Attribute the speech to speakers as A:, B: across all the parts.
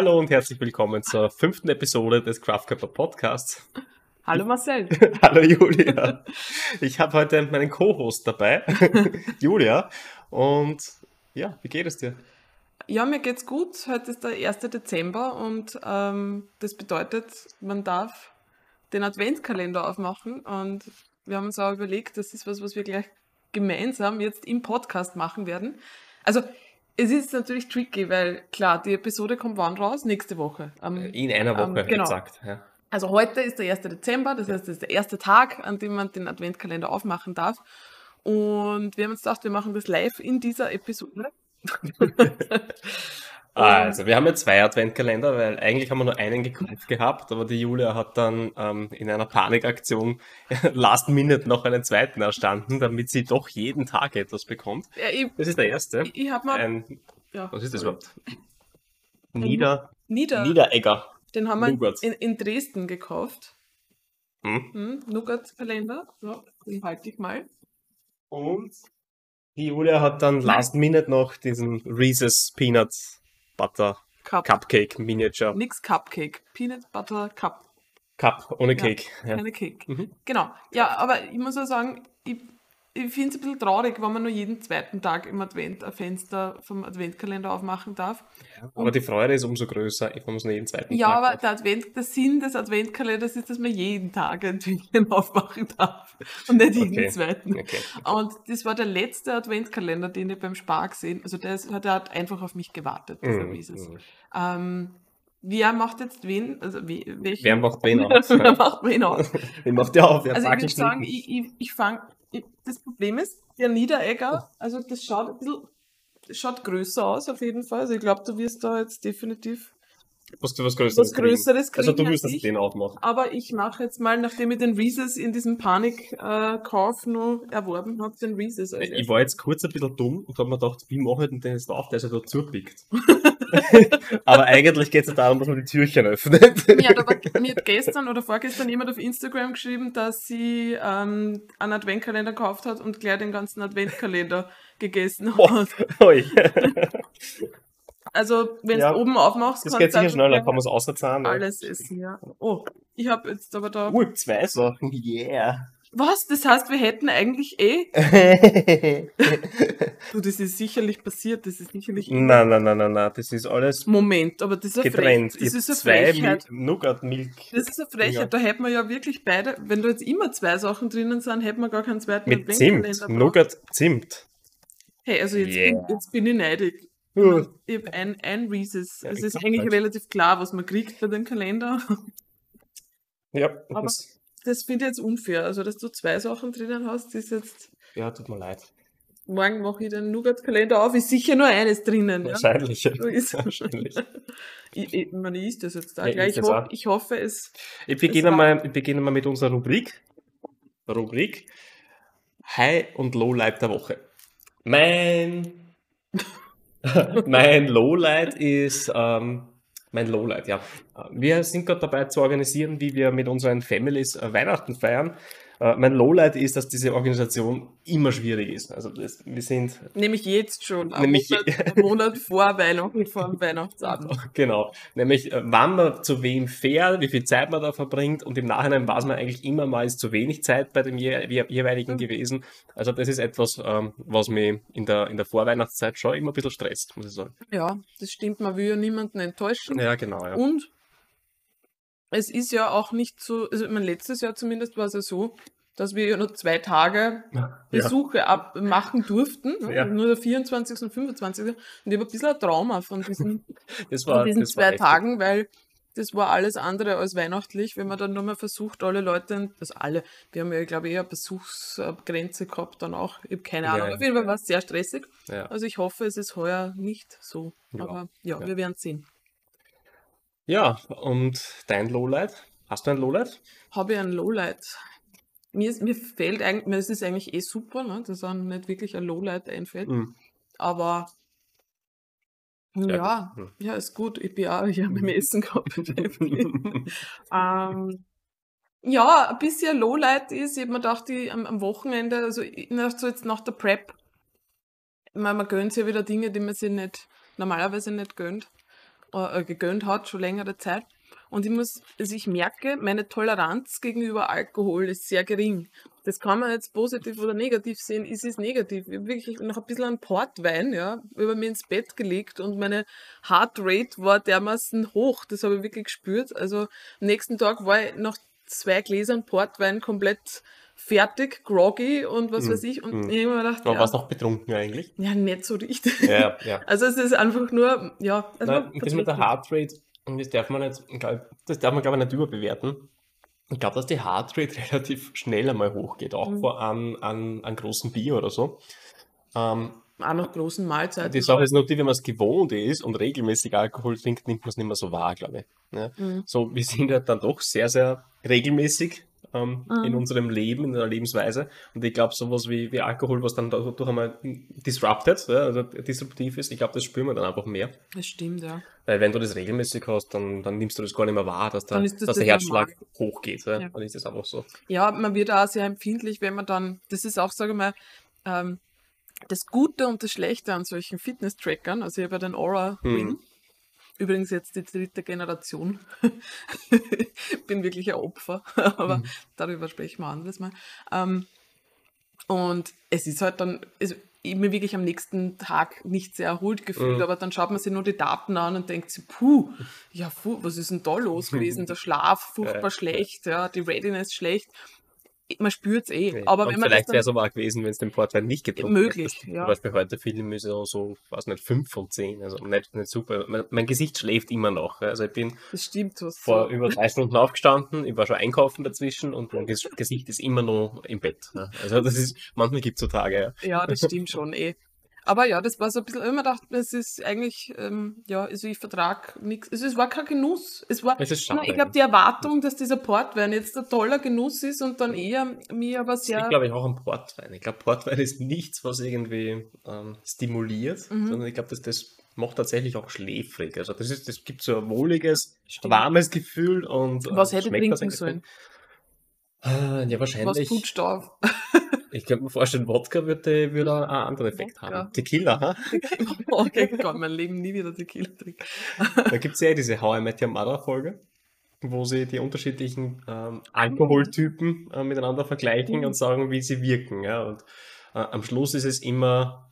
A: Hallo und herzlich willkommen zur fünften Episode des Craftcapper Podcasts.
B: Hallo Marcel.
A: Hallo Julia. Ich habe heute meinen Co-Host dabei, Julia. Und ja, wie geht es dir?
B: Ja, mir geht's gut. Heute ist der 1. Dezember und ähm, das bedeutet, man darf den Adventskalender aufmachen. Und wir haben uns auch überlegt, das ist was, was wir gleich gemeinsam jetzt im Podcast machen werden. Also es ist natürlich tricky, weil klar, die Episode kommt wann raus? Nächste Woche.
A: Am, In einer Woche, ähm, genau. exakt. Ja.
B: Also heute ist der 1. Dezember, das heißt, das ist der erste Tag, an dem man den Adventkalender aufmachen darf. Und wir haben uns gedacht, wir machen das live in dieser Episode.
A: also, wir haben ja zwei Adventkalender, weil eigentlich haben wir nur einen gekauft gehabt, aber die Julia hat dann ähm, in einer Panikaktion last minute noch einen zweiten erstanden, damit sie doch jeden Tag etwas bekommt. Ja, ich, das ist der erste.
B: Ich, ich habe mal.
A: Ein, ja, was ist das überhaupt? Nieder,
B: Nieder,
A: Niederegger.
B: Den haben wir in, in, Dresden gekauft. Hm? Hm, Nougat-Kalender. So, den halte ich mal.
A: Und die Julia hat dann last minute noch diesen Reese's Peanut Butter Cup. Cupcake Miniature.
B: Nix Cupcake. Peanut Butter Cup.
A: Cup, ohne Cake.
B: Ja, keine Cake. Mhm. Genau. Ja, aber ich muss auch sagen, ich ich finde es ein bisschen traurig, wenn man nur jeden zweiten Tag im Advent ein Fenster vom Adventkalender aufmachen darf.
A: Ja, aber die Freude ist umso größer, wenn man es nur jeden zweiten
B: ja,
A: Tag
B: Ja, aber der, Advent, der Sinn des Adventkalenders ist, dass man jeden Tag ein Türchen aufmachen darf und nicht jeden okay. zweiten. Okay. Und das war der letzte Adventkalender, den ich beim Spar gesehen Also der, ist, der hat einfach auf mich gewartet, mm, mm. Ähm, Wer macht jetzt wen? Also
A: Wer macht wen aus?
B: wer macht wen aus?
A: wen macht der auf? Wer
B: also ich würde sagen, ich, ich, ich fange das Problem ist, der Niederegger, also das schaut ein bisschen, schaut größer aus auf jeden Fall. Also ich glaube, du wirst da jetzt definitiv
A: was, was Größeres,
B: was Größeres
A: kriegen. Also du wirst das den auch machen.
B: Aber ich mache jetzt mal, nachdem ich den Reese's in diesem Panikkauf äh, noch erworben habe, den Reese's.
A: Also ich war jetzt kurz ein bisschen dumm und habe mir gedacht, wie mache ich denn den jetzt auf, der ja da zupickt. Aber eigentlich geht es ja darum, dass man die Türchen öffnet.
B: ja, da war, mir hat gestern oder vorgestern jemand auf Instagram geschrieben, dass sie ähm, einen Adventkalender gekauft hat und gleich den ganzen Adventkalender gegessen hat. Oh, Also, wenn du ja, oben aufmachst,
A: das geht sicher schneller, kann man es außerzahlen.
B: Alles essen, ja. Oh, ich habe jetzt aber da.
A: Oh, zwei Sachen, yeah.
B: Was? Das heißt, wir hätten eigentlich eh. du, das ist sicherlich passiert, das ist sicherlich.
A: Nein, nein, nein, nein, nein, das ist alles.
B: Moment, aber das ist getrennt.
A: Frech, das ist eine zwei Frechheit. Nougat Milk.
B: Das ist eine Frechheit, ja. da hätten wir ja wirklich beide, wenn da jetzt immer zwei Sachen drinnen sind, hätten wir gar keinen zweiten
A: Mit Zimt, Nougat Zimt.
B: Hey, also jetzt, yeah. bin, jetzt bin ich neidig. Ich habe ein, ein Reese's. Ja, es ist eigentlich halt. relativ klar, was man kriegt bei dem Kalender.
A: Ja,
B: aber das das finde ich jetzt unfair. Also, dass du zwei Sachen drinnen hast, ist jetzt.
A: Ja, tut mir leid.
B: Morgen mache ich den Nougat-Kalender auf, ist sicher nur eines drinnen.
A: Wahrscheinlich.
B: Ja? So ist
A: Wahrscheinlich.
B: ich, ich, man isst das jetzt da ja. Ich, ho ich, hoffe, es.
A: Ich beginne, mal, ich beginne mal mit unserer Rubrik. Rubrik High und Lowlight der Woche. Mein, mein Lowlight ist ähm, mein Lowlight, ja. Wir sind gerade dabei zu organisieren, wie wir mit unseren Families äh, Weihnachten feiern. Äh, mein Lowlight ist, dass diese Organisation immer schwierig ist. Also das, wir sind
B: nämlich jetzt schon, nämlich Monat, Monat vor Weihnachten, vor dem Weihnachtsabend.
A: Genau, nämlich äh, wann man zu wem fährt, wie viel Zeit man da verbringt und im Nachhinein weiß man eigentlich immer mal, ist zu wenig Zeit bei dem jeweiligen mhm. gewesen. Also das ist etwas, ähm, was mich in der, in der Vorweihnachtszeit schon immer ein bisschen stresst, muss ich sagen.
B: Ja, das stimmt, man will ja niemanden enttäuschen.
A: Ja, genau. Ja.
B: Und es ist ja auch nicht so, also mein letztes Jahr zumindest war es ja so, dass wir ja nur zwei Tage Besuche ja. ab machen durften, ne? ja. nur der 24. und 25. Und ich habe ein bisschen ein Trauma von diesen,
A: war,
B: von diesen zwei Tagen, weil das war alles andere als weihnachtlich, wenn man dann nur mal versucht, alle Leute, also alle, wir haben ja, glaube ich, eher Besuchsgrenze gehabt dann auch, ich habe keine Ahnung, ja, auf jeden Fall war es sehr stressig. Also ich hoffe, es ist heuer nicht so, aber ja, wir werden sehen.
A: Ja, und dein Lowlight? Hast du ein Lowlight?
B: Habe ich ein Lowlight? Mir, mir fällt eigentlich, mir ist es eigentlich eh super, ne, dass einem nicht wirklich ein Lowlight einfällt. Mhm. Aber ja, ja, ja, ist gut. Ich bin auch hier beim Essen gehabt. ähm, ja, ein bisschen Lowlight ist, ich habe mir gedacht, ich, am, am, Wochenende, also ich so jetzt nach der Prep, ich meine, man gönnt sich ja wieder Dinge, die man sich nicht, normalerweise nicht gönnt. Äh, gegönnt hat, schon längere Zeit. Und ich muss, also ich merke, meine Toleranz gegenüber Alkohol ist sehr gering. Das kann man jetzt positiv oder negativ sehen. Ist es negativ? Ich habe wirklich noch ein bisschen an Portwein, ja, über mir ins Bett gelegt und meine Heartrate war dermaßen hoch. Das habe ich wirklich gespürt. Also am nächsten Tag war ich nach zwei Gläsern Portwein komplett fertig, groggy und was
A: Mm,
B: weiß ich. Und
A: mm.
B: ich habe mir gedacht,
A: Aber
B: ja,
A: warst noch betrunken eigentlich?
B: ja, nicht so richtig.
A: Ja, ja.
B: Also es ist einfach nur, ja. war
A: Nein, das mit der. Heartrate, und das darf man nicht, glaub- das darf man glaube ich nicht überbewerten. Ich glaube, dass die Heartrate relativ schnell einmal hochgeht, auch
B: Mhm.
A: vor an, an, an großen Bier oder so. Ähm,
B: Auch nach großen Mahlzeiten.
A: die Sache ist nur die, wenn man es gewohnt ist und regelmäßig Alkohol trinkt, nimmt man es nicht mehr so wahr, glaube ich. Ja.
B: Mhm.
A: So, wir sind ja dann doch sehr, sehr regelmäßig ähm,
B: Mhm.
A: in unserem Leben, in der Lebensweise. Und ich glaube, sowas wie, wie Alkohol, was dann dadurch einmal disrupted, ja, also disruptiv ist, ich glaube, das spüren wir dann einfach mehr.
B: Das stimmt, ja.
A: Weil wenn du das regelmäßig hast, dann, dann nimmst du das gar nicht mehr wahr, dass,
B: ist das
A: dass der Herzschlag hochgeht. Ja?
B: Ja.
A: Dann ist das einfach so.
B: Ja, man wird auch sehr empfindlich, wenn man dann, das ist auch, sage ich mal, ähm, das Gute und das Schlechte an solchen Fitness-Trackern. Also ich habe ja den Aura
A: Hm.
B: Übrigens jetzt die dritte Generation. Bin wirklich ein Opfer, aber
A: Mhm.
B: darüber sprechen wir anderes Mal. Ähm, und es ist halt dann, es, ich mir wirklich am nächsten Tag nicht sehr erholt gefühlt,
A: Mhm.
B: aber dann schaut man sich nur die Daten an und denkt sich, puh, ja, puh, was ist denn da los gewesen? Der Schlaf furchtbar schlecht, ja, die Readiness schlecht. Man spürt es eh,
A: Nee.
B: aber
A: Und
B: wenn man
A: vielleicht wäre es aber auch gewesen, wenn es den Portwein nicht getrunken
B: Möglich,
A: hättest.
B: ja.
A: Zum Beispiel heute Film ist ja so, weiß nicht, 5 von 10. Also nicht, nicht super. Mein, mein Gesicht schläft immer noch. Also ich bin
B: das stimmt,
A: vor
B: so,
A: über drei Stunden aufgestanden, ich war schon einkaufen dazwischen und mein Ges Gesicht ist immer noch im Bett. Also das ist, manchmal gibt es so Tage, ja.
B: ja, das stimmt schon eh. Aber ja, das war so ein bisschen, immer gedacht, es ist eigentlich, ähm, ja, also ich vertrag nichts. Also es war kein Genuss. Es war,
A: Es ist schade.
B: Ich glaube, die Erwartung, dass dieser Portwein jetzt ein toller Genuss ist und dann eher mir aber sehr.
A: liegt, glaube ich, auch am Portwein. Ich glaube, Portwein ist nichts, was irgendwie ähm, stimuliert,
B: Mhm.
A: sondern ich glaube, dass das macht tatsächlich auch schläfrig. Also das ist, das gibt so ein wohliges,
B: Stimmt.
A: warmes Gefühl und äh,
B: Was hätte trinken sollen?
A: ja,
B: Was
A: wahrscheinlich.
B: putscht auf?
A: Ich könnte mir vorstellen, Wodka würde, würde einen anderen Effekt
B: Wodka.
A: haben. Tequila, ha?
B: okay, Gott, mein Leben nie wieder Tequila trinken.
A: Da gibt es ja eh diese How I Met Your Mother Folge, wo sie die unterschiedlichen ähm, Alkoholtypen äh, miteinander vergleichen
B: Mhm.
A: und sagen, wie sie wirken. Ja? Und äh, am Schluss ist es immer,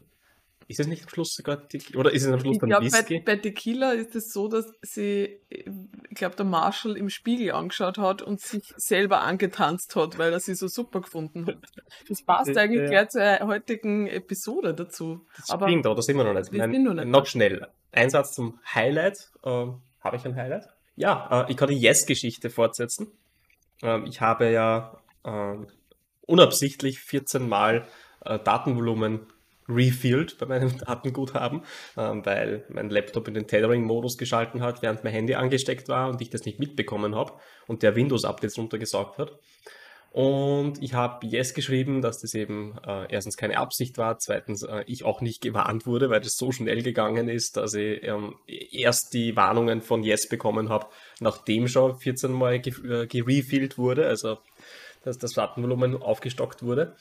A: ist es nicht am Schluss sogar Tequila, oder ist es am Schluss
B: Ich
A: dann
B: glaube,
A: Whisky?
B: bei, bei Tequila ist es so, dass sie, ich glaube, der Marshall im Spiegel angeschaut hat und sich selber angetanzt hat, weil er sie so super gefunden hat. Das passt
A: Ja.
B: eigentlich gleich zur heutigen Episode dazu.
A: Das
B: Aber
A: stimmt, da sind wir noch nicht.
B: Wir sind noch nicht
A: noch schnell. Ein Satz zum Highlight. Ähm, habe ich ein Highlight? Ja, äh, ich kann die Yes-Geschichte fortsetzen. Ähm, ich habe ja ähm, unabsichtlich 14 Mal äh, Datenvolumen refilled bei meinem Datenguthaben, ähm, weil mein Laptop in den Tethering-Modus geschalten hat, während mein Handy angesteckt war und ich das nicht mitbekommen habe und der Windows-Updates runtergesaugt hat. Und ich habe Yes geschrieben, dass das eben äh, erstens keine Absicht war, zweitens äh, ich auch nicht gewarnt wurde, weil das so schnell gegangen ist, dass ich ähm, erst die Warnungen von Yes bekommen habe, nachdem schon 14 Mal ge äh, gerefilled wurde, also dass das Datenvolumen aufgestockt wurde.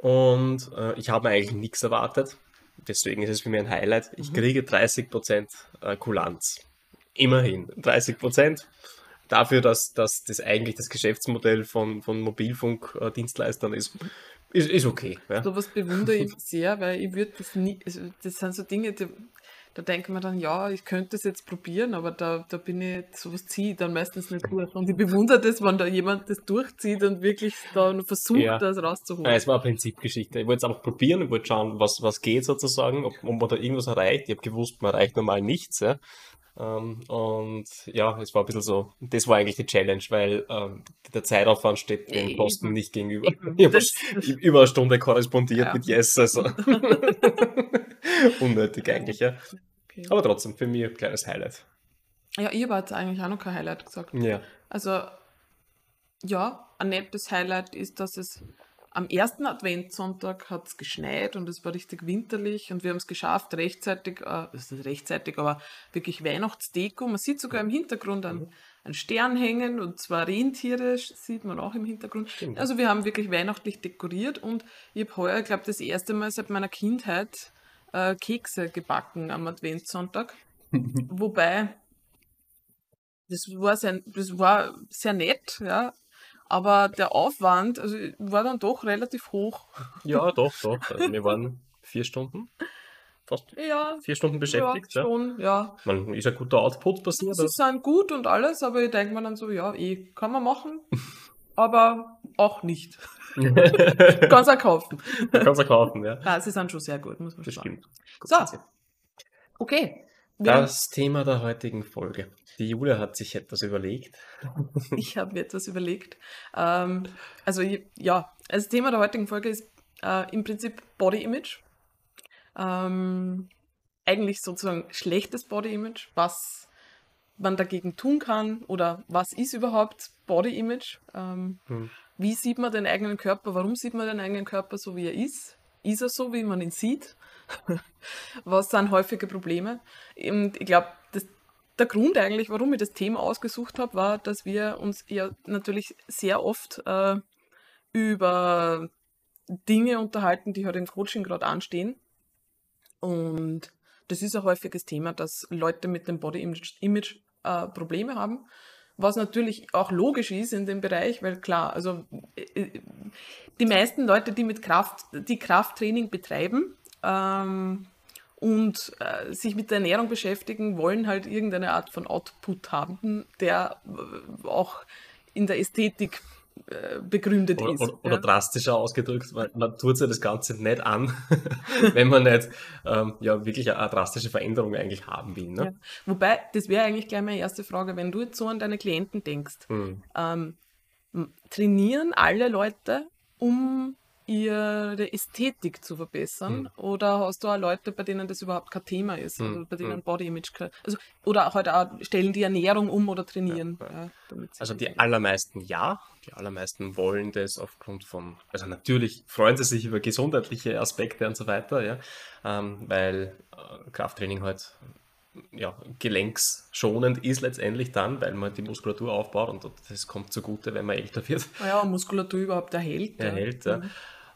A: Und äh, ich habe mir eigentlich nichts erwartet. Deswegen ist es für mich ein Highlight. Ich kriege 30% äh, Kulanz. Immerhin 30%. Dafür, dass, dass das eigentlich das Geschäftsmodell von, von Mobilfunkdienstleistern ist, ist, ist okay. Ja.
B: sowas bewundere ich sehr, weil ich würde das nie, also das sind so Dinge, die, da denkt man dann, ja, ich könnte das jetzt probieren, aber da, da bin ich, sowas ziehe ich dann meistens nicht durch. Und ich bewundere das, wenn da jemand das durchzieht und wirklich da noch versucht,
A: Ja.
B: das rauszuholen.
A: Nein, es war eine Prinzipgeschichte. Ich wollte es einfach probieren, ich wollte schauen, was, was geht sozusagen, ob, ob man da irgendwas erreicht. Ich habe gewusst, man erreicht normal nichts. Ja. Ähm, und ja, es war ein bisschen so, das war eigentlich die Challenge, weil ähm, der Zeitaufwand steht den
B: Eben.
A: Kosten nicht gegenüber.
B: Eben.
A: Ich habe über eine Stunde korrespondiert
B: Ja.
A: mit Yes, also unnötig eigentlich, ja.
B: Okay.
A: Aber trotzdem, für mich ein kleines Highlight.
B: Ja, habe jetzt eigentlich auch noch kein Highlight gesagt.
A: Ja.
B: Also, ja, ein nettes Highlight ist, dass es am ersten Adventssonntag hat es geschneit und es war richtig winterlich und wir haben es geschafft, rechtzeitig, äh, das ist rechtzeitig, aber wirklich Weihnachtsdeko. Man sieht sogar im Hintergrund einen, einen Stern hängen und zwei Rentiere sieht man auch im Hintergrund.
A: Stimmt.
B: Also wir haben wirklich weihnachtlich dekoriert und ich habe heuer, glaube das erste Mal seit meiner Kindheit äh, Kekse gebacken am Adventssonntag. Wobei das war sehr, das war sehr nett, ja. Aber der Aufwand also, war dann doch relativ hoch.
A: Ja, doch, doch. Also wir waren vier Stunden, fast
B: Ja,
A: vier Stunden beschäftigt.
B: ja,
A: Ja,
B: schon, ja.
A: Man ist ein guter Output passiert.
B: Sie sind gut und alles, aber ich denke mir dann so, ja, eh, kann man machen, aber auch nicht. Ganz auch kaufen.
A: kann es kaufen, ja.
B: Ah, sie sind schon sehr gut, muss man
A: Das
B: sagen. So. Okay. Wir
A: Das Thema der heutigen Folge. Die Julia hat sich etwas überlegt.
B: ich habe mir etwas überlegt. Ähm, also ja, das Thema der heutigen Folge ist äh, im Prinzip Body Image. Ähm, eigentlich sozusagen schlechtes Body Image, was man dagegen tun kann oder was ist überhaupt Body Image? Ähm,
A: Hm.
B: Wie sieht man den eigenen Körper? Warum sieht man den eigenen Körper so, wie er ist? Ist er so, wie man ihn sieht? Was sind häufige Probleme? Und ich glaube, der Grund eigentlich, warum ich das Thema ausgesucht habe, war, dass wir uns ja natürlich sehr oft äh, über Dinge unterhalten, die halt im Coaching gerade anstehen. Und das ist ein häufiges Thema, dass Leute mit dem Body Image, Image äh, Probleme haben. Was natürlich auch logisch ist in dem Bereich, weil klar, also äh, die meisten Leute, die mit Kraft, die Krafttraining betreiben ähm, und äh, sich mit der Ernährung beschäftigen, wollen halt irgendeine Art von Output haben, der äh, auch in der Ästhetik äh, begründet
A: Oder,
B: ist.
A: oder, oder
B: ja.
A: drastischer ausgedrückt, weil man tut sich das Ganze nicht an, wenn man nicht ähm, ja, wirklich eine, drastische Veränderung eigentlich haben will. Ne?
B: Ja. Wobei, das wäre eigentlich gleich meine erste Frage, wenn du jetzt so an deine Klienten denkst.
A: Hm.
B: Ähm, trainieren alle Leute, um ihre Ästhetik zu verbessern?
A: Hm.
B: Oder hast du auch Leute, bei denen das überhaupt kein Thema ist?
A: Hm,
B: Also bei denen
A: hm.
B: Body Image, also, oder halt auch stellen die Ernährung um oder trainieren.
A: Ja,
B: Ja, sie
A: Also die allermeisten ja, die allermeisten wollen das aufgrund von, also natürlich freuen sie sich über gesundheitliche Aspekte und so weiter, ja, ähm, weil äh, Krafttraining halt ja, gelenksschonend ist letztendlich dann, weil man die Muskulatur aufbaut und das kommt zugute, wenn man älter wird.
B: ja, Muskulatur überhaupt erhält.
A: erhält.
B: ja.
A: Ja.
B: Mhm.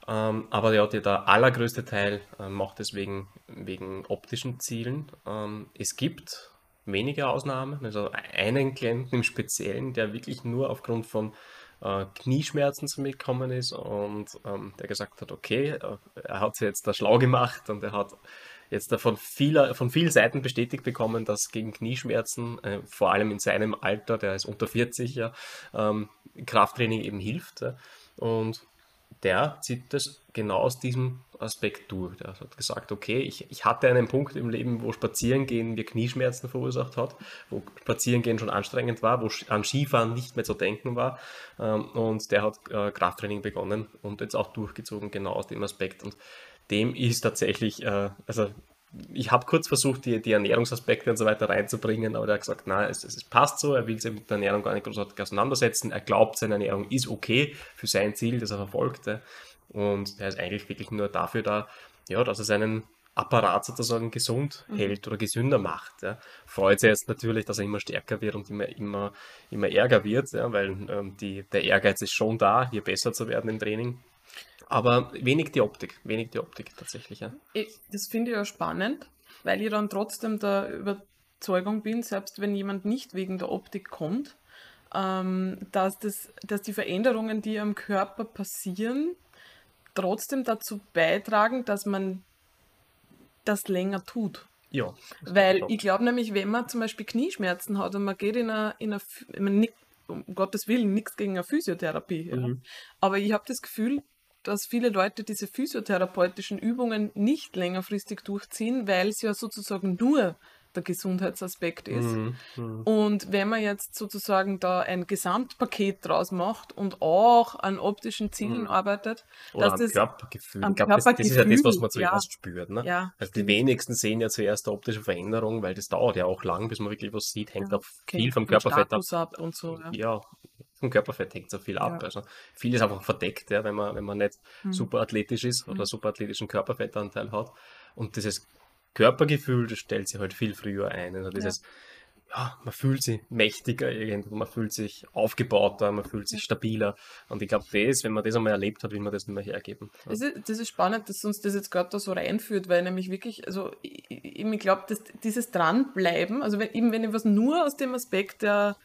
A: Ähm, aber ja, der allergrößte Teil äh, macht es wegen, wegen optischen Zielen. Ähm, es gibt wenige Ausnahmen, also einen Klienten im Speziellen, der wirklich nur aufgrund von äh, Knieschmerzen zu mir gekommen ist und ähm, der gesagt hat, okay, äh, er hat sich jetzt da schlau gemacht und er hat jetzt da von, vieler, von vielen Seiten bestätigt bekommen, dass gegen Knieschmerzen, äh, vor allem in seinem Alter, der ist unter 40, ja, ähm, Krafttraining eben hilft. Ja. Und der zieht das genau aus diesem Aspekt durch. Der hat gesagt, okay, ich, ich hatte einen Punkt im Leben, wo Spazierengehen mir Knieschmerzen verursacht hat, wo Spazierengehen schon anstrengend war, wo an Skifahren nicht mehr zu denken war. Ähm, und der hat äh, Krafttraining begonnen und jetzt auch durchgezogen, genau aus dem Aspekt. Und dem ist tatsächlich, äh, also ich habe kurz versucht, die, die Ernährungsaspekte und so weiter reinzubringen, aber der hat gesagt, nein, es, es passt so, er will sich mit der Ernährung gar nicht großartig auseinandersetzen, er glaubt, seine Ernährung ist okay für sein Ziel, das er verfolgte und er ist eigentlich wirklich nur dafür da, ja, dass er seinen Apparat sozusagen gesund
B: Mhm.
A: hält oder gesünder macht. Ja. Freut sich jetzt natürlich, dass er immer stärker wird und immer, immer, immer ärger wird, ja, weil ähm, die, der Ehrgeiz ist schon da, hier besser zu werden im Training. Aber wenig die Optik, wenig die Optik tatsächlich. Ja.
B: Ich, das finde ich ja spannend, weil ich dann trotzdem der Überzeugung bin, selbst wenn jemand nicht wegen der Optik kommt, ähm, dass, das, dass die Veränderungen, die am Körper passieren, trotzdem dazu beitragen, dass man das länger tut.
A: Ja,
B: Weil ich glaube nämlich, wenn man zum Beispiel Knieschmerzen hat und man geht in eine, in eine ich um Gottes Willen, nichts gegen eine Physiotherapie, ja.
A: Mhm.
B: aber ich habe das Gefühl, dass viele Leute diese physiotherapeutischen Übungen nicht längerfristig durchziehen, weil es ja sozusagen nur der Gesundheitsaspekt ist.
A: Mhm. Mhm.
B: Und wenn man jetzt sozusagen da ein Gesamtpaket draus macht und auch an optischen Zielen
A: Mhm.
B: arbeitet,
A: Oder
B: dass das
A: Körpergefühl.
B: am
A: glaube, das, das ist ja das, was
B: Körpergefühl,
A: man
B: ja.
A: zuerst spürt. Ne?
B: ja,
A: Also die wenigsten sehen ja zuerst eine optische Veränderung, weil das dauert ja auch lang, bis man wirklich was sieht, hängt
B: Ja,
A: auch viel vom Körperfett ab.
B: Ab und so. Ja.
A: Ja, vom Körperfett hängt so viel ab.
B: Ja.
A: Also viel ist einfach verdeckt, ja, wenn man, wenn man nicht
B: Mhm.
A: super athletisch ist oder
B: Mhm.
A: super athletischen Körperfettanteil hat. Und dieses Körpergefühl, das stellt sich halt viel früher ein. Also dieses, ja, man fühlt sich mächtiger irgendwo, man fühlt sich aufgebauter, man fühlt sich stabiler. Und ich glaube, das, wenn man das einmal erlebt hat, will man das nicht mehr hergeben.
B: Das ist, das ist spannend, dass uns das jetzt gerade da so reinführt, weil nämlich wirklich, also ich, ich glaube, dieses Dranbleiben, also wenn, eben wenn ich was nur aus dem Aspekt der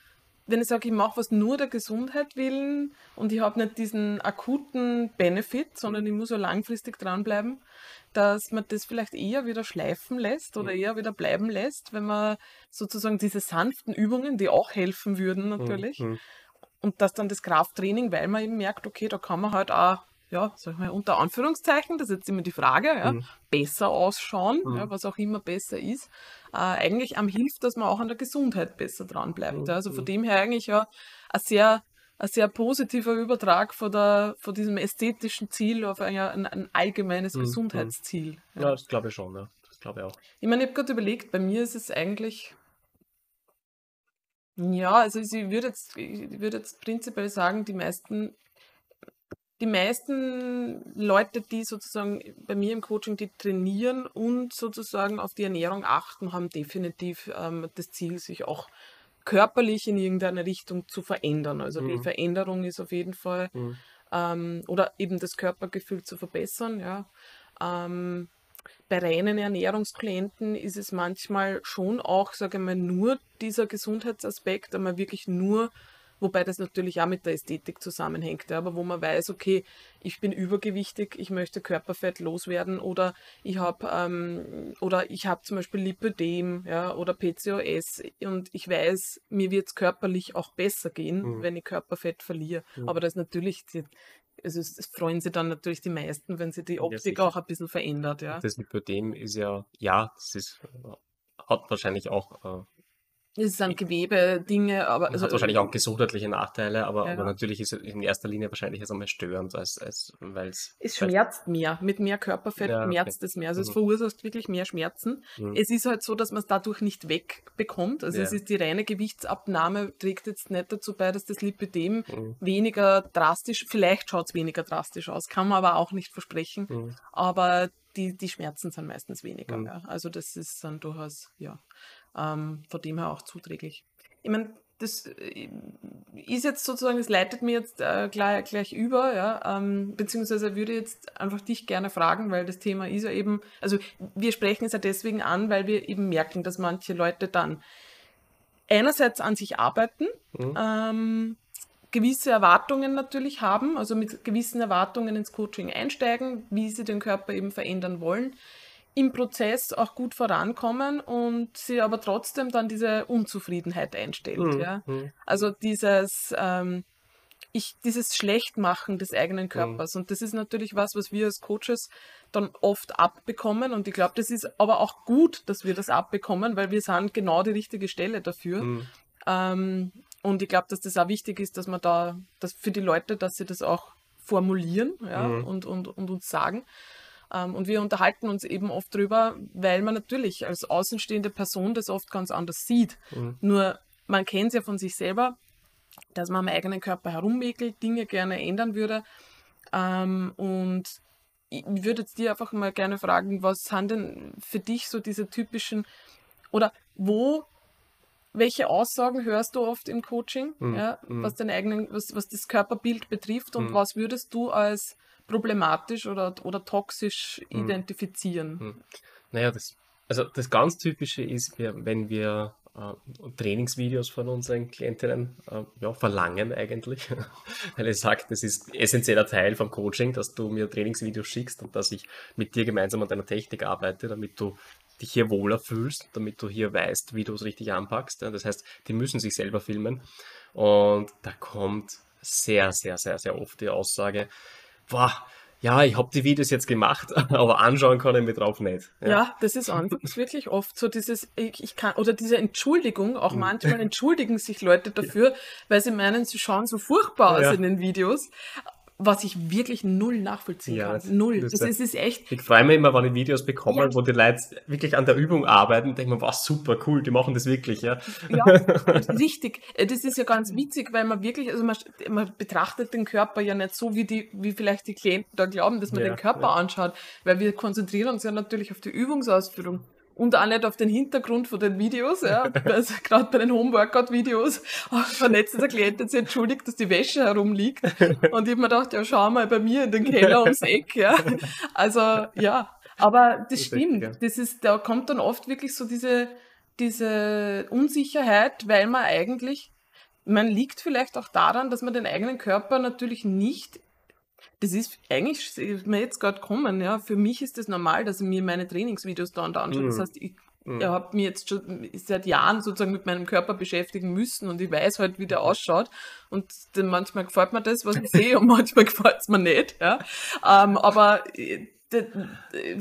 B: wenn ich sage, ich mache was nur der Gesundheit willen und ich habe nicht diesen akuten Benefit, sondern ich muss so langfristig dranbleiben, dass man das vielleicht eher wieder schleifen lässt oder eher wieder bleiben lässt, wenn man sozusagen diese sanften Übungen, die auch helfen würden natürlich, mhm. und dass dann das Krafttraining, weil man eben merkt, okay, da kann man halt auch ja, sag ich mal, unter Anführungszeichen, das ist jetzt immer die Frage, ja, mhm. besser ausschauen, mhm. ja, was auch immer besser ist, äh, eigentlich am hilft, dass man auch an der Gesundheit besser dran bleibt. Ja. Also von mhm. dem her eigentlich ja ein sehr, ein sehr positiver Übertrag von, der, von diesem ästhetischen Ziel auf ein, ein, ein allgemeines mhm. Gesundheitsziel.
A: Ja. ja, das glaube ich schon, ja. Das glaube ich auch.
B: Ich meine, ich habe gerade überlegt, bei mir ist es eigentlich. Ja, also ich würde jetzt, ich würde jetzt prinzipiell sagen, die meisten die meisten Leute, die sozusagen bei mir im Coaching, die trainieren und sozusagen auf die Ernährung achten, haben definitiv ähm, das Ziel, sich auch körperlich in irgendeine Richtung zu verändern. Also mhm. die Veränderung ist auf jeden Fall mhm. ähm, oder eben das Körpergefühl zu verbessern. Ja. Ähm, bei reinen Ernährungsklienten ist es manchmal schon auch, sage ich mal, nur dieser Gesundheitsaspekt, einmal wirklich nur wobei das natürlich auch mit der Ästhetik zusammenhängt, ja, aber wo man weiß, okay, ich bin übergewichtig, ich möchte Körperfett loswerden oder ich habe ähm, oder ich habe zum Beispiel Lipödem ja, oder PCOS und ich weiß, mir wird es körperlich auch besser gehen, mhm. wenn ich Körperfett verliere. Mhm. Aber das natürlich, also es freuen sich dann natürlich die meisten, wenn sich die Optik ja, auch ein bisschen verändert. Ja.
A: Das Lipödem ist ja, ja, das ist, hat wahrscheinlich auch äh,
B: es sind Gewebe-Dinge, aber.
A: Also, hat wahrscheinlich auch gesundheitliche Nachteile, aber, ja. aber natürlich ist es in erster Linie wahrscheinlich jetzt einmal störend, als, als weil es.
B: Es schmerzt mehr. Mit mehr Körperfett ja, schmerzt okay. es mehr. Also mhm. es verursacht wirklich mehr Schmerzen. Mhm. Es ist halt so, dass man es dadurch nicht wegbekommt. Also ja. es ist die reine Gewichtsabnahme, trägt jetzt nicht dazu bei, dass das Lipidem mhm. weniger drastisch, vielleicht schaut es weniger drastisch aus, kann man aber auch nicht versprechen. Mhm. Aber die, die Schmerzen sind meistens weniger. Mhm. Ja. Also das ist dann durchaus, ja ähm, von dem her auch zuträglich. Ich meine, das äh, ist jetzt sozusagen, das leitet mir jetzt äh, gleich, gleich über, ja, ähm, beziehungsweise würde jetzt einfach dich gerne fragen, weil das Thema ist ja eben, also wir sprechen es ja deswegen an, weil wir eben merken, dass manche Leute dann einerseits an sich arbeiten, mhm. ähm, gewisse Erwartungen natürlich haben, also mit gewissen Erwartungen ins Coaching einsteigen, wie sie den Körper eben verändern wollen, im Prozess auch gut vorankommen und sie aber trotzdem dann diese Unzufriedenheit einstellt. Mhm. Ja? Mhm. Also dieses, ähm, ich, dieses Schlechtmachen des eigenen mhm. Körpers. Mhm. Und das ist natürlich was, was wir als Coaches dann oft abbekommen. Und ich glaube, das ist aber auch gut, dass wir das abbekommen, weil wir sind genau die richtige Stelle dafür. Mhm. Ähm, und ich glaube, dass das auch wichtig ist, dass man da, dass für die Leute, dass sie das auch formulieren ja, mhm. und, und, und uns sagen. Ähm, und wir unterhalten uns eben oft drüber, weil man natürlich als außenstehende Person das oft ganz anders sieht. Mhm. Nur man kennt es ja von sich selber, dass man am eigenen Körper herumwickelt, Dinge gerne ändern würde. Ähm, und ich würde jetzt dir einfach mal gerne fragen, was sind denn für dich so diese typischen oder wo welche Aussagen hörst du oft im Coaching, mhm. ja, mhm. was den eigenen, was, was das Körperbild betrifft und mhm. was würdest du als problematisch oder, oder toxisch mhm. identifizieren?
A: Mhm. Naja, das, also das ganz Typische ist, wenn wir äh, Trainingsvideos von unseren Klientinnen äh, ja, verlangen eigentlich, weil er sagt, das ist essentieller Teil vom Coaching, dass du mir Trainingsvideos schickst und dass ich mit dir gemeinsam an deiner Technik arbeite, damit du dich hier wohler fühlst, damit du hier weißt, wie du es richtig anpackst. Das heißt, die müssen sich selber filmen und da kommt sehr, sehr, sehr, sehr oft die Aussage, boah, ja, ich habe die Videos jetzt gemacht, aber anschauen kann ich mir drauf nicht.
B: Ja, ja das ist anfangs wirklich oft so dieses, ich, ich, kann, oder diese Entschuldigung, auch mhm. manchmal entschuldigen sich Leute dafür, weil sie meinen, sie schauen so furchtbar aus ja. in den Videos was ich wirklich null nachvollziehen ja, kann. Null. Das, das, ist echt.
A: Ich freue mich immer, wenn ich Videos bekomme, ja. wo die Leute wirklich an der Übung arbeiten, denke mir, was super cool, die machen das wirklich, ja.
B: Ja, richtig. Äh, das ist ja ganz witzig, weil man wirklich, also man, man, betrachtet den Körper ja nicht so, wie die, wie vielleicht die Klienten da glauben, dass man ja, den Körper anschaut, weil wir konzentrieren uns ja natürlich auf die Übungsausführung. Und auch nicht auf den Hintergrund von den Videos, ja. Also gerade bei den Homeworkout-Videos vernetzt der Klient jetzt entschuldigt, dass die Wäsche herumliegt. Und ich hab mir gedacht, ja, schau mal bei mir in den Keller ums Eck, ja. Also, ja. Aber das, das stimmt. Richtig, ja. Das ist, da kommt dann oft wirklich so diese, diese Unsicherheit, weil man eigentlich, man liegt vielleicht auch daran, dass man den eigenen Körper natürlich nicht das ist eigentlich ist mir jetzt gerade kommen, ja. Für mich ist das normal, dass ich mir meine Trainingsvideos da und da anschaue. Mhm. Das heißt, ich mhm. habe mich jetzt schon seit Jahren sozusagen mit meinem Körper beschäftigen müssen und ich weiß halt, wie der ausschaut. Und dann manchmal gefällt mir das, was ich sehe, und manchmal gefällt es mir nicht. Ja. Ähm, aber äh,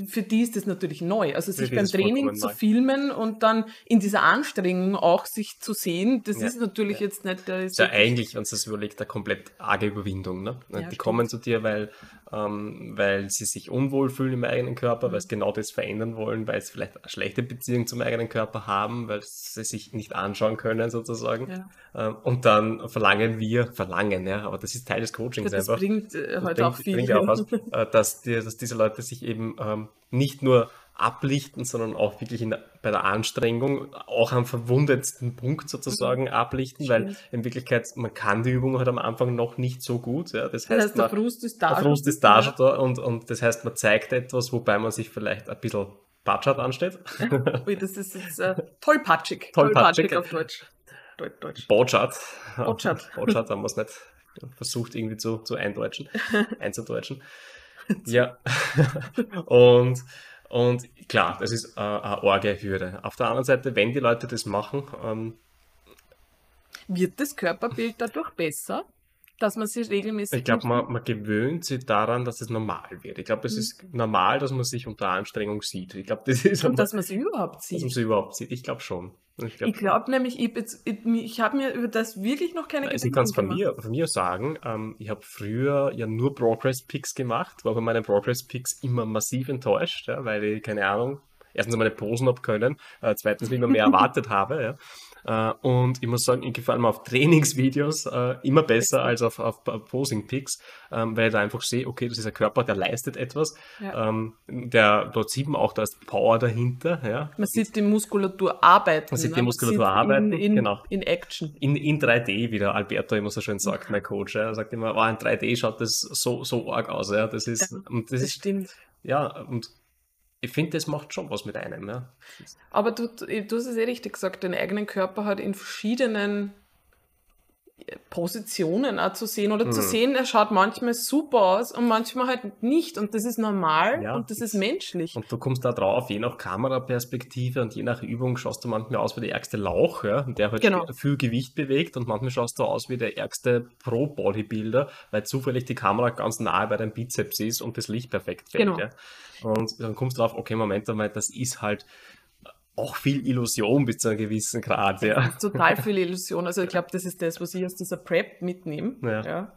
B: für die ist das natürlich neu. Also sich beim Training zu filmen und dann in dieser Anstrengung auch sich zu sehen, das ja. ist natürlich ja. jetzt nicht
A: der. Ist ja eigentlich, wenn es überlegt, eine komplett arge Überwindung. Ne? Ja, die stimmt. kommen zu dir, weil ähm, weil sie sich unwohl fühlen im eigenen Körper, weil sie genau das verändern wollen, weil sie vielleicht eine schlechte Beziehung zum eigenen Körper haben, weil sie sich nicht anschauen können sozusagen. Ähm, und dann verlangen wir, verlangen, ja, aber das ist Teil des Coachings das
B: einfach. Bringt äh, halt auch viel.
A: Bringt auch was, äh, dass, die, dass diese Leute sich eben ähm, nicht nur ablichten, sondern auch wirklich in, bei der Anstrengung auch am verwundetsten Punkt sozusagen mhm. ablichten, Stimmt. weil in Wirklichkeit man kann die Übung halt am Anfang noch nicht so gut. Ja. Das heißt, das heißt
B: man, der Frust ist da.
A: Der Frust ist da schon da und, und das heißt, man zeigt etwas, wobei man sich vielleicht ein bisschen patschert ansteht.
B: Ui, das ist jetzt äh, tollpatschig.
A: Tollpatschig.
B: auf Deutsch. Deutsch.
A: Botschat.
B: Botschat.
A: Botschat haben wir es nicht versucht irgendwie zu, zu eindeutschen, einzudeutschen. Ja. und und klar, das ist äh, eine arge Hürde. Auf der anderen Seite, wenn die Leute das machen, ähm,
B: wird das Körperbild dadurch besser? Dass man sich regelmäßig.
A: Ich glaube, man, man, gewöhnt sich daran, dass es normal wird. Ich glaube, es mhm. ist normal, dass man sich unter Anstrengung sieht. Ich glaube, das ist.
B: Und dass man es überhaupt sieht.
A: Dass man es überhaupt sieht. Ich glaube schon.
B: Ich glaube glaub nämlich, ich, ich, ich habe mir über das wirklich noch keine
A: also Gedanken gemacht. Ich kann es von mir, von mir sagen, ähm, ich habe früher ja nur Progress-Picks gemacht, war bei meinen Progress-Picks immer massiv enttäuscht, ja, weil ich, keine Ahnung, erstens meine Posen habe können, äh, zweitens immer mehr erwartet habe. Ja. Äh, und ich muss sagen, ich gefällt mir auf Trainingsvideos äh, immer besser als auf, auf Posing-Pics, ähm, weil ich da einfach sehe, okay, das ist ein Körper, der leistet etwas. Ja. Ähm, der, dort sieht man auch, da ist Power dahinter. Ja.
B: Man sieht die Muskulatur arbeiten.
A: Man sieht die ne? Muskulatur sieht arbeiten,
B: in, in,
A: genau.
B: In Action.
A: In, in 3D, wie der Alberto immer so schön sagt, mein Coach. Ja. Er sagt immer, oh, in 3D schaut das so, so arg aus. Ja. Das ist,
B: ja,
A: und das,
B: das
A: ist,
B: stimmt.
A: Ja, und ich finde, das macht schon was mit einem. Ja.
B: Aber du, du hast es eh richtig gesagt, den eigenen Körper hat in verschiedenen Positionen auch zu sehen oder mhm. zu sehen, er schaut manchmal super aus und manchmal halt nicht und das ist normal ja, und das ist menschlich.
A: Und du kommst da drauf, je nach Kameraperspektive und je nach Übung schaust du manchmal aus wie der ärgste Lauch, ja, der halt genau. viel Gewicht bewegt und manchmal schaust du aus wie der ärgste Pro-Bodybuilder, weil zufällig die Kamera ganz nahe bei deinem Bizeps ist und das Licht perfekt fällt. Genau. Ja. Und dann kommst du drauf, okay, Moment einmal, das ist halt auch viel Illusion bis zu einem gewissen Grad. Ja.
B: Total viel Illusion. Also ich glaube, das ist das, was ich aus dieser Prep mitnehme. Ja. ja.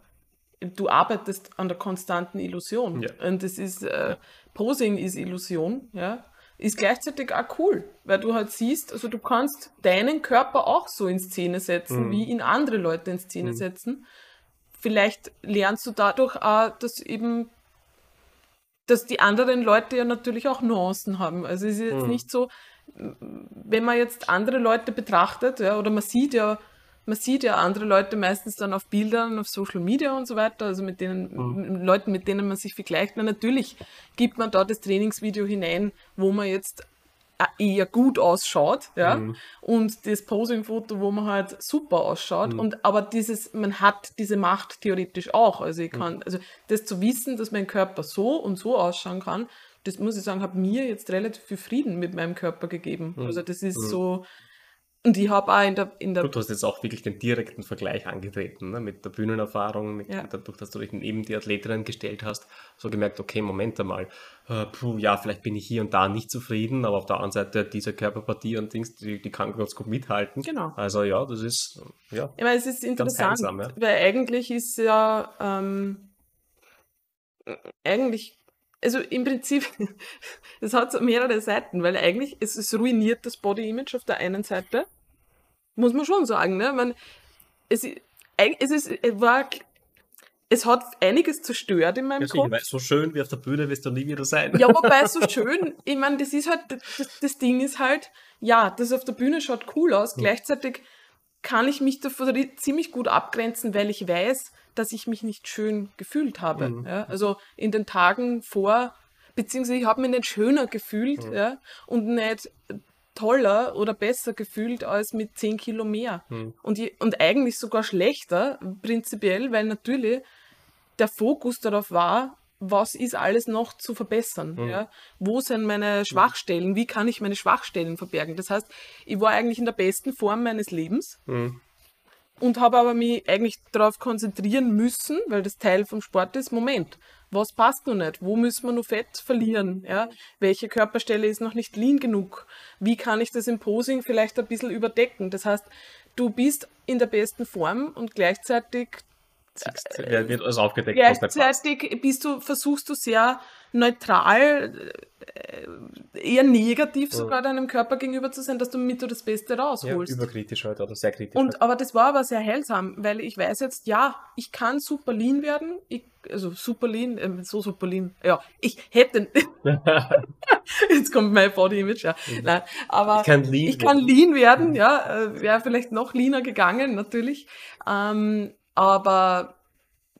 B: Du arbeitest an der konstanten Illusion. Ja. Und das ist, äh, Posing ist Illusion, ja. Ist gleichzeitig auch cool, weil du halt siehst, also du kannst deinen Körper auch so in Szene setzen, mhm. wie ihn andere Leute in Szene mhm. setzen. Vielleicht lernst du dadurch auch, dass eben dass die anderen Leute ja natürlich auch Nuancen haben. Also es ist jetzt mhm. nicht so, wenn man jetzt andere Leute betrachtet, ja, oder man sieht ja, man sieht ja andere Leute meistens dann auf Bildern, auf Social Media und so weiter, also mit denen, mhm. Leuten, mit denen man sich vergleicht. Na, natürlich gibt man da das Trainingsvideo hinein, wo man jetzt eher gut ausschaut, ja, mhm. und das Posing-Foto, wo man halt super ausschaut. Mhm. Und aber dieses, man hat diese Macht theoretisch auch. Also ich kann, mhm. also das zu wissen, dass mein Körper so und so ausschauen kann, das muss ich sagen, hat mir jetzt relativ viel Frieden mit meinem Körper gegeben. Mhm. Also das ist mhm. so. Und ich habe auch in der, in der.
A: Du hast jetzt auch wirklich den direkten Vergleich angetreten, ne? mit der Bühnenerfahrung, mit,
B: ja.
A: dadurch, dass du dich neben die Athletinnen gestellt hast, so gemerkt, okay, Moment einmal, äh, puh, ja, vielleicht bin ich hier und da nicht zufrieden, aber auf der anderen Seite diese Körperpartie und Dings, die, die kann ganz gut mithalten.
B: Genau.
A: Also ja, das ist, ja.
B: Ich meine, es ist interessant, einsam, ja. weil eigentlich ist ja, ähm, eigentlich also im Prinzip, es hat so mehrere Seiten, weil eigentlich es, es ruiniert das Body Image auf der einen Seite, muss man schon sagen, ne? Man, es, es ist, war, es hat einiges zerstört in meinem
A: Ja,
B: Kopf.
A: weil so schön wie auf der Bühne wirst du nie wieder sein.
B: Ja, wobei so schön, ich meine, das ist halt, das, das Ding ist halt, ja, das auf der Bühne schaut cool aus, gleichzeitig kann ich mich davon ziemlich gut abgrenzen, weil ich weiß, dass ich mich nicht schön gefühlt habe.
A: Mhm.
B: Ja? Also in den Tagen vor, beziehungsweise ich habe mich nicht schöner gefühlt
A: Mhm.
B: ja? und nicht toller oder besser gefühlt als mit 10 Kilo mehr.
A: Mhm.
B: Und, je, und eigentlich sogar schlechter, prinzipiell, weil natürlich der Fokus darauf war, was ist alles noch zu verbessern?
A: Mhm.
B: Ja? Wo sind meine Schwachstellen? Wie kann ich meine Schwachstellen verbergen? Das heißt, ich war eigentlich in der besten Form meines Lebens
A: Mhm.
B: Und habe aber mich eigentlich darauf konzentrieren müssen, weil das Teil vom Sport ist, Moment, was passt noch nicht? Wo müssen wir noch Fett verlieren? Ja? Welche Körperstelle ist noch nicht lean genug? Wie kann ich das im Posing vielleicht ein bisschen überdecken? Das heißt, du bist in der besten Form und gleichzeitig
A: Siehst, wird alles aufgedeckt.
B: Gleichzeitig bist du, versuchst du sehr neutral, äh, eher negativ sogar deinem Körper gegenüber zu sein, dass du mit du das Beste
A: Ja,
B: rausholst.
A: überkritisch halt oder sehr kritisch.
B: und, aber das war aber sehr heilsam, weil ich weiß jetzt, ja, ich kann super lean werden. Ich, also super lean, ähm, so super lean. Ja, ich hätte,
A: halt.
B: jetzt kommt mein Body Image, ja. Nein, aber
A: Ich kann lean
B: ich kann
A: werden.
B: lean werden, ja, äh, wäre vielleicht noch leaner gegangen, natürlich. Ähm, aber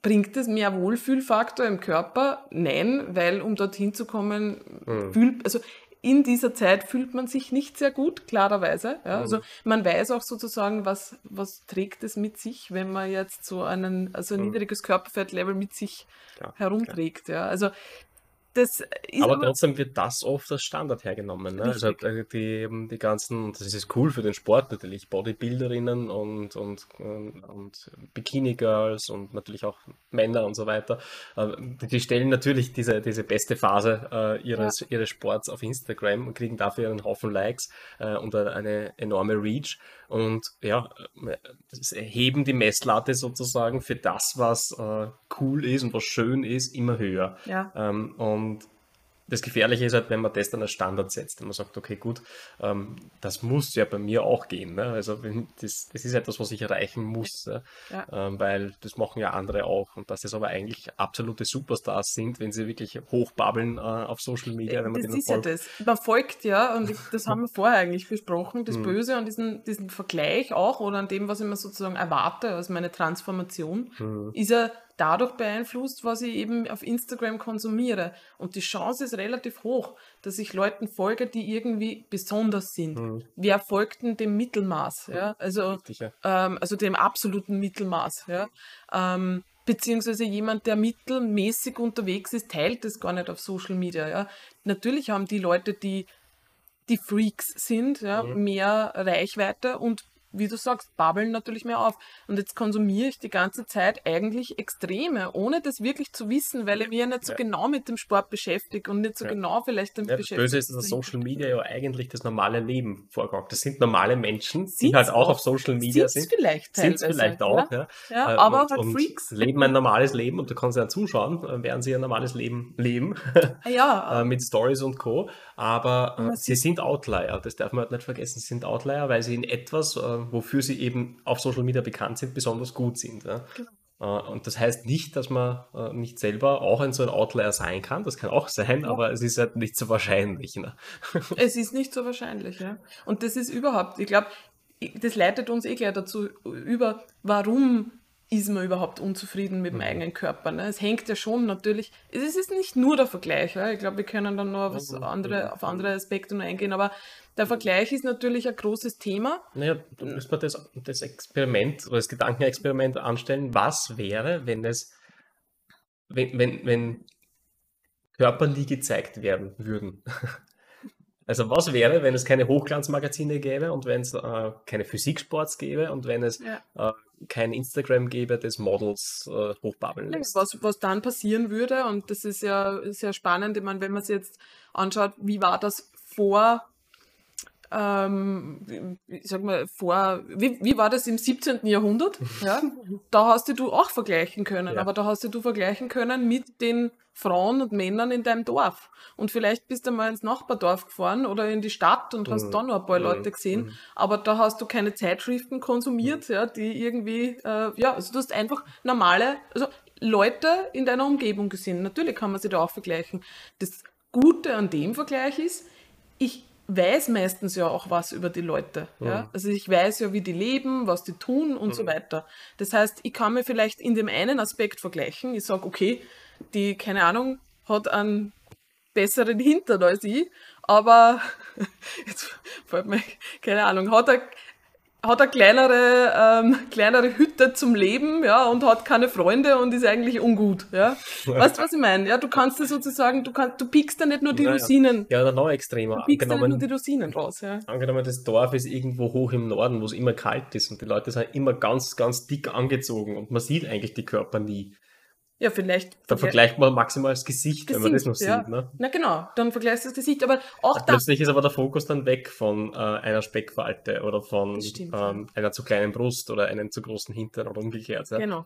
B: bringt es mehr Wohlfühlfaktor im Körper? Nein, weil um dorthin zu kommen,
A: Mhm.
B: fühlt, also in dieser Zeit fühlt man sich nicht sehr gut, klarerweise. Ja. Also man weiß auch sozusagen, was, was trägt es mit sich, wenn man jetzt so einen, also ein
A: Mhm.
B: niedriges Körperfettlevel mit sich
A: Klar,
B: herumträgt. Ja. Also
A: Aber trotzdem wird das oft als Standard hergenommen. Ne? Also äh, die, eben die ganzen, das ist cool für den Sport natürlich, Bodybuilderinnen und, und, und, und Bikini-Girls und natürlich auch Männer und so weiter. Äh, Die stellen natürlich diese, diese beste Phase äh, ihres, ihres Sports auf Instagram und kriegen dafür einen Haufen Likes äh, und eine enorme Reach. Und ja, das heben die Messlatte sozusagen für das, was äh, cool ist und was schön ist, immer höher.
B: Ja.
A: Ähm, und das Gefährliche ist halt, wenn man das dann als Standard setzt und man sagt, okay, gut, ähm, das muss ja bei mir auch gehen. Ne? Also wenn das, das ist etwas, was ich erreichen muss, ja?
B: Ja.
A: Ähm, weil das machen ja andere auch. Und dass das aber eigentlich absolute Superstars sind, wenn sie wirklich hochbabbeln äh, auf Social Media, wenn man
B: das ist ja das. Man folgt ja, und ich, das haben wir vorher eigentlich besprochen, das
A: Mhm.
B: Böse an diesen, diesen Vergleich auch oder an dem, was ich mir sozusagen erwarte als meine Transformation,
A: Mhm.
B: ist ja dadurch beeinflusst, was ich eben auf Instagram konsumiere. Und die Chance ist relativ hoch, dass ich Leuten folge, die irgendwie besonders sind.
A: Mhm.
B: Wer folgt denn dem Mittelmaß? Ja? Also
A: Richtig, ja.
B: ähm, also dem absoluten Mittelmaß. Ja? Ähm, beziehungsweise jemand, der mittelmäßig unterwegs ist, teilt das gar nicht auf Social Media. Ja? Natürlich haben die Leute, die die Freaks sind, ja,
A: Mhm.
B: mehr Reichweite und wie du sagst, babbeln natürlich mehr auf. Und jetzt konsumiere ich die ganze Zeit eigentlich Extreme, ohne das wirklich zu wissen, weil ich mich ja nicht so
A: Ja.
B: genau mit dem Sport beschäftige und nicht so
A: Ja.
B: genau vielleicht damit
A: Ja, das
B: beschäftige.
A: Böse ist, dass Social Media ja eigentlich das normale Leben vorgaukelt. Das sind normale Menschen, die
B: Sind's
A: halt auch auf Social Media
B: Sind's
A: sind.
B: vielleicht
A: Sind es vielleicht auch, ja.
B: Ja,
A: Äh,
B: aber
A: und,
B: halt Freaks.
A: leben ein normales Leben und du kannst ja zuschauen, äh, während sie ein normales Leben leben,
B: Ja,
A: äh, mit Stories und Co. Aber äh, sie sind Outlier, das darf man halt nicht vergessen. Sie sind Outlier, weil sie in etwas, äh, wofür sie eben auf Social Media bekannt sind, besonders gut sind. Ja.
B: Genau.
A: Äh, Und das heißt nicht, dass man äh, nicht selber auch ein so ein Outlier sein kann. Das kann auch sein, aber es ist halt nicht so wahrscheinlich. Ne?
B: Es ist nicht so wahrscheinlich, ja. Und das ist überhaupt, ich glaube, das leitet uns eh gleich dazu über, warum ist man überhaupt unzufrieden mit dem eigenen Körper. Ne? Es hängt ja schon natürlich, es ist nicht nur der Vergleich, ja? ich glaube, wir können dann noch was andere, auf andere Aspekte noch eingehen, aber der Vergleich ist natürlich ein großes Thema.
A: Naja, du müsst mal das, das Experiment oder das Gedankenexperiment anstellen. Was wäre, wenn es, wenn, wenn, wenn Körper nie gezeigt werden würden? Also was wäre, wenn es keine Hochglanzmagazine gäbe und wenn es äh, keine Physiksports gäbe und wenn es
B: Ja.
A: äh, kein Instagram gäbe, das Models äh, hochbabbeln lässt?
B: Was, was dann passieren würde, und das ist ja sehr spannend, ich meine, wenn man sich jetzt anschaut, wie war das vor ähm, ich sag mal, vor, wie, wie war das im 17. Jahrhundert? Ja, da hast du auch vergleichen können,
A: Ja.
B: aber da hast du vergleichen können mit den Frauen und Männern in deinem Dorf. Und vielleicht bist du mal ins Nachbardorf gefahren oder in die Stadt und hast
A: Mhm.
B: da noch ein paar
A: Mhm.
B: Leute gesehen,
A: Mhm.
B: aber da hast du keine Zeitschriften konsumiert, ja, die irgendwie, äh, ja, also du hast einfach normale, also Leute in deiner Umgebung gesehen. Natürlich kann man sich da auch vergleichen. Das Gute an dem Vergleich ist, ich weiß meistens ja auch was über die Leute. Ja?
A: Mhm.
B: Also ich weiß ja, wie die leben, was die tun und so
A: Mhm.
B: weiter. Das heißt, ich kann mir vielleicht in dem einen Aspekt vergleichen. Ich sage, okay, die, keine Ahnung, hat einen besseren Hintern als ich, aber jetzt fällt mir, keine Ahnung, hat er hat eine kleinere, ähm, kleinere Hütte zum Leben, ja, und hat keine Freunde und ist eigentlich ungut, ja. Weißt du, was ich meine? Ja, du kannst da sozusagen, du kannst, du pickst da nicht nur die
A: Naja.
B: Rosinen,
A: Ja, oder noch extremer.
B: du pickst da nicht nur die
A: Angenommen,
B: Rosinen raus, ja.
A: angenommen, das Dorf ist irgendwo hoch im Norden, wo es immer kalt ist und die Leute sind immer ganz, ganz dick angezogen und man sieht eigentlich die Körper nie.
B: Ja, vielleicht.
A: Da vergleicht man maximal das Gesicht, wenn man das noch
B: Gesicht, ja.
A: sieht. Ne?
B: Na genau, dann vergleichst du das Gesicht, aber auch da,
A: Plötzlich ist aber der Fokus dann weg von äh, einer Speckfalte oder von
B: stimmt,
A: ähm, einer zu kleinen Brust oder einem zu großen Hintern oder umgekehrt. Ja?
B: Genau.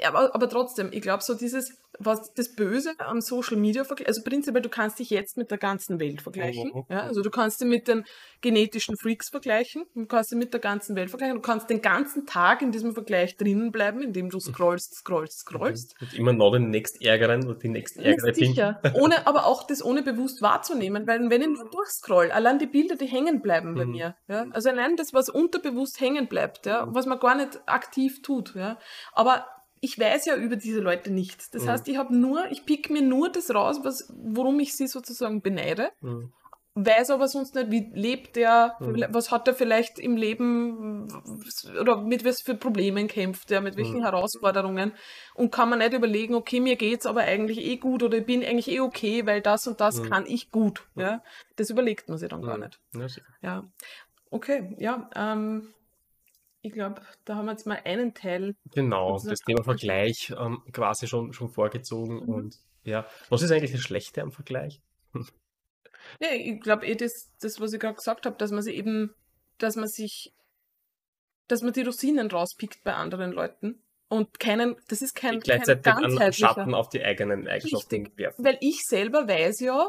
B: Ja, aber, aber trotzdem, ich glaube, so dieses, was das Böse am Social Media vergleichen, also prinzipiell, du kannst dich jetzt mit der ganzen Welt vergleichen.
A: Mhm.
B: Ja, also du kannst dich mit den genetischen Freaks vergleichen, du kannst dich mit der ganzen Welt vergleichen, du kannst den ganzen Tag in diesem Vergleich drinnen bleiben, indem du scrollst, scrollst, scrollst.
A: Und immer noch den nächstärgeren oder die
B: Ja,
A: nächstärgere
B: sicher. Ohne, aber auch das ohne bewusst wahrzunehmen, weil wenn ich nur durchscroll, allein die Bilder, die hängen bleiben bei
A: Mhm.
B: mir. Ja? Also allein das, was unterbewusst hängen bleibt, ja, was man gar nicht aktiv tut. Ja? Aber ich weiß ja über diese Leute nichts. Das
A: Mhm.
B: heißt, ich habe nur, ich pick mir nur das raus, was, worum ich sie sozusagen beneide,
A: Mhm.
B: weiß aber sonst nicht, wie lebt der,
A: Mhm.
B: was hat er vielleicht im Leben oder mit was für Problemen kämpft er, mit welchen
A: Mhm.
B: Herausforderungen und kann man nicht überlegen, okay, mir geht's aber eigentlich eh gut oder ich bin eigentlich eh okay, weil das und das
A: Mhm.
B: kann ich gut. Ja, das überlegt man sich dann gar
A: Mhm.
B: nicht.
A: Ja,
B: okay, ja, ähm, ich glaube, da haben wir jetzt mal einen Teil.
A: Genau,
B: Das
A: Thema. Vergleich ähm, quasi schon, schon vorgezogen.
B: Mhm.
A: Und ja, was ist eigentlich das Schlechte am Vergleich?
B: Ja, ich glaube eh das, das, was ich gerade gesagt habe, dass man sich eben, dass man sich, dass man die Rosinen rauspickt bei anderen Leuten und keinen, das ist kein, kein
A: Gleichzeitig
B: ganzheitlicher.
A: Schatten auf die eigenen Eigenschaften
B: Richtig.
A: werfen.
B: Weil ich selber weiß ja,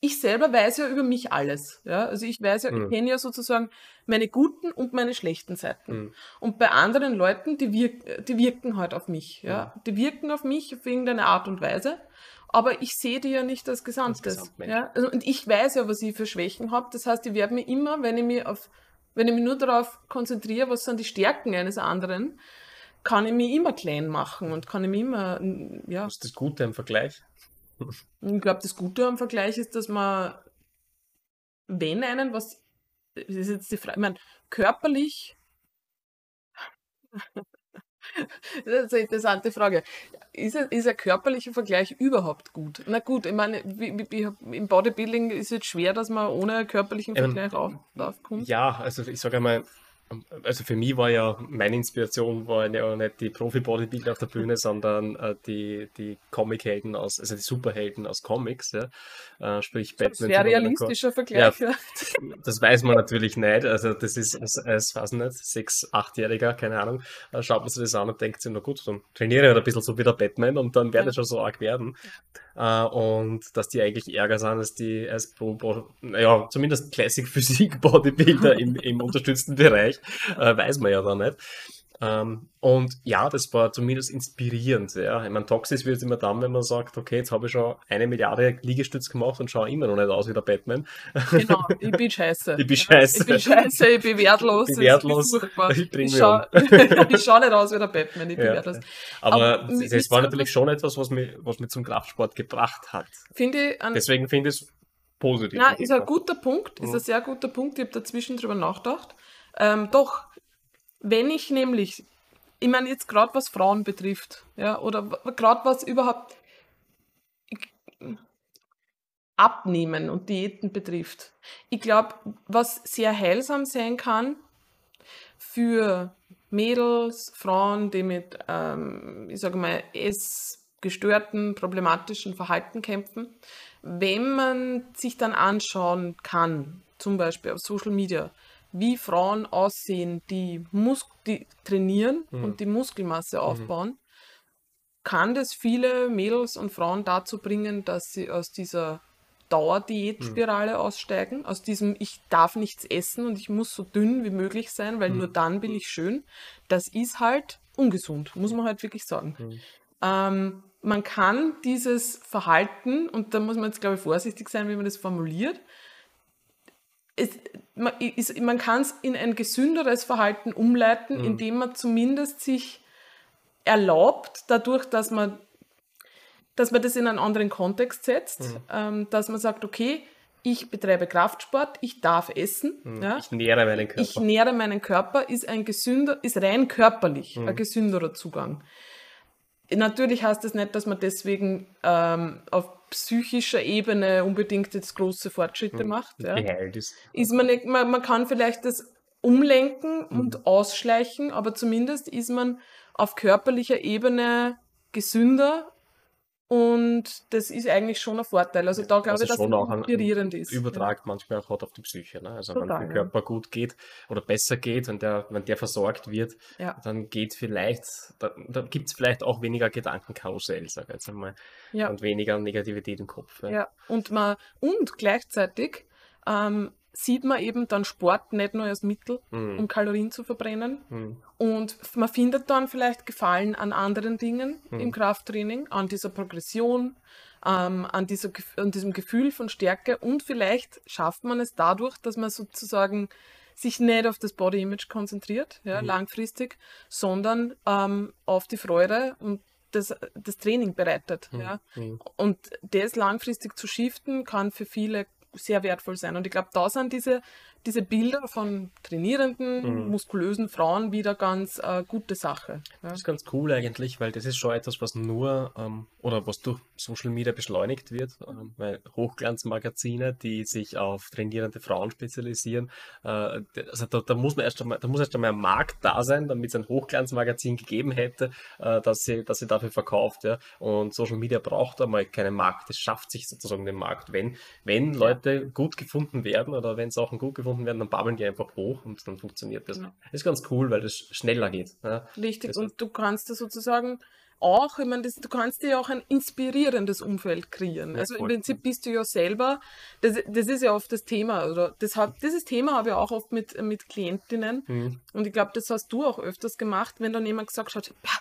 B: ich selber weiß ja über mich alles. Ja? Also ich weiß ja,
A: Mhm.
B: ich kenne ja sozusagen meine guten und meine schlechten Seiten.
A: Mhm.
B: Und bei anderen Leuten, die, wirk die wirken halt auf mich. Ja? Die wirken auf mich auf irgendeine Art und Weise. Aber ich sehe die ja nicht als Gesamtes. Ja? also, und ich weiß ja, was ich für Schwächen habe. Das heißt, ich werde mir immer, wenn ich mich auf, wenn ich mich nur darauf konzentriere, was sind die Stärken eines anderen, kann ich mich immer klein machen und kann ich mich immer, ja,
A: Was ist das Gute am Vergleich?
B: Ich glaube, das Gute am Vergleich ist, dass man, wenn einen was, das ist jetzt die Frage, ich meine, körperlich, das ist eine interessante Frage. Ist ein, ist ein körperlicher Vergleich überhaupt gut? Na gut, ich meine, wie, wie, im Bodybuilding ist es schwer, dass man ohne körperlichen
A: Ähm,
B: Vergleich auf, aufkommt.
A: Ja, also ich sage einmal, also für mich war ja, meine Inspiration war ja nicht die Profi-Bodybuilder auf der Bühne, sondern äh, die, die Comic-Helden aus, also die Superhelden aus Comics, ja. Äh, sprich
B: Das
A: Batman.
B: wäre
A: Superman,
B: realistischer Vergleich. Ja.
A: Das weiß man natürlich nicht. Also das ist als, als weiß nicht, sechs, achtjähriger, keine Ahnung, äh, schaut man sich das an und denkt sich, na gut, dann trainiere ich halt ein bisschen so wie der Batman und dann werde ich schon so arg werden. Äh, und dass die eigentlich ärger sind als die als Pro, Pro ja, zumindest Classic Physik Bodybuilder im, im unterstützten Bereich, äh, weiß man ja da nicht. Ähm, und ja, das war zumindest inspirierend. Ja. Ich meine, Toxis wird immer dann, wenn man sagt, okay, jetzt habe ich schon eine Milliarde Liegestütz gemacht und schaue immer noch nicht aus wie der Batman.
B: Genau, ich bin scheiße.
A: Ich bin scheiße.
B: Ich bin scheiße, ich bin wertlos.
A: Ich bin wertlos,
B: Ich, bin
A: ich
B: schaue ich schau nicht aus wie der Batman, ich bin
A: Ja.
B: wertlos.
A: Aber,
B: Aber mit
A: war natürlich schon etwas, was mich, was mich zum Kraftsport gebracht hat.
B: Finde
A: Deswegen finde ich es positiv.
B: na, ist ein guter Punkt, ist
A: Mhm.
B: ein sehr guter Punkt, ich habe dazwischen drüber nachgedacht. Ähm, doch, wenn ich nämlich, ich meine jetzt gerade was Frauen betrifft, ja, oder gerade was überhaupt Abnehmen und Diäten betrifft. Ich glaube, was sehr heilsam sein kann für Mädels, Frauen, die mit, ähm, ich sage mal, essgestörten, problematischen Verhalten kämpfen, wenn man sich dann anschauen kann, zum Beispiel auf Social Media, wie Frauen aussehen, die, Mus die trainieren
A: Mhm.
B: und die Muskelmasse aufbauen, kann das viele Mädels und Frauen dazu bringen, dass sie aus dieser Dauerdiätspirale aussteigen, aus diesem ich darf nichts essen und ich muss so dünn wie möglich sein, weil nur dann bin ich schön. Das ist halt ungesund, muss man halt wirklich sagen.
A: Mhm.
B: Ähm, man kann dieses Verhalten, und da muss man jetzt, glaube ich, vorsichtig sein, wie man das formuliert, es, man, ist, man kann es in ein gesünderes Verhalten umleiten, indem man zumindest sich erlaubt, dadurch, dass man, dass man das in einen anderen Kontext setzt, ähm, dass man sagt, okay, ich betreibe Kraftsport, ich darf essen, ja,
A: Ich nähere meinen Körper.
B: ich nähere meinen Körper, ist ein gesünder, ist rein körperlich
A: Mhm.
B: ein gesünderer Zugang. Natürlich heißt das nicht, dass man deswegen ähm, auf psychischer Ebene unbedingt jetzt große Fortschritte macht. Ja.
A: ist.
B: Ist man, nicht, man, man kann vielleicht das umlenken und ausschleichen, aber zumindest ist man auf körperlicher Ebene gesünder und das ist eigentlich schon ein Vorteil. Also da glaube
A: Was
B: ich, dass
A: schon
B: es
A: auch ein-
B: inspirierend ist.
A: Übertragt manchmal auch hat auf die Psyche. Ne? Also wenn
B: Total,
A: dem
B: ja.
A: Körper gut geht oder besser geht, wenn der, wenn der versorgt wird,
B: Ja.
A: dann geht vielleicht, da, da gibt es vielleicht auch weniger Gedankenkarussell, sag ich jetzt einmal.
B: Ja.
A: Und weniger Negativität im Kopf. Ja.
B: Ja, und, man, und gleichzeitig ähm, sieht man eben dann Sport nicht nur als Mittel,
A: Mhm.
B: um Kalorien zu verbrennen.
A: Mhm.
B: Und man findet dann vielleicht Gefallen an anderen Dingen
A: Mhm.
B: im Krafttraining, an dieser Progression, ähm, an, dieser, an diesem Gefühl von Stärke und vielleicht schafft man es dadurch, dass man sozusagen sich nicht auf das Body Image konzentriert, ja,
A: Mhm.
B: langfristig, sondern ähm, auf die Freude und das, das Training bereitet. Ja.
A: Mhm.
B: Und das langfristig zu shiften, kann für viele sehr wertvoll sein. Und ich glaube, da sind diese, diese Bilder von trainierenden,
A: Mhm.
B: muskulösen Frauen wieder ganz äh, gute Sache. Ja.
A: Das ist ganz cool eigentlich, weil das ist schon etwas, was nur ähm, oder was durch Social Media beschleunigt wird, ähm, weil Hochglanzmagazine, die sich auf trainierende Frauen spezialisieren, äh, also da, da muss man erst einmal, da muss erst einmal ein Markt da sein, damit es ein Hochglanzmagazin gegeben hätte, äh, dass sie, dass sie dafür verkauft, ja. Und Social Media braucht einmal keinen Markt. Es schafft sich sozusagen den Markt. Wenn, wenn Leute gut gefunden werden oder wenn Sachen gut gefunden werden, dann babbeln die einfach hoch und dann funktioniert das.
B: Genau.
A: Das ist ganz cool, weil das schneller geht. Ja.
B: Richtig.
A: Das-
B: Und du kannst da sozusagen auch, ich meine, das, du kannst dir auch ein inspirierendes Umfeld kreieren.
A: Ja,
B: also im
A: voll.
B: Prinzip bist du ja selber, das, das ist ja oft das Thema, oder das hab, dieses Thema habe ich auch oft mit, mit Klientinnen.
A: Mhm.
B: Und ich glaube, das hast du auch öfters gemacht, wenn dann jemand gesagt hat, "Pah,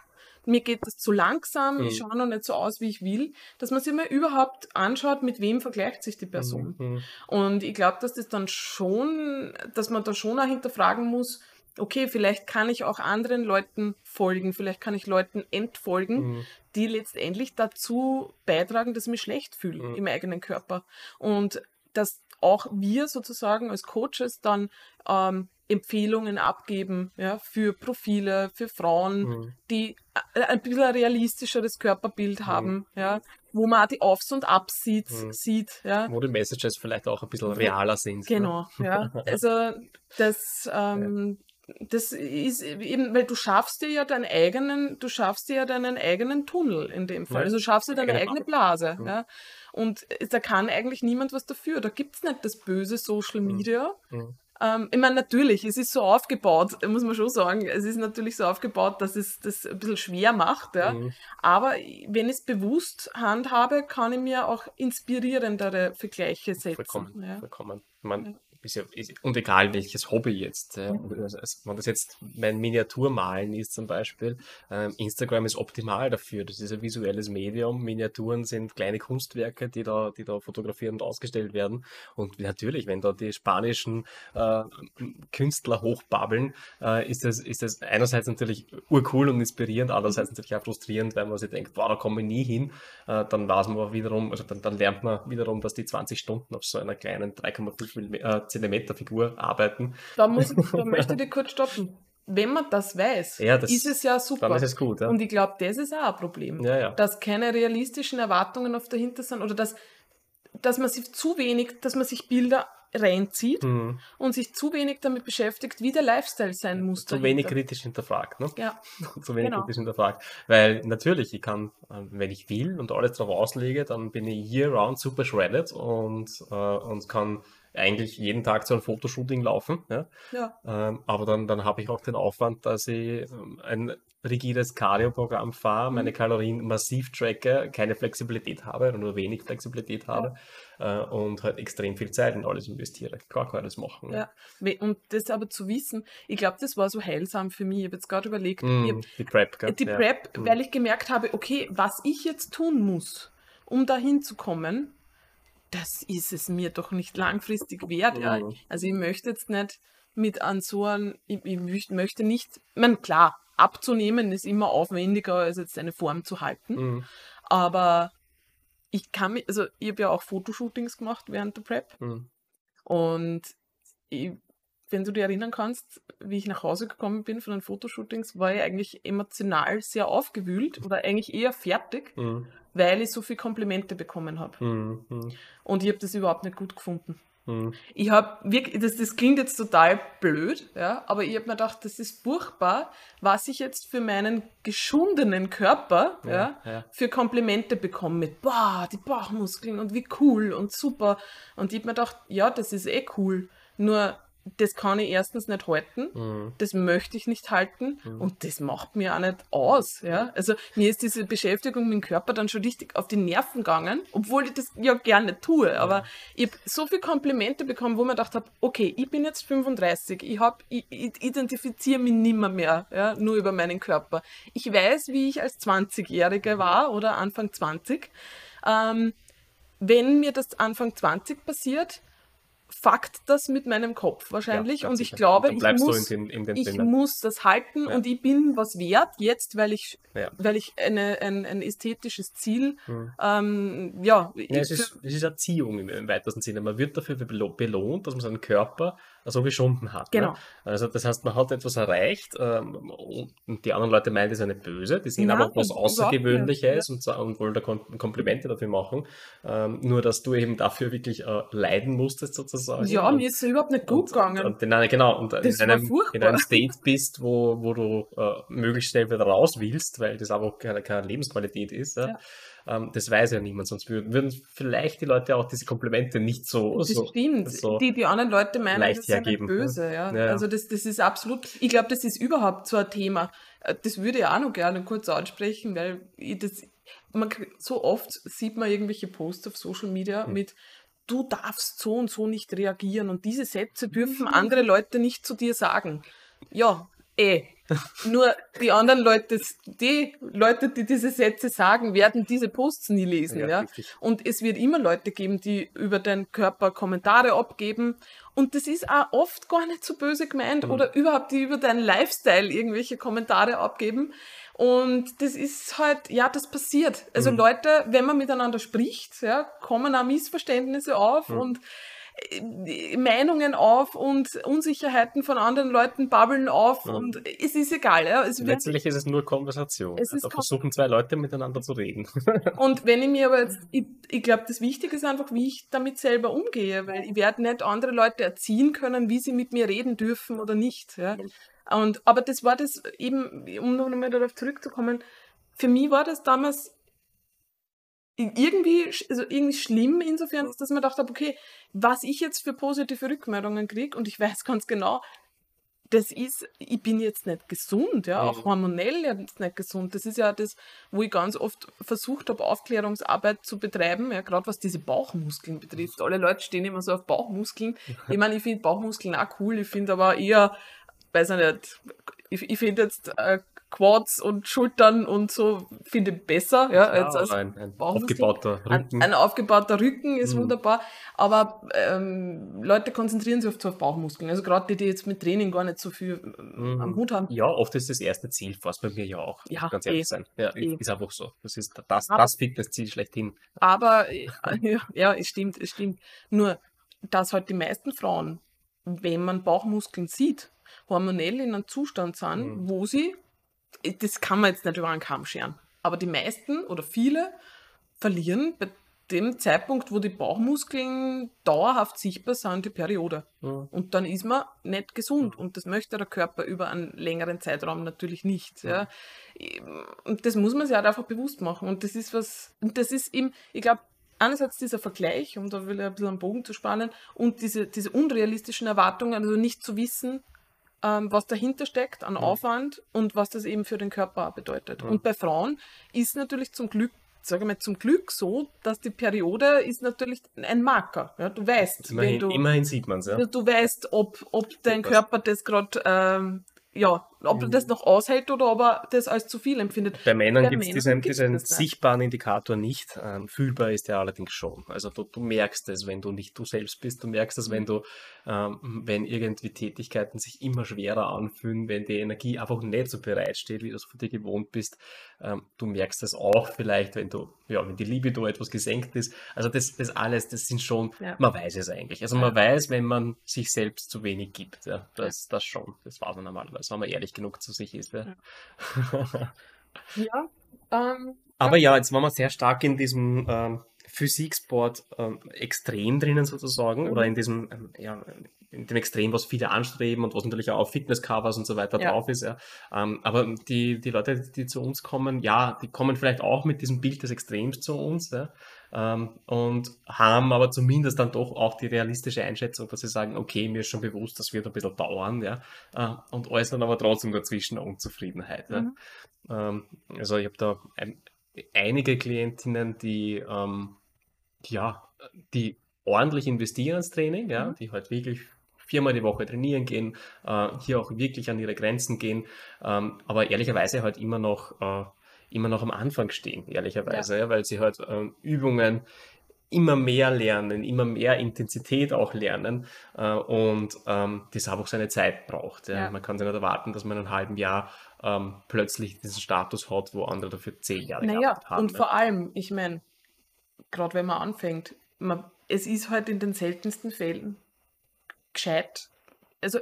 B: mir geht das zu langsam, ich
A: Mhm.
B: schaue noch nicht so aus, wie ich will, dass man sich mal überhaupt anschaut, mit wem vergleicht sich die Person.
A: Mhm.
B: Und ich glaube, dass das dann schon, dass man da schon auch hinterfragen muss, okay, vielleicht kann ich auch anderen Leuten folgen, vielleicht kann ich Leuten entfolgen,
A: Mhm.
B: die letztendlich dazu beitragen, dass ich mich schlecht fühle
A: Mhm.
B: im eigenen Körper. Und dass auch wir sozusagen als Coaches dann ähm, Empfehlungen abgeben ja, für Profile, für Frauen,
A: Mhm.
B: die äh, ein bisschen ein realistischeres Körperbild haben, ja, wo man auch die Aufs und Abs sieht,
A: Mhm.
B: sieht ja.
A: Wo die Messages vielleicht auch ein bisschen realer sind.
B: Genau, ja. Also das, ähm, das ist eben, weil du schaffst dir ja deinen eigenen, du schaffst dir ja deinen eigenen Tunnel in dem Fall. Also du schaffst dir deine
A: eigene
B: Blase.
A: Mhm.
B: Ja. Und da kann eigentlich niemand was dafür. Da gibt's nicht das böse Social Media.
A: Ne? Mhm.
B: Ähm, ich meine, natürlich, es ist so aufgebaut, muss man schon sagen, es ist natürlich so aufgebaut, dass es das ein bisschen schwer macht. Ja.
A: Mhm.
B: Aber wenn ich es bewusst handhabe, kann ich mir auch inspirierendere Vergleiche setzen.
A: Vollkommen,
B: Ja.
A: vollkommen. Man,
B: Ja.
A: Ist ja, ist, und egal welches Hobby jetzt. Äh, also, wenn das jetzt mein Miniaturmalen ist zum Beispiel, ähm, Instagram ist optimal dafür. Das ist ein visuelles Medium. Miniaturen sind kleine Kunstwerke, die da, die da fotografiert und ausgestellt werden. Und natürlich, wenn da die spanischen äh, Künstler hochbabbeln, äh, ist das, ist das einerseits natürlich urcool und inspirierend, andererseits natürlich auch frustrierend, weil man sich denkt, wow, da komme ich nie hin. Äh, dann weiß man wiederum, also dann, dann lernt man wiederum, dass die 20 Stunden auf so einer kleinen 3,5 Millim- äh, Zentimeter Figur arbeiten.
B: Da, muss ich, da möchte ich dich kurz stoppen. Wenn man das weiß,
A: Ja, das-
B: ist es ja super.
A: Dann ist es gut. Ja,
B: Und ich glaube, das ist auch ein Problem.
A: ja. ja.
B: Dass keine realistischen Erwartungen auf dahinter sind oder dass, dass man sich zu wenig, dass man sich Bilder reinzieht
A: Mhm.
B: und sich zu wenig damit beschäftigt, wie der Lifestyle sein muss.
A: Zu wenig
B: dahinter.
A: kritisch hinterfragt. Ne?
B: Ja,
A: zu wenig
B: Genau.
A: kritisch hinterfragt. Weil natürlich, ich kann, äh, wenn ich will und alles darauf auslege, dann bin ich year round super shredded und, äh, und kann eigentlich jeden Tag zu einem Fotoshooting laufen. Ja?
B: Ja.
A: Ähm, aber dann, dann habe ich auch den Aufwand, dass ich ähm, ein rigides Cardio-Programm fahre, meine
B: Mhm.
A: Kalorien massiv tracke, keine Flexibilität habe oder nur wenig Flexibilität habe äh, und halt extrem viel Zeit in alles investiere. Klar kann ich das machen.
B: Ja. We- Und das aber zu wissen, ich glaube, das war so heilsam für mich. Ich habe jetzt gerade überlegt,
A: Mm, die Prep, gell?
B: die
A: ja.
B: Prep,
A: Mm.
B: weil ich gemerkt habe, okay, was ich jetzt tun muss, um dahin zu kommen, das ist es mir doch nicht langfristig wert. Ja.
A: Mhm.
B: Also ich möchte jetzt nicht mit an so einem, ich, ich möcht- möchte nicht, ich meine, klar, abzunehmen ist immer aufwendiger, als jetzt eine Form zu halten,
A: Mm,
B: aber ich kann mich, also ich habe ja auch Fotoshootings gemacht während der Prep
A: mm.
B: und ich, wenn du dich erinnern kannst, wie ich nach Hause gekommen bin von den Fotoshootings, war ich eigentlich emotional sehr aufgewühlt oder eigentlich eher fertig,
A: Mm,
B: weil ich so viele Komplimente bekommen habe.
A: mm,
B: Und ich habe das überhaupt nicht gut gefunden.
A: mm.
B: Ich habe wirklich, das, das klingt jetzt total blöd, ja, aber ich habe mir gedacht, das ist furchtbar, was ich jetzt für meinen geschundenen Körper, ja,
A: ja.
B: für Komplimente bekomme mit, boah, die Bauchmuskeln und wie cool und super. Und ich habe mir gedacht, ja, das ist eh cool. Nur, das kann ich erstens nicht halten.
A: Mm.
B: Das möchte ich nicht halten
A: Mhm.
B: und das macht mir auch nicht aus. Ja? Also mir ist diese Beschäftigung mit dem Körper dann schon richtig auf die Nerven gegangen, obwohl ich das ja gerne tue. Aber ich habe so viele Komplimente bekommen, wo man gedacht habe, okay, ich bin jetzt 35, ich, hab, ich, ich identifiziere mich nimmer mehr ja, nur über meinen Körper. Ich weiß, wie ich als 20-Jährige war oder Anfang 20. Ähm, wenn mir das Anfang 20 passiert, fuckt das mit meinem Kopf wahrscheinlich.
A: Ja,
B: und ich
A: sicher.
B: glaube, ich muss,
A: in, in
B: ich muss das halten
A: Ja.
B: und ich bin was wert jetzt, weil ich,
A: Ja.
B: weil ich eine, ein, ein ästhetisches Ziel,
A: Mhm.
B: ähm, ja,
A: es ist, es ist Erziehung im, im weitesten Sinne. Man wird dafür belo- belohnt, dass man seinen Körper so geschunden hat.
B: Genau.
A: Ne? Also das heißt, man hat etwas erreicht ähm, und die anderen Leute meinen, das ist eine böse, die sehen
B: Nein,
A: aber was Außergewöhnliches und, und wollen da Kom Komplimente dafür machen. Ähm, nur, dass du eben dafür wirklich äh, leiden musstest sozusagen.
B: ja,
A: und,
B: mir ist es überhaupt nicht gut
A: und,
B: gegangen.
A: Und in einer, genau, und in einem, in einem State bist, wo, wo du äh, möglichst schnell wieder raus willst, weil das einfach keine, keine Lebensqualität ist. Ja?
B: Ja.
A: Ähm, das weiß ja niemand, sonst würden, würden vielleicht die Leute auch diese Komplimente nicht so,
B: das
A: so,
B: stimmt.
A: so
B: die, die anderen Leute meinen, das ist
A: hergeben,
B: böse. Ja.
A: Ja.
B: Also das, das ist absolut, ich glaube, das ist überhaupt so ein Thema. Äh, Das würde ich auch noch gerne kurz ansprechen, weil das, man, so oft sieht man irgendwelche Posts auf Social Media
A: Hm.
B: mit du darfst so und so nicht reagieren und diese Sätze dürfen andere Leute nicht zu dir sagen. Ja, eh. Nur die anderen Leute, die Leute, die diese Sätze sagen, werden diese Posts nie lesen.
A: Ja,
B: Ja. Und es wird immer Leute geben, die über den Körper Kommentare abgeben. Und das ist auch oft gar nicht so böse gemeint
A: Mhm.
B: oder überhaupt, die über deinen Lifestyle irgendwelche Kommentare abgeben. Und das ist halt, ja, das passiert. Also
A: Mhm.
B: Leute, wenn man miteinander spricht, ja, kommen auch Missverständnisse auf
A: Mhm.
B: und Meinungen auf und Unsicherheiten von anderen Leuten babbeln auf
A: Mhm.
B: und es ist egal. Ja. Es
A: Letztlich ist es nur Konversation.
B: Es ist
A: da versuchen zwei Leute miteinander zu reden.
B: und wenn ich mir aber jetzt, ich, ich glaube, das Wichtige ist einfach, wie ich damit selber umgehe, weil ich werde nicht andere Leute erziehen können, wie sie mit mir reden dürfen oder nicht. Ja. Und, aber das war das eben, um noch einmal darauf zurückzukommen, für mich war das damals irgendwie, also irgendwie schlimm insofern, dass man gedacht habe, okay, was ich jetzt für positive Rückmeldungen kriege und ich weiß ganz genau, das ist, ich bin jetzt nicht gesund, ja, auch hormonell jetzt nicht gesund. Das ist ja das, wo ich ganz oft versucht habe, Aufklärungsarbeit zu betreiben, ja, gerade was diese Bauchmuskeln betrifft. Alle Leute stehen immer so auf Bauchmuskeln. Ich meine, ich finde Bauchmuskeln auch cool, ich finde aber eher, weiß ich nicht, ich, ich finde jetzt äh, Quads und Schultern und so finde ich besser, ja, als, als
A: ein, ein aufgebauter
B: ein,
A: Rücken.
B: ein aufgebauter Rücken ist
A: Mhm.
B: wunderbar, aber ähm, Leute konzentrieren sich oft so auf Bauchmuskeln. Also gerade die, die jetzt mit Training gar nicht so viel ähm,
A: Mhm.
B: am Hut haben.
A: Ja, oft ist das erste Ziel, fast bei mir ja auch.
B: Ja,
A: ganz ehrlich
B: eh.
A: sein. Ja,
B: Eh.
A: ist einfach so. Das ist das,
B: Aber-
A: das Fitnessziel schlechthin.
B: Aber äh, ja, ja, es stimmt, es stimmt. Nur, dass halt die meisten Frauen, wenn man Bauchmuskeln sieht, hormonell in einem Zustand sind,
A: Mhm.
B: wo sie, das kann man jetzt nicht über einen Kamm scheren, aber die meisten oder viele verlieren bei dem Zeitpunkt, wo die Bauchmuskeln dauerhaft sichtbar sind, die Periode.
A: Mhm.
B: Und dann ist man nicht gesund. Und das möchte der Körper über einen längeren Zeitraum natürlich nicht. Ja. Und das muss man sich halt einfach bewusst machen. Und das ist was, und das ist eben, ich glaube, einerseits dieser Vergleich, um da will ich ein bisschen einen Bogen zu spannen, und diese, diese unrealistischen Erwartungen, also nicht zu wissen, ähm, was dahinter steckt an Aufwand und was das eben für den Körper bedeutet. Und bei Frauen ist natürlich zum Glück sage ich mal, zum Glück so, dass die Periode ist natürlich ein Marker. Ja, du weißt,
A: Immerhin,
B: wenn du,
A: immerhin sieht man es, ja.
B: du weißt, ob, ob dein. Körper das gerade, ähm, ja, ob er das noch aushält oder ob er das als zu viel empfindet.
A: Bei Männern gibt es diesen, diesen sichtbaren Indikator nicht. Ähm, fühlbar ist er allerdings schon. Also du, du merkst es, wenn du nicht du selbst bist. Du merkst es, wenn du, ähm, wenn irgendwie Tätigkeiten sich immer schwerer anfühlen, wenn die Energie einfach nicht so bereitsteht, wie du es von dir gewohnt bist. Ähm, du merkst es auch vielleicht, wenn du, ja, wenn die Libido etwas gesenkt ist. Also das, das alles, das sind schon,
B: Ja.
A: man weiß es eigentlich. Also man weiß, wenn man sich selbst zu wenig gibt. Ja, das, das schon. Das weiß man normalerweise, wenn man ehrlich genug zu sich ist. Ja.
B: Ja, ähm,
A: Aber ja, jetzt waren wir sehr stark in diesem ähm, Physiksport ähm, extrem drinnen sozusagen
B: Mhm.
A: oder in diesem, ähm, ja, in dem Extrem, was viele anstreben und was natürlich auch auf Fitnesscovers und so weiter
B: Ja.
A: drauf ist. Ja. Ähm, aber die, die Leute, die zu uns kommen, ja, die kommen vielleicht auch mit diesem Bild des Extrems zu uns ja, ähm, und haben aber zumindest dann doch auch die realistische Einschätzung, dass sie sagen, okay, mir ist schon bewusst, das wird ein bisschen dauern, ja, äh, und äußern aber trotzdem dazwischen Unzufriedenheit. Ja.
B: Mhm.
A: Ähm, also ich habe da ein, einige Klientinnen, die ähm, ja, die ordentlich investieren ins Training, ja,
B: Mhm.
A: die halt wirklich viermal die Woche trainieren gehen, äh, hier auch wirklich an ihre Grenzen gehen, ähm, aber ehrlicherweise halt immer noch, äh, immer noch am Anfang stehen, ehrlicherweise, ja. weil sie halt ähm, Übungen immer mehr lernen, immer mehr Intensität auch lernen äh, und ähm, das einfach seine Zeit braucht. Ja.
B: Ja.
A: Man kann sich nicht erwarten, dass man in einem halben Jahr ähm, plötzlich diesen Status hat, wo andere dafür zehn Jahre
B: Naja,
A: haben.
B: und
A: ne?
B: vor allem, ich meine, gerade wenn man anfängt, man, es ist halt in den seltensten Fällen gescheit. Also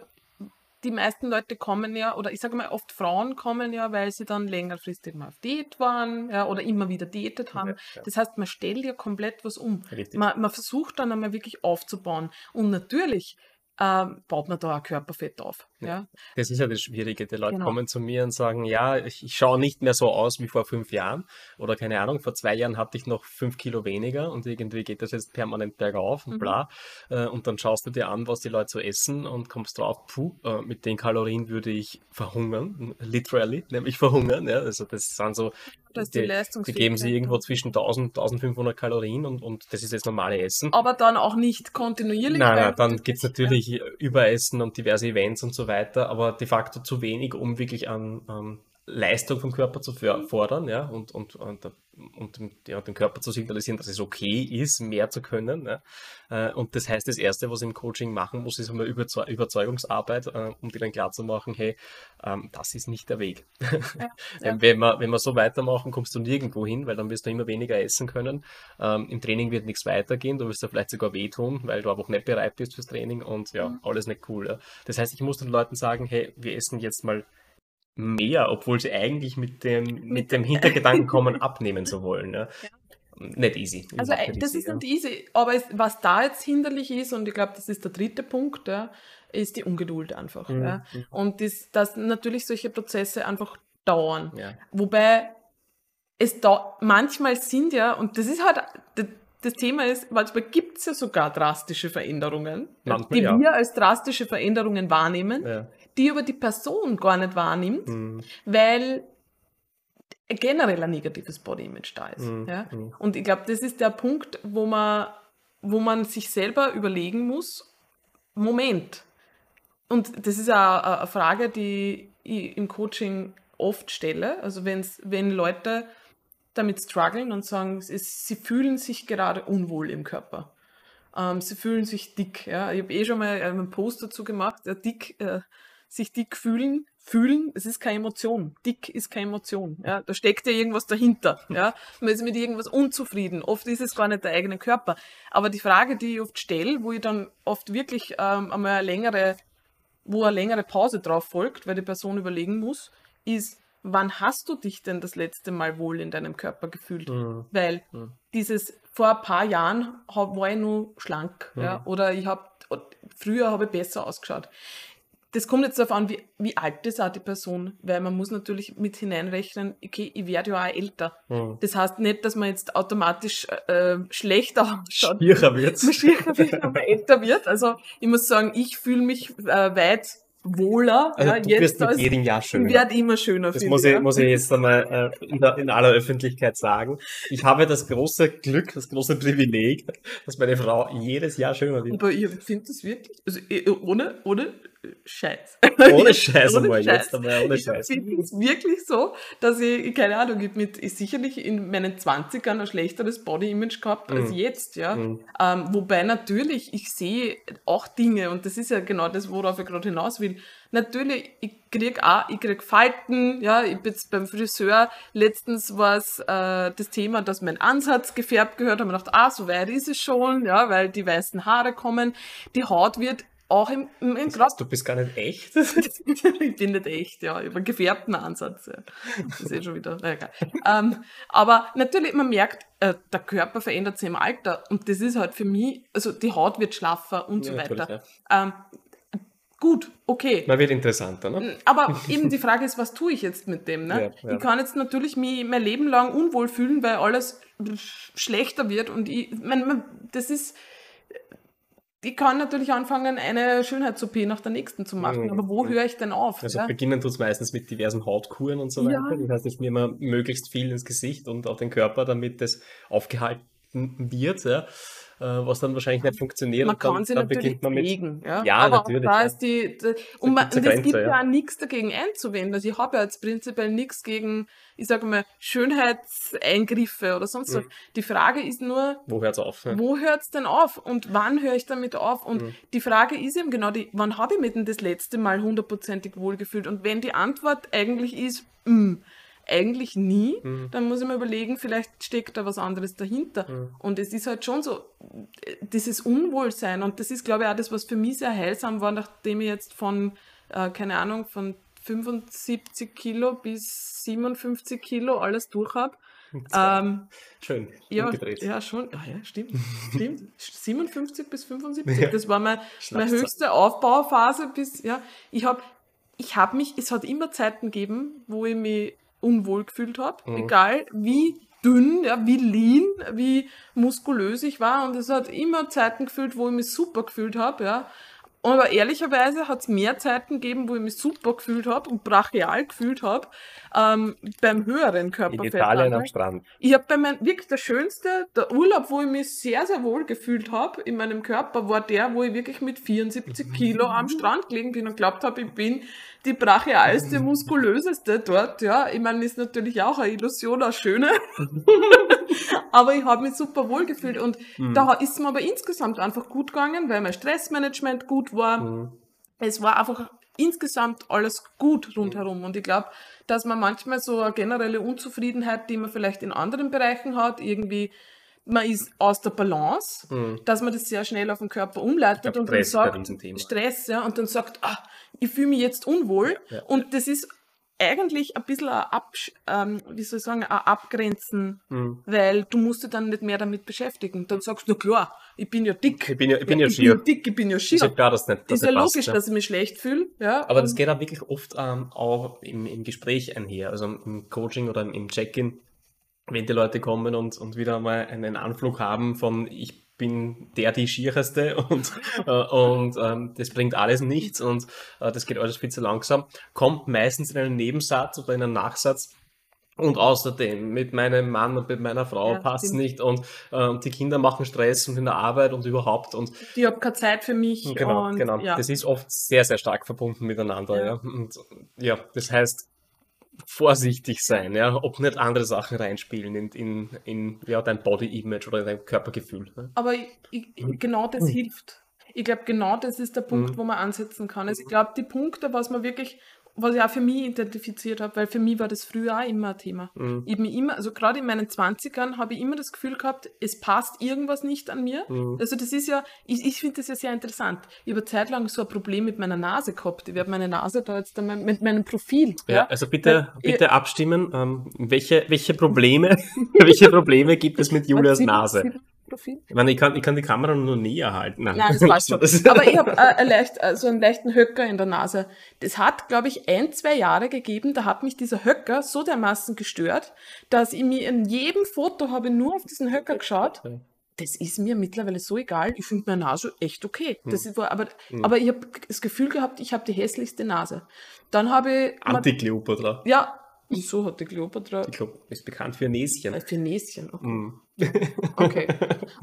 B: die meisten Leute kommen ja, oder ich sage mal, oft Frauen kommen ja, weil sie dann längerfristig mal auf Diät waren ja, oder immer wieder diätet haben.
A: Ja, ja.
B: Das heißt, man stellt ja komplett was um. Man, man versucht dann einmal wirklich aufzubauen. Und natürlich ähm, baut man da auch Körperfett auf. Ja.
A: Das ist ja das Schwierige. Die Leute
B: Genau.
A: kommen zu mir und sagen, ja, ich, ich schaue nicht mehr so aus wie vor fünf Jahren. Oder keine Ahnung, vor zwei Jahren hatte ich noch fünf Kilo weniger und irgendwie geht das jetzt permanent bergauf und
B: Mhm.
A: bla. Äh, Und dann schaust du dir an, was die Leute so essen und kommst drauf, puh, äh, mit den Kalorien würde ich verhungern. Literally, nämlich verhungern. Ja. Also das sind so,
B: Da ist die,
A: die, die
B: Leistungsfähigkeit.
A: geben sie irgendwo zwischen 1000 1500 Kalorien und, und das ist das normale Essen.
B: Aber dann auch nicht kontinuierlich.
A: Nein, nein, dann
B: das-
A: gibt es natürlich Überessen und diverse Events und so weiter, aber de facto zu wenig, um wirklich an, an Leistung vom Körper zu för- fordern, ja, und, und, und, und ja, dem Körper zu signalisieren, dass es okay ist, mehr zu können. Ja. Äh, Und das heißt, das Erste, was ich im Coaching machen muss, ist einmal Überzeu Überzeugungsarbeit, äh, um dir dann klarzumachen, hey, ähm, das ist nicht der Weg.
B: Ja.
A: Wenn, wir, wenn wir so weitermachen, kommst du nirgendwo hin, weil dann wirst du immer weniger essen können. Ähm, Im Training wird nichts weitergehen, du wirst dir vielleicht sogar wehtun, weil du einfach nicht bereit bist fürs Training und ja,
B: Mhm.
A: alles nicht cool. Das heißt, ich muss den Leuten sagen, hey, wir essen jetzt mal mehr, obwohl sie eigentlich mit dem, mit dem Hintergedanken kommen, abnehmen zu wollen. Ja. Nicht easy.
B: Also äh,
A: nicht
B: das
A: easy,
B: ist
A: ja.
B: nicht easy, aber es, was da jetzt hinderlich ist, und ich glaube, das ist der dritte Punkt, ja, ist die Ungeduld einfach.
A: Mhm.
B: Ja. Und das, dass natürlich solche Prozesse einfach dauern. Wobei es da manchmal sind ja, und das ist halt, das, Thema ist, manchmal gibt es ja sogar drastische Veränderungen,
A: Manchmal,
B: die wir als drastische Veränderungen wahrnehmen. Die aber die Person gar nicht wahrnimmt,
A: Mhm.
B: weil generell ein negatives Body-Image da ist.
A: Mhm.
B: Ja?
A: Mhm.
B: Und ich glaube, das ist der Punkt, wo man, wo man sich selber überlegen muss, Moment. Und das ist eine Frage, die ich im Coaching oft stelle. Also wenn's, wenn Leute damit strugglen und sagen, ist, sie fühlen sich gerade unwohl im Körper. Ähm, sie fühlen sich dick. Ja? Ich habe eh schon mal einen Post dazu gemacht, äh, dick, äh, sich dick fühlen. Fühlen, es ist keine Emotion. Dick ist keine Emotion. Ja? Da steckt ja irgendwas dahinter. Ja? Man ist mit irgendwas unzufrieden. Oft ist es gar nicht der eigene Körper. Aber die Frage, die ich oft stelle, wo ich dann oft wirklich ähm, einmal eine längere, wo eine längere Pause drauf folgt, weil die Person überlegen muss, ist, wann hast du dich denn das letzte Mal wohl in deinem Körper gefühlt?
A: Mhm.
B: Weil
A: Mhm.
B: dieses vor ein paar Jahren hab, war ich nur schlank, ja,
A: Mhm.
B: oder ich habe früher habe ich besser ausgeschaut. Das kommt jetzt darauf an, wie, wie alt ist auch die Person, weil man muss natürlich mit hineinrechnen, okay, ich werde ja auch älter.
A: Mhm.
B: Das heißt nicht, dass man jetzt automatisch äh, schlechter ausschaut.
A: Schwierig wird's.
B: Man schwieriger wird, wenn man älter wird. Also ich muss sagen, ich fühle mich äh, weit wohler
A: Also
B: ja,
A: du
B: jetzt
A: wirst mit jedem Jahr
B: ich
A: schöner.
B: werde immer schöner.
A: Das muss ich,
B: ja.
A: muss ich jetzt einmal äh, in, der, in aller Öffentlichkeit sagen. Ich habe das große Glück, das große Privileg, dass meine Frau jedes Jahr schöner wird.
B: Aber ich finde das wirklich, also ohne, ohne Scheiß.
A: Ohne Scheiß
B: Ohne
A: einmal
B: Scheiß.
A: jetzt einmal, ohne
B: Ich
A: Scheiß.
B: finde es wirklich so, dass ich, keine Ahnung, ich mit ich sicherlich in meinen 20ern ein schlechteres Body-Image gehabt als
A: Mhm.
B: jetzt, ja.
A: Mhm.
B: Ähm, wobei natürlich, ich sehe auch Dinge, und das ist ja genau das, worauf ich gerade hinaus will. Natürlich, ich krieg auch, ich krieg Falten, ja, ich bin jetzt beim Friseur, letztens war es äh, das Thema, dass mein Ansatz gefärbt gehört, haben wir gedacht, ah, so weit ist es schon, ja, weil die weißen Haare kommen, die Haut wird auch im, im, im
A: Das heißt, du bist gar nicht echt.
B: ich bin nicht echt, ja, ich habe einen gefärbten Ansatz. Ja. Das ist eh schon wieder, na egal. ähm, aber natürlich, man merkt, äh, der Körper verändert sich im Alter und das ist halt für mich, also die Haut wird schlaffer und so
A: Ja, natürlich,
B: weiter. Ähm, gut, okay.
A: Man wird interessanter, ne?
B: Aber eben die Frage ist, was tue ich jetzt mit dem? Ne?
A: Ja, ja.
B: Ich kann jetzt natürlich mich mein Leben lang unwohl fühlen, weil alles schlechter wird und ich, mein, das ist, ich kann natürlich anfangen, eine Schönheits-OP nach der nächsten zu machen,
A: Mhm.
B: aber wo höre ich denn auf?
A: Also
B: ja?
A: beginnen tut's meistens mit diversen Hautkuren und so
B: Ja.
A: weiter. Das heißt, ich nehme möglichst viel ins Gesicht und auf den Körper, damit das aufgehalten wird, ja. Äh, was dann wahrscheinlich nicht funktioniert.
B: Man
A: und dann,
B: kann sie
A: dann
B: natürlich
A: beginnt man mit.
B: pflegen, ja.
A: Ja,
B: aber
A: natürlich,
B: Auch da
A: ja.
B: ist die, die und, man,
A: eine
B: es gibt
A: Grenze,
B: ja
A: ja.
B: nichts dagegen einzuwenden. Also ich habe ja jetzt prinzipiell nichts gegen, ich sage mal, Schönheitseingriffe oder sonst was.
A: Mhm.
B: Die Frage ist nur,
A: Wo hört's auf? Ja.
B: wo hört's denn auf und wann höre ich damit auf? Und
A: Mhm.
B: die Frage ist eben genau die, wann habe ich mich denn das letzte Mal hundertprozentig wohlgefühlt? Und wenn die Antwort eigentlich ist, mh, eigentlich nie,
A: Mhm.
B: dann muss ich mir überlegen, vielleicht steckt da was anderes dahinter.
A: Mhm.
B: Und es ist halt schon so, äh, dieses Unwohlsein, und das ist, glaube ich, auch das, was für mich sehr heilsam war, nachdem ich jetzt von, äh, keine Ahnung, von 75 Kilo bis 57 Kilo alles durch habe. Ähm,
A: Schön.
B: ja, ja, schon. Ah, ja, stimmt. stimmt. 57 bis 75.
A: Ja.
B: Das war mein, meine höchste Aufbauphase bis, ja. Ich habe ich hab mich, es hat immer Zeiten gegeben, wo ich mich unwohl gefühlt habe.
A: Mhm.
B: Egal wie dünn, ja, wie lean, wie muskulös ich war. Und es hat immer Zeiten gefühlt, wo ich mich super gefühlt habe, ja. Aber ehrlicherweise hat es mehr Zeiten gegeben, wo ich mich super gefühlt habe und brachial gefühlt habe, ähm, beim höheren
A: In
B: Körperfett.
A: Italien am Strand.
B: Ich habe bei meinem, wirklich der schönste, der Urlaub, wo ich mich sehr, sehr wohl gefühlt habe in meinem Körper, war der, wo ich wirklich mit 74 Kilo am Strand gelegen bin und glaubt habe, ich bin die brachialste, muskulöseste dort. Ja, ich meine, ist natürlich auch eine Illusion, eine schöne. aber ich habe mich super wohl gefühlt und
A: Mhm.
B: da ist mir aber insgesamt einfach gut gegangen, weil mein Stressmanagement gut war
A: Mhm.
B: es war einfach insgesamt alles gut rundherum. Und ich glaube, dass man manchmal so eine generelle Unzufriedenheit, die man vielleicht in anderen Bereichen hat, irgendwie, man ist aus der Balance,
A: Mhm.
B: dass man das sehr schnell auf den Körper umleitet
A: glaub,
B: und dann
A: Stress ein
B: sagt. Stress, ja, und dann sagt, ah, ich fühle mich jetzt unwohl.
A: Ja.
B: Und das ist eigentlich ein bisschen ein, Absch ähm, wie soll ich sagen, ein Abgrenzen,
A: Mhm.
B: weil du musst dich dann nicht mehr damit beschäftigen. Dann sagst du, na klar, ich bin ja dick.
A: Ich bin ja, ich bin ja,
B: ich
A: schier.
B: bin dick, ich bin ja
A: Ist ja
B: schier.
A: klar, dass nicht, dass
B: Ist ja
A: passt,
B: logisch,
A: ja.
B: dass ich mich schlecht fühle. Ja,
A: Aber das geht auch wirklich oft ähm, auch im, im Gespräch einher, also im Coaching oder im, im Check-in, wenn die Leute kommen und, und wieder mal einen Anflug haben von ich bin der die Schiereste und, äh, und ähm, das bringt alles nichts und äh, das geht alles viel zu langsam, kommt meistens in einen Nebensatz oder in einen Nachsatz, und außerdem, mit meinem Mann und mit meiner Frau
B: Ja,
A: passt nicht und ähm, die Kinder machen Stress und in der Arbeit und überhaupt und
B: ich habe keine Zeit für mich.
A: Genau,
B: und,
A: genau.
B: Ja.
A: Das ist oft sehr, sehr stark verbunden miteinander, ja.
B: Ja.
A: Und ja, das heißt, vorsichtig sein, ja, ob nicht andere Sachen reinspielen in, in, in ja, dein Body-Image oder in dein Körpergefühl. Ne?
B: Aber ich, ich, genau das hilft. Ich glaube, genau das ist der Punkt,
A: Mhm.
B: wo man ansetzen kann. Also ich glaube, die Punkte, was man wirklich, was ich auch für mich identifiziert habe, weil für mich war das früher auch immer ein Thema.
A: Mhm.
B: Ich mich immer, also gerade in meinen 20ern habe ich immer das Gefühl gehabt, es passt irgendwas nicht an mir.
A: Mhm.
B: Also das ist ja, ich, ich finde das ja sehr interessant. Ich habe eine Zeit lang so ein Problem mit meiner Nase gehabt. Ich werde meine Nase da jetzt einmal mit meinem Profil.
A: Ja, also bitte,
B: Weil-
A: bitte abstimmen, ähm, welche, welche Probleme, welche Probleme gibt es mit Julias Nase?
B: Profil?
A: Ich meine, ich kann, ich kann die Kamera nur näher halten.
B: Nein, das passt schon. Aber ich habe äh, leicht, äh, so einen leichten Höcker in der Nase. Das hat, glaube ich, ein, zwei Jahre gegeben, da hat mich dieser Höcker so dermaßen gestört, dass ich mir in jedem Foto habe nur auf diesen Höcker geschaut. Das ist mir mittlerweile so egal. Ich finde meine Nase echt okay. Das
A: Hm.
B: ist, aber, aber ich habe das Gefühl gehabt, ich habe die hässlichste Nase. Dann habe ich...
A: Anti-Kleopatra.
B: Ja, wieso hat die Kleopatra...
A: Ich glaube, ist bekannt für Näschen.
B: Äh, Für Näschen. Okay.
A: Mhm.
B: okay.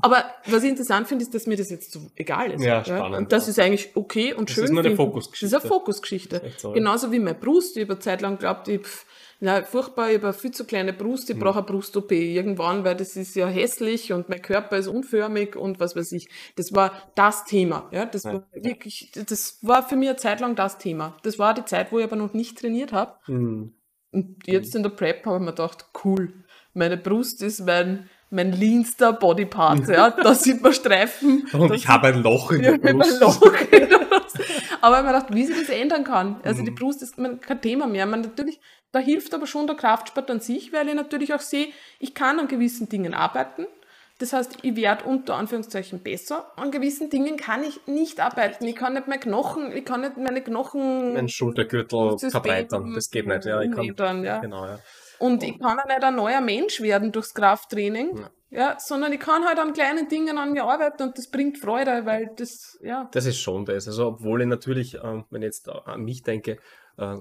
B: Aber was ich interessant finde, ist, dass mir das jetzt so egal ist.
A: Ja, spannend,
B: Und das
A: ja.
B: ist eigentlich okay und
A: Das
B: schön.
A: ist nur eine
B: finden.
A: Fokusgeschichte.
B: Das ist eine Fokusgeschichte.
A: Das ist so, ja.
B: Genauso wie meine Brust. Ich habe eine Zeit lang geglaubt, ich, pff, na, furchtbar, ich habe eine viel zu kleine Brust,
A: Hm.
B: ich brauche eine Brust-OP irgendwann, weil das ist ja hässlich und mein Körper ist unförmig und was weiß ich. Das war das Thema. Ja, das
A: Ja.
B: war wirklich, das war für mich eine Zeit lang das Thema. Das war die Zeit, wo ich aber noch nicht trainiert habe.
A: Mhm.
B: Und jetzt in der Prep habe ich mir gedacht, cool, meine Brust ist mein, mein leanster Bodypart. Ja, da sieht man Streifen.
A: Und ich habe ein Loch in der Brust.
B: einem Loch in der Brust. Aber ich habe mir gedacht, wie sich das ändern kann. Also die
A: Mhm.
B: Brust ist kein Thema mehr. Man natürlich, da hilft aber schon der Kraftsport an sich, weil ich natürlich auch sehe, ich kann an gewissen Dingen arbeiten. Das heißt, ich werde unter Anführungszeichen besser. An gewissen Dingen kann ich nicht arbeiten. Ich kann nicht mehr Knochen, ich kann nicht meine Knochen
A: Mein Schultergürtel
B: System
A: verbreitern. Das geht nicht. Ja, ich kann,
B: umändern, ja.
A: Genau, ja.
B: Und ich kann auch nicht ein neuer Mensch werden durchs Krafttraining,
A: Ja.
B: ja. sondern ich kann halt an kleinen Dingen an mir arbeiten und das bringt Freude, weil das, ja.
A: Das ist schon das. Also, obwohl ich natürlich, ähm, wenn ich jetzt an mich denke, äh,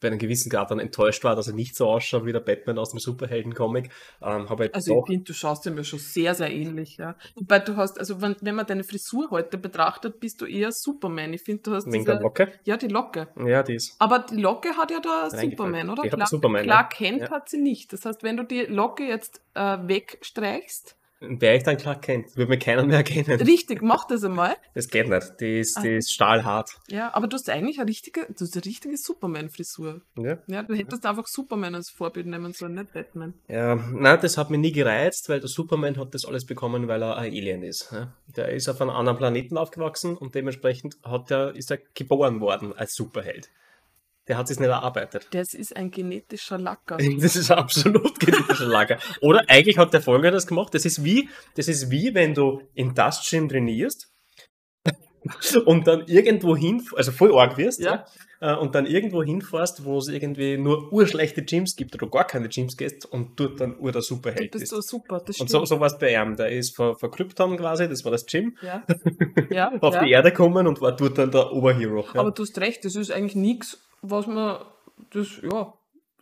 A: bei einem gewissen Grad dann enttäuscht war, dass er nicht so ausschaut wie der Batman aus dem Superhelden-Comic, ähm, ich
B: Also
A: doch
B: ich finde, du schaust dir mir schon sehr, sehr ähnlich, ja. Wobei du hast, also wenn, wenn man deine Frisur heute betrachtet, bist du eher Superman. Ich finde, du hast
A: wegen der
B: diese,
A: Locke.
B: ja, die Locke.
A: Ja, die ist.
B: Aber die Locke hat ja der
A: Reingefallen.
B: Superman, oder?
A: Die hat
B: Clark,
A: Superman,
B: Clark
A: ja.
B: Kent
A: Ja.
B: hat sie nicht. Das heißt, wenn du die Locke jetzt äh, wegstreichst,
A: Wer ich dann klar kennt, würde mir keiner mehr erkennen.
B: richtig, mach das einmal.
A: Das geht nicht. Die ist, die
B: Ah.
A: ist stahlhart.
B: Ja, aber du hast eigentlich eine richtige, du hast eine richtige Superman-Frisur.
A: Ja.
B: Ja, du hättest einfach Superman als Vorbild nehmen sollen, nicht Batman.
A: Ja, nein, das hat mich nie gereizt, weil der Superman hat das alles bekommen, weil er ein Alien ist. Der ist auf einem anderen Planeten aufgewachsen und dementsprechend hat er, ist er geboren worden als Superheld. Der hat es nicht erarbeitet.
B: Das ist ein genetischer Lacker.
A: Das ist absolut genetischer Lager. Oder eigentlich hat der Folgendes gemacht. Das ist wie, das ist wie wenn du in das Gym trainierst und dann irgendwo hin, also voll arg wirst,
B: Ja.
A: ja, äh, und dann irgendwo hinfährst, wo es irgendwie nur urschlechte Gyms gibt oder gar keine Gyms gehst und dort dann ur der
B: Du
A: Superheld
B: bist
A: bist.
B: so super, das
A: Und
B: stimmt.
A: so, so war es bei ihm. Der ist von, von Krypton quasi, das war das Gym,
B: Ja, ja,
A: auf
B: ja.
A: die Erde gekommen und war dort dann der Oberhero. Ja.
B: Aber du hast recht, das ist eigentlich nichts, was man, das, ja,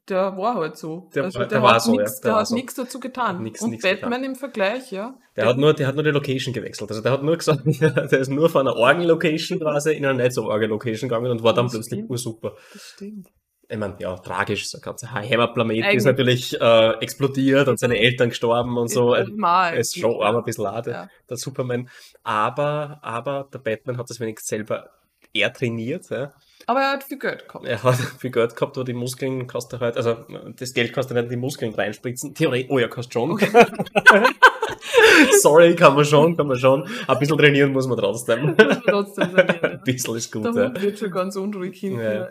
B: der war halt so.
A: Der
B: also
A: war-
B: der,
A: der war
B: hat
A: so, ja,
B: nichts,
A: der
B: der hat
A: so.
B: nichts dazu getan.
A: Nix-
B: Und
A: nix
B: Batman im Vergleich, ja.
A: Der hat, nur, der hat nur die Location gewechselt. Also der hat nur gesagt, der ist nur von einer Orgel-Location quasi in eine nicht so Orgel-Location gegangen und war dann
B: Das
A: plötzlich
B: stimmt.
A: ursuper.
B: Das stimmt.
A: Ich meine, ja, tragisch, so ganze Heimatplanet ist natürlich äh, explodiert und seine Eltern gestorben und so.
B: Normal.
A: Er ist schon arm ein bisschen lade,
B: Ja.
A: der Superman. Aber, aber der Batman hat das wenigstens selber eher trainiert. Ja.
B: Aber er hat viel Geld gehabt.
A: Er hat viel Geld gehabt, wo die Muskeln kannst du halt, also das Geld kannst du nicht in die Muskeln reinspritzen. Theorie, oh ja, kannst schon. Sorry, kann man schon, kann man schon. Ein bisschen trainieren muss man trotzdem.
B: Muss man trotzdem
A: Ein
B: ja.
A: bisschen ist gut,
B: Der
A: ja.
B: Wird schon ganz unruhig hinten.
A: Ja.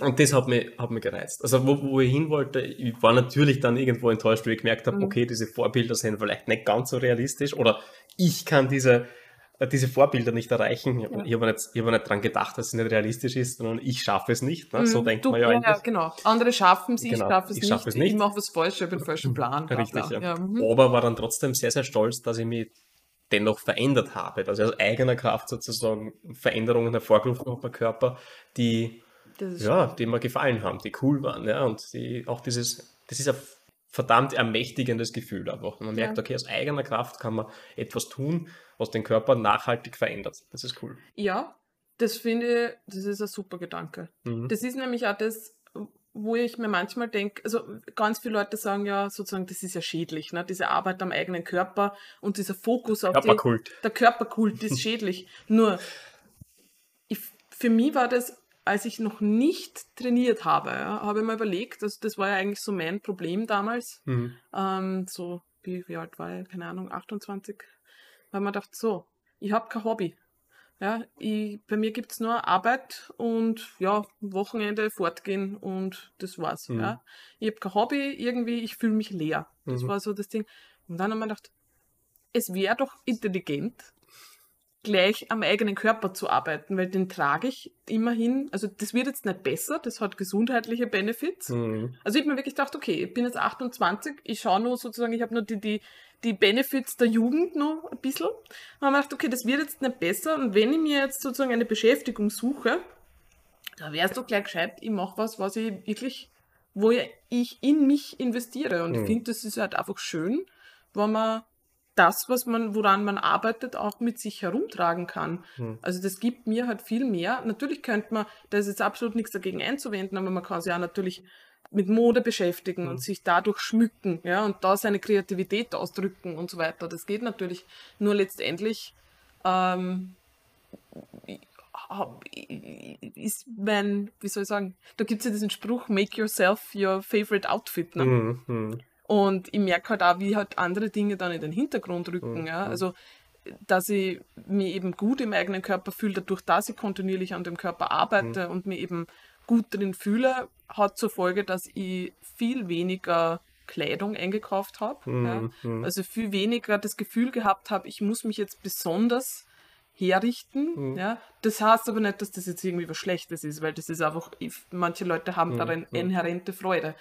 A: Und das hat mich, hat mich gereizt. Also wo, wo ich hin wollte, ich war natürlich dann irgendwo enttäuscht, weil ich gemerkt habe,
B: Mhm.
A: okay, diese Vorbilder sind vielleicht nicht ganz so realistisch oder ich kann diese, diese Vorbilder nicht erreichen. Ich,
B: Ja.
A: ich habe nicht, ich hab nicht dran gedacht, dass es nicht realistisch ist, sondern ich schaffe es nicht. Ne? So
B: Mhm.
A: denkt
B: du,
A: man ja
B: ja,
A: eigentlich.
B: genau. Andere schaffen es,
A: Genau,
B: ich schaffe es,
A: schaffe es nicht.
B: Ich mache was falsch, ich habe einen falschen Plan.
A: Richtig,
B: bla.
A: ja.
B: mhm.
A: Aber war dann trotzdem sehr, sehr stolz, dass ich mich dennoch verändert habe, dass ich aus eigener Kraft sozusagen Veränderungen hervorgerufen habe beim Körper, die, ja, die mir gefallen haben, die cool waren, ja, und die auch dieses, das ist ein verdammt ermächtigendes Gefühl einfach. Man merkt,
B: Ja.
A: okay, aus eigener Kraft kann man etwas tun, was den Körper nachhaltig verändert. Das ist cool.
B: Ja, das finde ich, das ist ein super Gedanke.
A: Mhm.
B: Das ist nämlich auch das, wo ich mir manchmal denke, also ganz viele Leute sagen ja sozusagen, das ist ja schädlich, ne? diese Arbeit am eigenen Körper und dieser Fokus auf die,
A: Körperkult.
B: der Körperkult ist schädlich. Nur, ich, für mich war das, als ich noch nicht trainiert habe, ja, habe ich mir überlegt, also das war ja eigentlich so mein Problem damals,
A: Mhm.
B: ähm, so, wie, wie alt war ich, keine Ahnung, 28, weil man dachte, so, ich habe kein Hobby. Ja, ich, bei mir gibt's nur Arbeit und ja, Wochenende fortgehen und das war's.
A: Mhm.
B: Ja. Ich habe kein Hobby, irgendwie, ich fühle mich leer. Das
A: Mhm.
B: war so das Ding. Und dann haben wir gedacht, es wäre doch intelligent, gleich am eigenen Körper zu arbeiten, weil den trage ich immerhin, also das wird jetzt nicht besser, das hat gesundheitliche Benefits.
A: Mhm.
B: Also ich habe mir wirklich gedacht, okay, ich bin jetzt 28, ich schaue nur sozusagen, ich habe nur die, die, die Benefits der Jugend noch ein bisschen. Und habe mir gedacht, okay, das wird jetzt nicht besser und wenn ich mir jetzt sozusagen eine Beschäftigung suche, da wäre es doch gleich gescheit, ich mache was, was ich wirklich, wo ich in mich investiere. Und
A: Mhm.
B: ich finde, das ist halt einfach schön, wenn man das, was man, woran man arbeitet, auch mit sich herumtragen kann.
A: Mhm.
B: Also das gibt mir halt viel mehr. Natürlich könnte man, da ist jetzt absolut nichts dagegen einzuwenden, aber man kann sich auch natürlich mit Mode beschäftigen
A: Mhm.
B: und sich dadurch schmücken, ja, und da seine Kreativität ausdrücken und so weiter. Das geht natürlich. Nur letztendlich ähm, ist mein, wie soll ich sagen, da gibt es ja diesen Spruch, make yourself your favorite outfit. Ne?
A: Mhm. Mhm.
B: Und ich merke halt auch, wie halt andere Dinge dann in den Hintergrund rücken.
A: Mhm.
B: Ja? Also, dass ich mich eben gut im eigenen Körper fühle, dadurch, dass ich kontinuierlich an dem Körper arbeite
A: Mhm.
B: und mich eben gut drin fühle, hat zur Folge, dass ich viel weniger Kleidung eingekauft habe. Ja?
A: Mhm. Mhm.
B: Also viel weniger das Gefühl gehabt habe, ich muss mich jetzt besonders herrichten.
A: Mhm.
B: Ja? Das heißt aber nicht, dass das jetzt irgendwie was Schlechtes ist, weil das ist einfach, manche Leute haben
A: Mhm.
B: darin
A: Mhm.
B: inhärente Freude.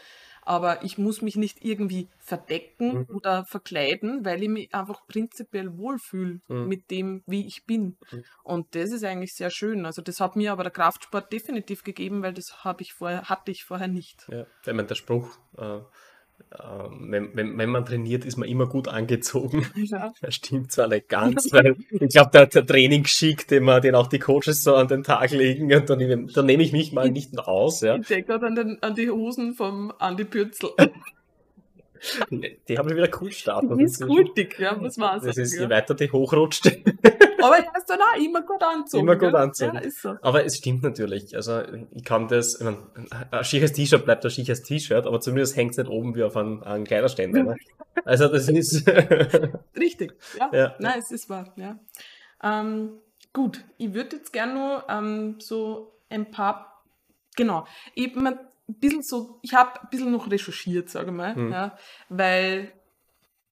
B: Aber ich muss mich nicht irgendwie verdecken
A: Mhm.
B: oder verkleiden, weil ich mich einfach prinzipiell wohlfühle
A: Mhm.
B: mit dem, wie ich bin.
A: Mhm.
B: Und das ist eigentlich sehr schön. Also das hat mir aber der Kraftsport definitiv gegeben, weil das habe ich vorher, hatte ich vorher nicht.
A: Ja, ich meine, der Spruch, äh, wenn, wenn, wenn man trainiert, ist man immer gut angezogen.
B: Ja.
A: Das stimmt zwar nicht ganz, weil ich glaube, der, der Trainingsschick, den, man, den auch die Coaches so an den Tag legen, und da nehme, da nehme ich mich mal nicht mehr aus. Ja.
B: Ich denke gerade an, den- an die Hosen vom Andi Pürzel.
A: Die haben schon wieder cool Status.
B: Die ist kultig, ja, man auch
A: Das ist,
B: ja.
A: je weiter die hochrutscht.
B: Aber er ist dann auch immer gut anzogen.
A: Immer gut anzogen.
B: Ja, ist so.
A: Aber es stimmt natürlich. Also ich kann das, ich mein, ein schickes T-Shirt bleibt ein schickes T-Shirt, aber zumindest hängt es nicht oben wie auf einem, einem Kleiderständer. Ne? Also das ist
B: Richtig, ja.
A: Ja.
B: Nein, es ist wahr, ja. Ähm, gut, ich würde jetzt gerne nur ähm, so ein paar, genau, eben ein bisschen so, ich habe ein bisschen noch recherchiert, sage ich mal,
A: Hm.
B: ja, weil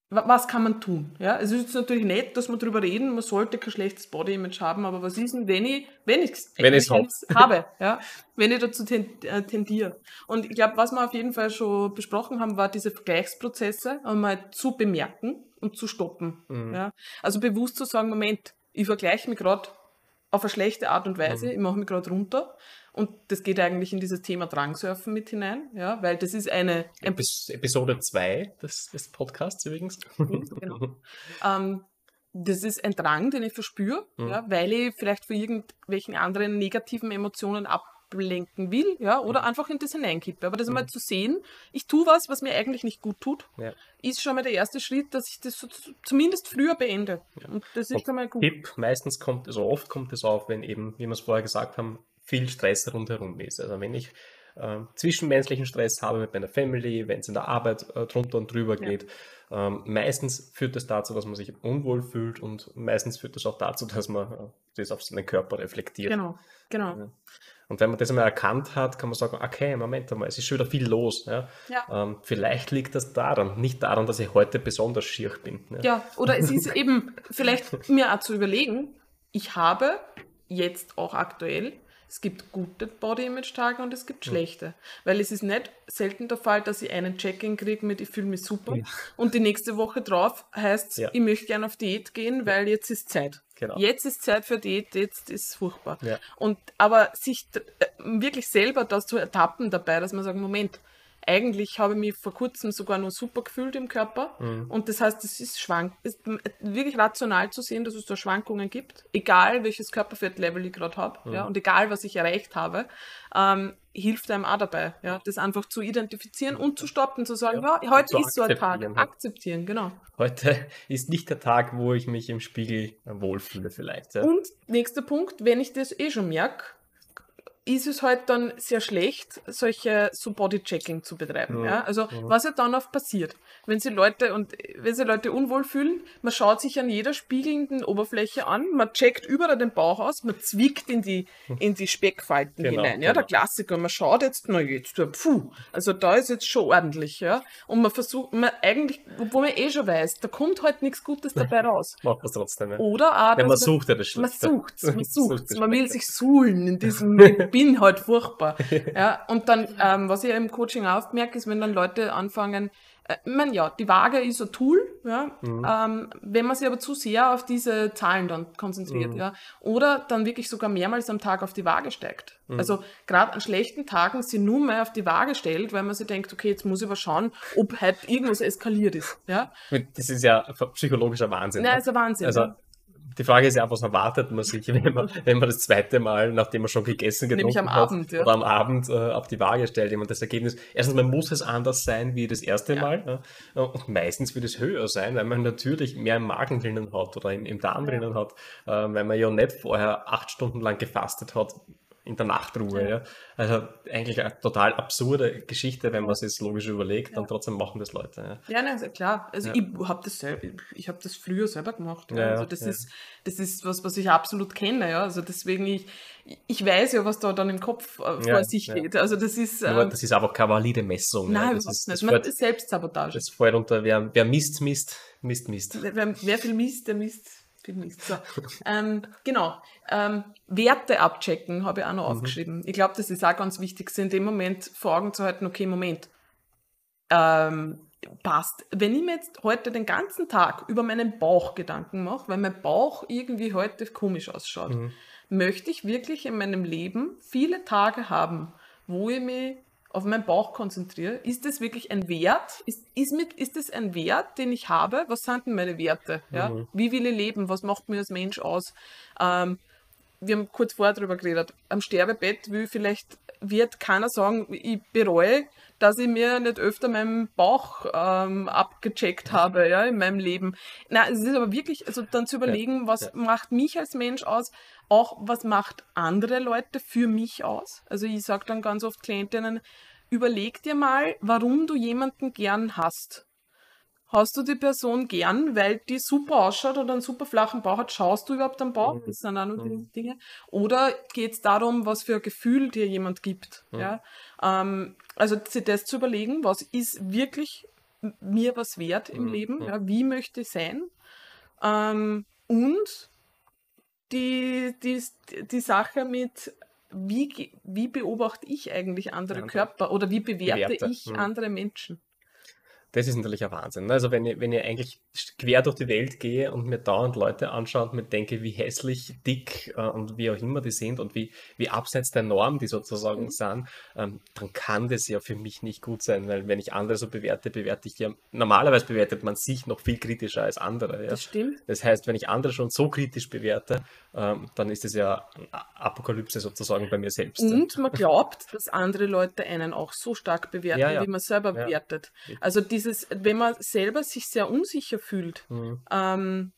B: wa- was kann man tun? Ja, es ist jetzt natürlich nett, dass wir darüber reden, man sollte kein schlechtes Body-Image haben, aber was ist denn, wenn ich, wenn ich
A: Wenn ich's hab.
B: habe, ja, wenn ich dazu äh, tendiere. Und ich glaube, was wir auf jeden Fall schon besprochen haben, war diese Vergleichsprozesse einmal zu bemerken und zu stoppen.
A: Mhm.
B: Ja. Also bewusst zu sagen, Moment, ich vergleiche mich gerade auf eine schlechte Art und Weise,
A: Mhm.
B: ich mache mich gerade runter. Und das geht eigentlich in dieses Thema Drangsurfen mit hinein, ja, weil das ist eine, ein
A: Epis Episode 2 des, des Podcasts übrigens.
B: genau. Ähm, das ist ein Drang, den ich verspüre,
A: Mhm.
B: ja, weil ich vielleicht für irgendwelchen anderen negativen Emotionen ablenken will, ja, oder
A: Mhm.
B: einfach in das hineinkippe. Aber das einmal zu sehen, ich tue was, was mir eigentlich nicht gut tut,
A: Ja.
B: ist schon mal der erste Schritt, dass ich das so, zumindest früher beende.
A: Ja.
B: Und das ist schon mal gut.
A: Tipp, meistens kommt, also oft kommt es auf, wenn eben, wie wir es vorher gesagt haben, viel Stress rundherum ist. Also wenn ich ähm, zwischenmenschlichen Stress habe mit meiner Family, wenn es in der Arbeit äh, drunter und drüber
B: Ja.
A: geht, ähm, meistens führt das dazu, dass man sich unwohl fühlt und meistens führt das auch dazu, dass man äh, das auf seinen Körper reflektiert.
B: Genau, genau.
A: Ja. Und wenn man das einmal erkannt hat, kann man sagen, okay, Moment einmal, es ist schon wieder viel los. Ja?
B: Ja.
A: Ähm, vielleicht liegt das daran, nicht daran, dass ich heute besonders schier bin. Ja.
B: Ja, oder es ist eben vielleicht mir auch zu überlegen, ich habe jetzt auch aktuell, es gibt gute Body-Image-Tage und es gibt schlechte. Weil es ist nicht selten der Fall, dass ich einen Check-in kriege mit, ich fühle mich super.
A: Ja.
B: Und die nächste Woche drauf heißt
A: Ja.
B: ich möchte gerne auf Diät gehen, weil jetzt ist Zeit.
A: Genau.
B: Jetzt ist Zeit für Diät, jetzt ist es furchtbar.
A: Ja.
B: Und aber sich äh, wirklich selber das zu ertappen dabei, dass man sagt, Moment, eigentlich habe ich mich vor kurzem sogar nur super gefühlt im Körper.
A: Mhm.
B: Und das heißt, es ist schwank, ist wirklich rational zu sehen, dass es da Schwankungen gibt, egal welches Körperfettlevel ich gerade habe,
A: Mhm.
B: ja, und egal was ich erreicht habe, ähm, hilft einem auch dabei, ja, das einfach zu identifizieren und zu stoppen, zu sagen, ja,
A: Ja,
B: heute ist so ein Tag,
A: akzeptieren, ja.
B: akzeptieren, genau.
A: Heute ist nicht der Tag, wo ich mich im Spiegel wohlfühle vielleicht. Ja.
B: Und nächster Punkt, wenn ich das eh schon merke, ist es halt dann sehr schlecht, solche so Bodychecking zu betreiben.
A: Mhm.
B: Ja? Also
A: Mhm.
B: was ja dann oft passiert, wenn sie Leute und wenn sie Leute unwohl fühlen, man schaut sich an jeder spiegelnden Oberfläche an, man checkt überall den Bauch aus, man zwickt in die in die Speckfalten
A: Genau,
B: hinein. Ja, der
A: genau.
B: Klassiker. Man schaut jetzt, na jetzt, ja, puh, also da ist jetzt schon ordentlich, ja. Und man versucht, man eigentlich, obwohl man eh schon weiß, da kommt halt nichts Gutes dabei raus.
A: Macht man trotzdem. Ja.
B: Oder auch,
A: Ja, man
B: dass
A: sucht ja das
B: man
A: Schlechte.
B: sucht's, man sucht's. Man will sich suhlen in diesem, bin halt furchtbar. Ja, und dann, ähm, was ich ja im Coaching aufmerke, ist, wenn dann Leute anfangen, äh, ich meine, ja, die Waage ist ein Tool, ja,
A: Mhm.
B: ähm, wenn man sich aber zu sehr auf diese Zahlen dann konzentriert,
A: Mhm.
B: ja, oder dann wirklich sogar mehrmals am Tag auf die Waage steigt.
A: Mhm.
B: Also gerade an schlechten Tagen sie nur mehr auf die Waage stellt, weil man sich denkt, okay, jetzt muss ich aber schauen, ob halt irgendwas eskaliert ist, ja.
A: Das ist ja psychologischer Wahnsinn.
B: Nein,
A: ne?
B: ist ein Wahnsinn.
A: Also. Die Frage ist ja, was erwartet man sich, wenn man, wenn man das zweite Mal, nachdem man schon gegessen getrunken
B: Nämlich am
A: hat,
B: Abend, ja.
A: oder am Abend äh, auf die Waage stellt, jemand das Ergebnis. Erstens, man muss es anders sein wie das erste
B: Ja.
A: Mal. Ja. Und meistens wird es höher sein, weil man natürlich mehr im Magen drinnen hat oder im, im Darm drinnen hat, äh, weil man ja nicht vorher acht Stunden lang gefastet hat in der Nachtruhe. Ja.
B: Ja.
A: Also eigentlich eine total absurde Geschichte, wenn man es jetzt logisch überlegt,
B: Ja.
A: und trotzdem machen das Leute. Ja.
B: Ja, nein, also klar. Also ich habe das selber, ich habe das früher selber gemacht. Ja. Also das ist, das ist was, was ich absolut kenne. Ja. Also deswegen ich, ich weiß ja, was da dann im Kopf äh, vor sich geht. Also das ist,
A: Nur,
B: ähm,
A: das ist einfach keine valide Messung.
B: nein,
A: das ist,
B: nicht.
A: das
B: Man,
A: fällt,
B: Selbstsabotage.
A: Das fällt unter, wer, wer misst, misst, misst, misst.
B: Wer, wer viel misst, der misst misst. So. ähm, genau. Ähm, Werte abchecken habe ich auch noch
A: Mhm.
B: aufgeschrieben. Ich glaube, das ist auch ganz wichtig, sich in dem Moment vor Augen zu halten, okay, Moment. Ähm, passt. Wenn ich mir jetzt heute den ganzen Tag über meinen Bauch Gedanken mache, weil mein Bauch irgendwie heute komisch ausschaut,
A: Mhm.
B: möchte ich wirklich in meinem Leben viele Tage haben, wo ich mich auf meinen Bauch konzentriere. Ist das wirklich ein Wert? Ist, ist, mit, ist das ein Wert, den ich habe? Was sind denn meine Werte? Ja?
A: Mhm.
B: Wie will ich leben? Was macht mir als Mensch aus? Ähm, wir haben kurz vorher darüber geredet. Am Sterbebett will vielleicht wird keiner sagen, ich bereue, dass ich mir nicht öfter meinen Bauch ähm, abgecheckt habe, ja, in meinem Leben. Na, es ist aber wirklich, also dann zu überlegen, was
A: ja.
B: macht mich als Mensch aus, auch was macht andere Leute für mich aus. Also ich sage dann ganz oft Klientinnen, überleg dir mal, warum du jemanden gern hast. Hast du die Person gern, weil die super ausschaut oder einen super flachen Bauch hat? Schaust du überhaupt am Bauch? Das sind auch
A: Mhm.
B: diese Dinge. Oder geht es darum, was für ein Gefühl dir jemand gibt?
A: Mhm.
B: Ja? Ähm, also sich das zu überlegen, was ist wirklich mir was wert im
A: Mhm.
B: Leben? Ja? Wie möchte ich sein? Ähm, und die, die, die Sache mit, wie, wie beobachte ich eigentlich andere
A: Andere.
B: Körper oder wie bewerte,
A: Bewerte,
B: ich
A: mhm.
B: andere Menschen?
A: Das ist natürlich ein Wahnsinn. ne? Also wenn ich, wenn ich eigentlich quer durch die Welt gehe und mir dauernd Leute anschaue und mir denke, wie hässlich, dick äh, und wie auch immer die sind und wie, wie abseits der Norm die sozusagen
B: Mhm.
A: sind, ähm, dann kann das ja für mich nicht gut sein, weil wenn ich andere so bewerte, bewerte ich ja, normalerweise bewertet man sich noch viel kritischer als andere. Ja?
B: Das stimmt.
A: Das heißt, wenn ich andere schon so kritisch bewerte, ähm, dann ist es ja eine Apokalypse sozusagen bei mir selbst.
B: Und man glaubt, dass andere Leute einen auch so stark bewerten,
A: Ja, ja.
B: wie man selber
A: Ja.
B: bewertet. Also dieses, wenn man selber sich sehr unsicher fühlt,
A: Mhm.
B: ähm,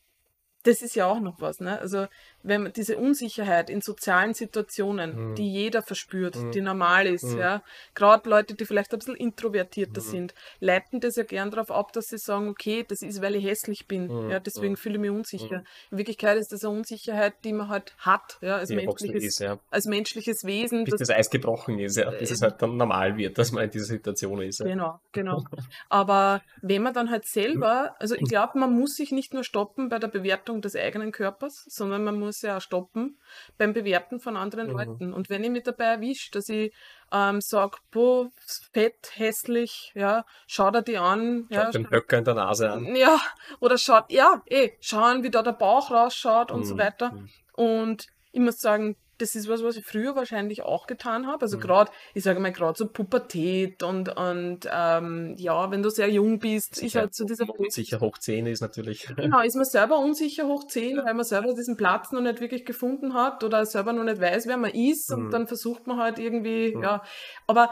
B: das ist ja auch noch was. Ne? Also wenn man diese Unsicherheit in sozialen Situationen,
A: Mhm.
B: die jeder verspürt,
A: Mhm.
B: die normal ist,
A: Mhm.
B: ja, gerade Leute, die vielleicht ein bisschen introvertierter
A: Mhm.
B: sind, leiten das ja gern darauf ab, dass sie sagen, okay, das ist, weil ich hässlich bin,
A: Mhm.
B: ja, deswegen
A: Mhm.
B: fühle ich mich unsicher. In Wirklichkeit ist das eine Unsicherheit, die man halt hat, ja, als
A: Die
B: menschliches,
A: ist, ja.
B: als menschliches Wesen.
A: Bis
B: das-
A: Eis gebrochen ist, ja. Bis es
B: Äh,
A: halt dann normal wird, dass man in dieser Situation ist. Ja.
B: Genau, genau. Aber wenn man dann halt selber, also ich glaube, man muss sich nicht nur stoppen bei der Bewertung des eigenen Körpers, sondern man muss ja auch stoppen beim Bewerten von anderen
A: Mhm.
B: Leuten. Und wenn ich mich dabei erwische, dass ich ähm, sage, boah, fett, hässlich, ja, schau dir die an,
A: Schaut
B: ja,
A: den Höcker in der Nase an.
B: ja, oder schaut, ja, eh, schauen, wie da der Bauch rausschaut und so
A: Mhm,
B: weiter.
A: mhm.
B: Und ich muss sagen, das ist was, was ich früher wahrscheinlich auch getan habe. Also
A: Mhm.
B: gerade, ich sage mal, gerade so Pubertät und, und ähm, ja, wenn du sehr jung bist, ist
A: Sicher,
B: halt so dieser
A: Sicher hoch 10 ist natürlich.
B: Genau, ist man selber unsicher hoch 10, weil man selber diesen Platz noch nicht wirklich gefunden hat oder selber noch nicht weiß, wer man ist und
A: Mhm.
B: dann versucht man halt irgendwie,
A: Mhm.
B: ja, aber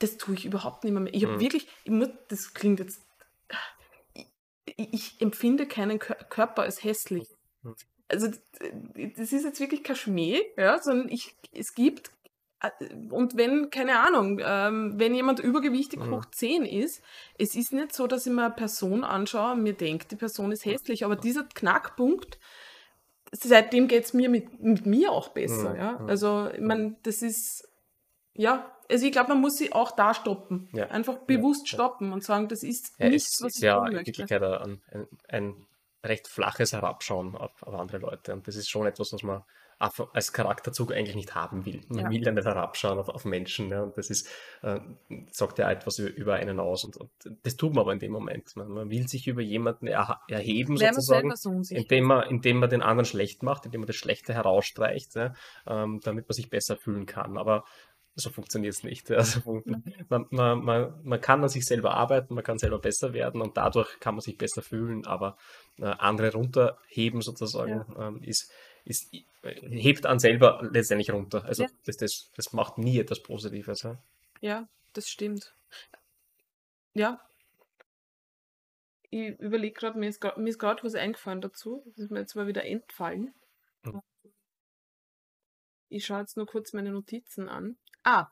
B: das tue ich überhaupt nicht mehr. Ich habe
A: Mhm.
B: wirklich, ich muss, das klingt jetzt, ich, ich empfinde keinen Kör- Körper als hässlich.
A: Mhm.
B: Also das ist jetzt wirklich kein Schmäh, ja, sondern ich, es gibt äh, und wenn, keine Ahnung, ähm, wenn jemand übergewichtig
A: Mhm.
B: hoch 10 ist, es ist nicht so, dass ich mir eine Person anschaue und mir denke, die Person ist hässlich, aber dieser Knackpunkt, seitdem geht es mir mit, mit mir auch besser.
A: Mhm.
B: Ja?
A: Mhm.
B: Also, ich meine, das ist, ja, also ich glaube, man muss sie auch da stoppen.
A: Ja.
B: Einfach bewusst
A: ja.
B: stoppen und sagen, das ist
A: Ja,
B: nichts, was
A: ist
B: ich
A: ja
B: tun
A: in
B: möchte.
A: Wirklichkeit ein, ein, ein recht flaches Herabschauen auf, auf andere Leute. Und das ist schon etwas, was man als Charakterzug eigentlich nicht haben will. Man
B: Ja.
A: will ja nicht herabschauen auf, auf Menschen. Ja. Und das ist, äh, sagt ja etwas über, einen aus. Und, und das tut man aber in dem Moment. Man, man will sich über jemanden erha- erheben,
B: man
A: sozusagen.
B: so.
A: Indem man, indem man den anderen schlecht macht, indem man das Schlechte herausstreicht, ja, ähm, damit man sich besser fühlen kann. Aber so funktioniert es nicht. Also, man, man, man, man kann an sich selber arbeiten, man kann selber besser werden und dadurch kann man sich besser fühlen, aber andere runterheben sozusagen ähm, ist, ist, äh, hebt an selber letztendlich runter. Also
B: Ja.
A: das, das, das macht nie etwas Positives. Ja?
B: Ja, das stimmt. Ja. Ich überlege gerade, mir ist gerade was eingefallen dazu. Das ist mir jetzt mal wieder entfallen.
A: Mhm.
B: Ich schaue jetzt nur kurz meine Notizen an. Ah.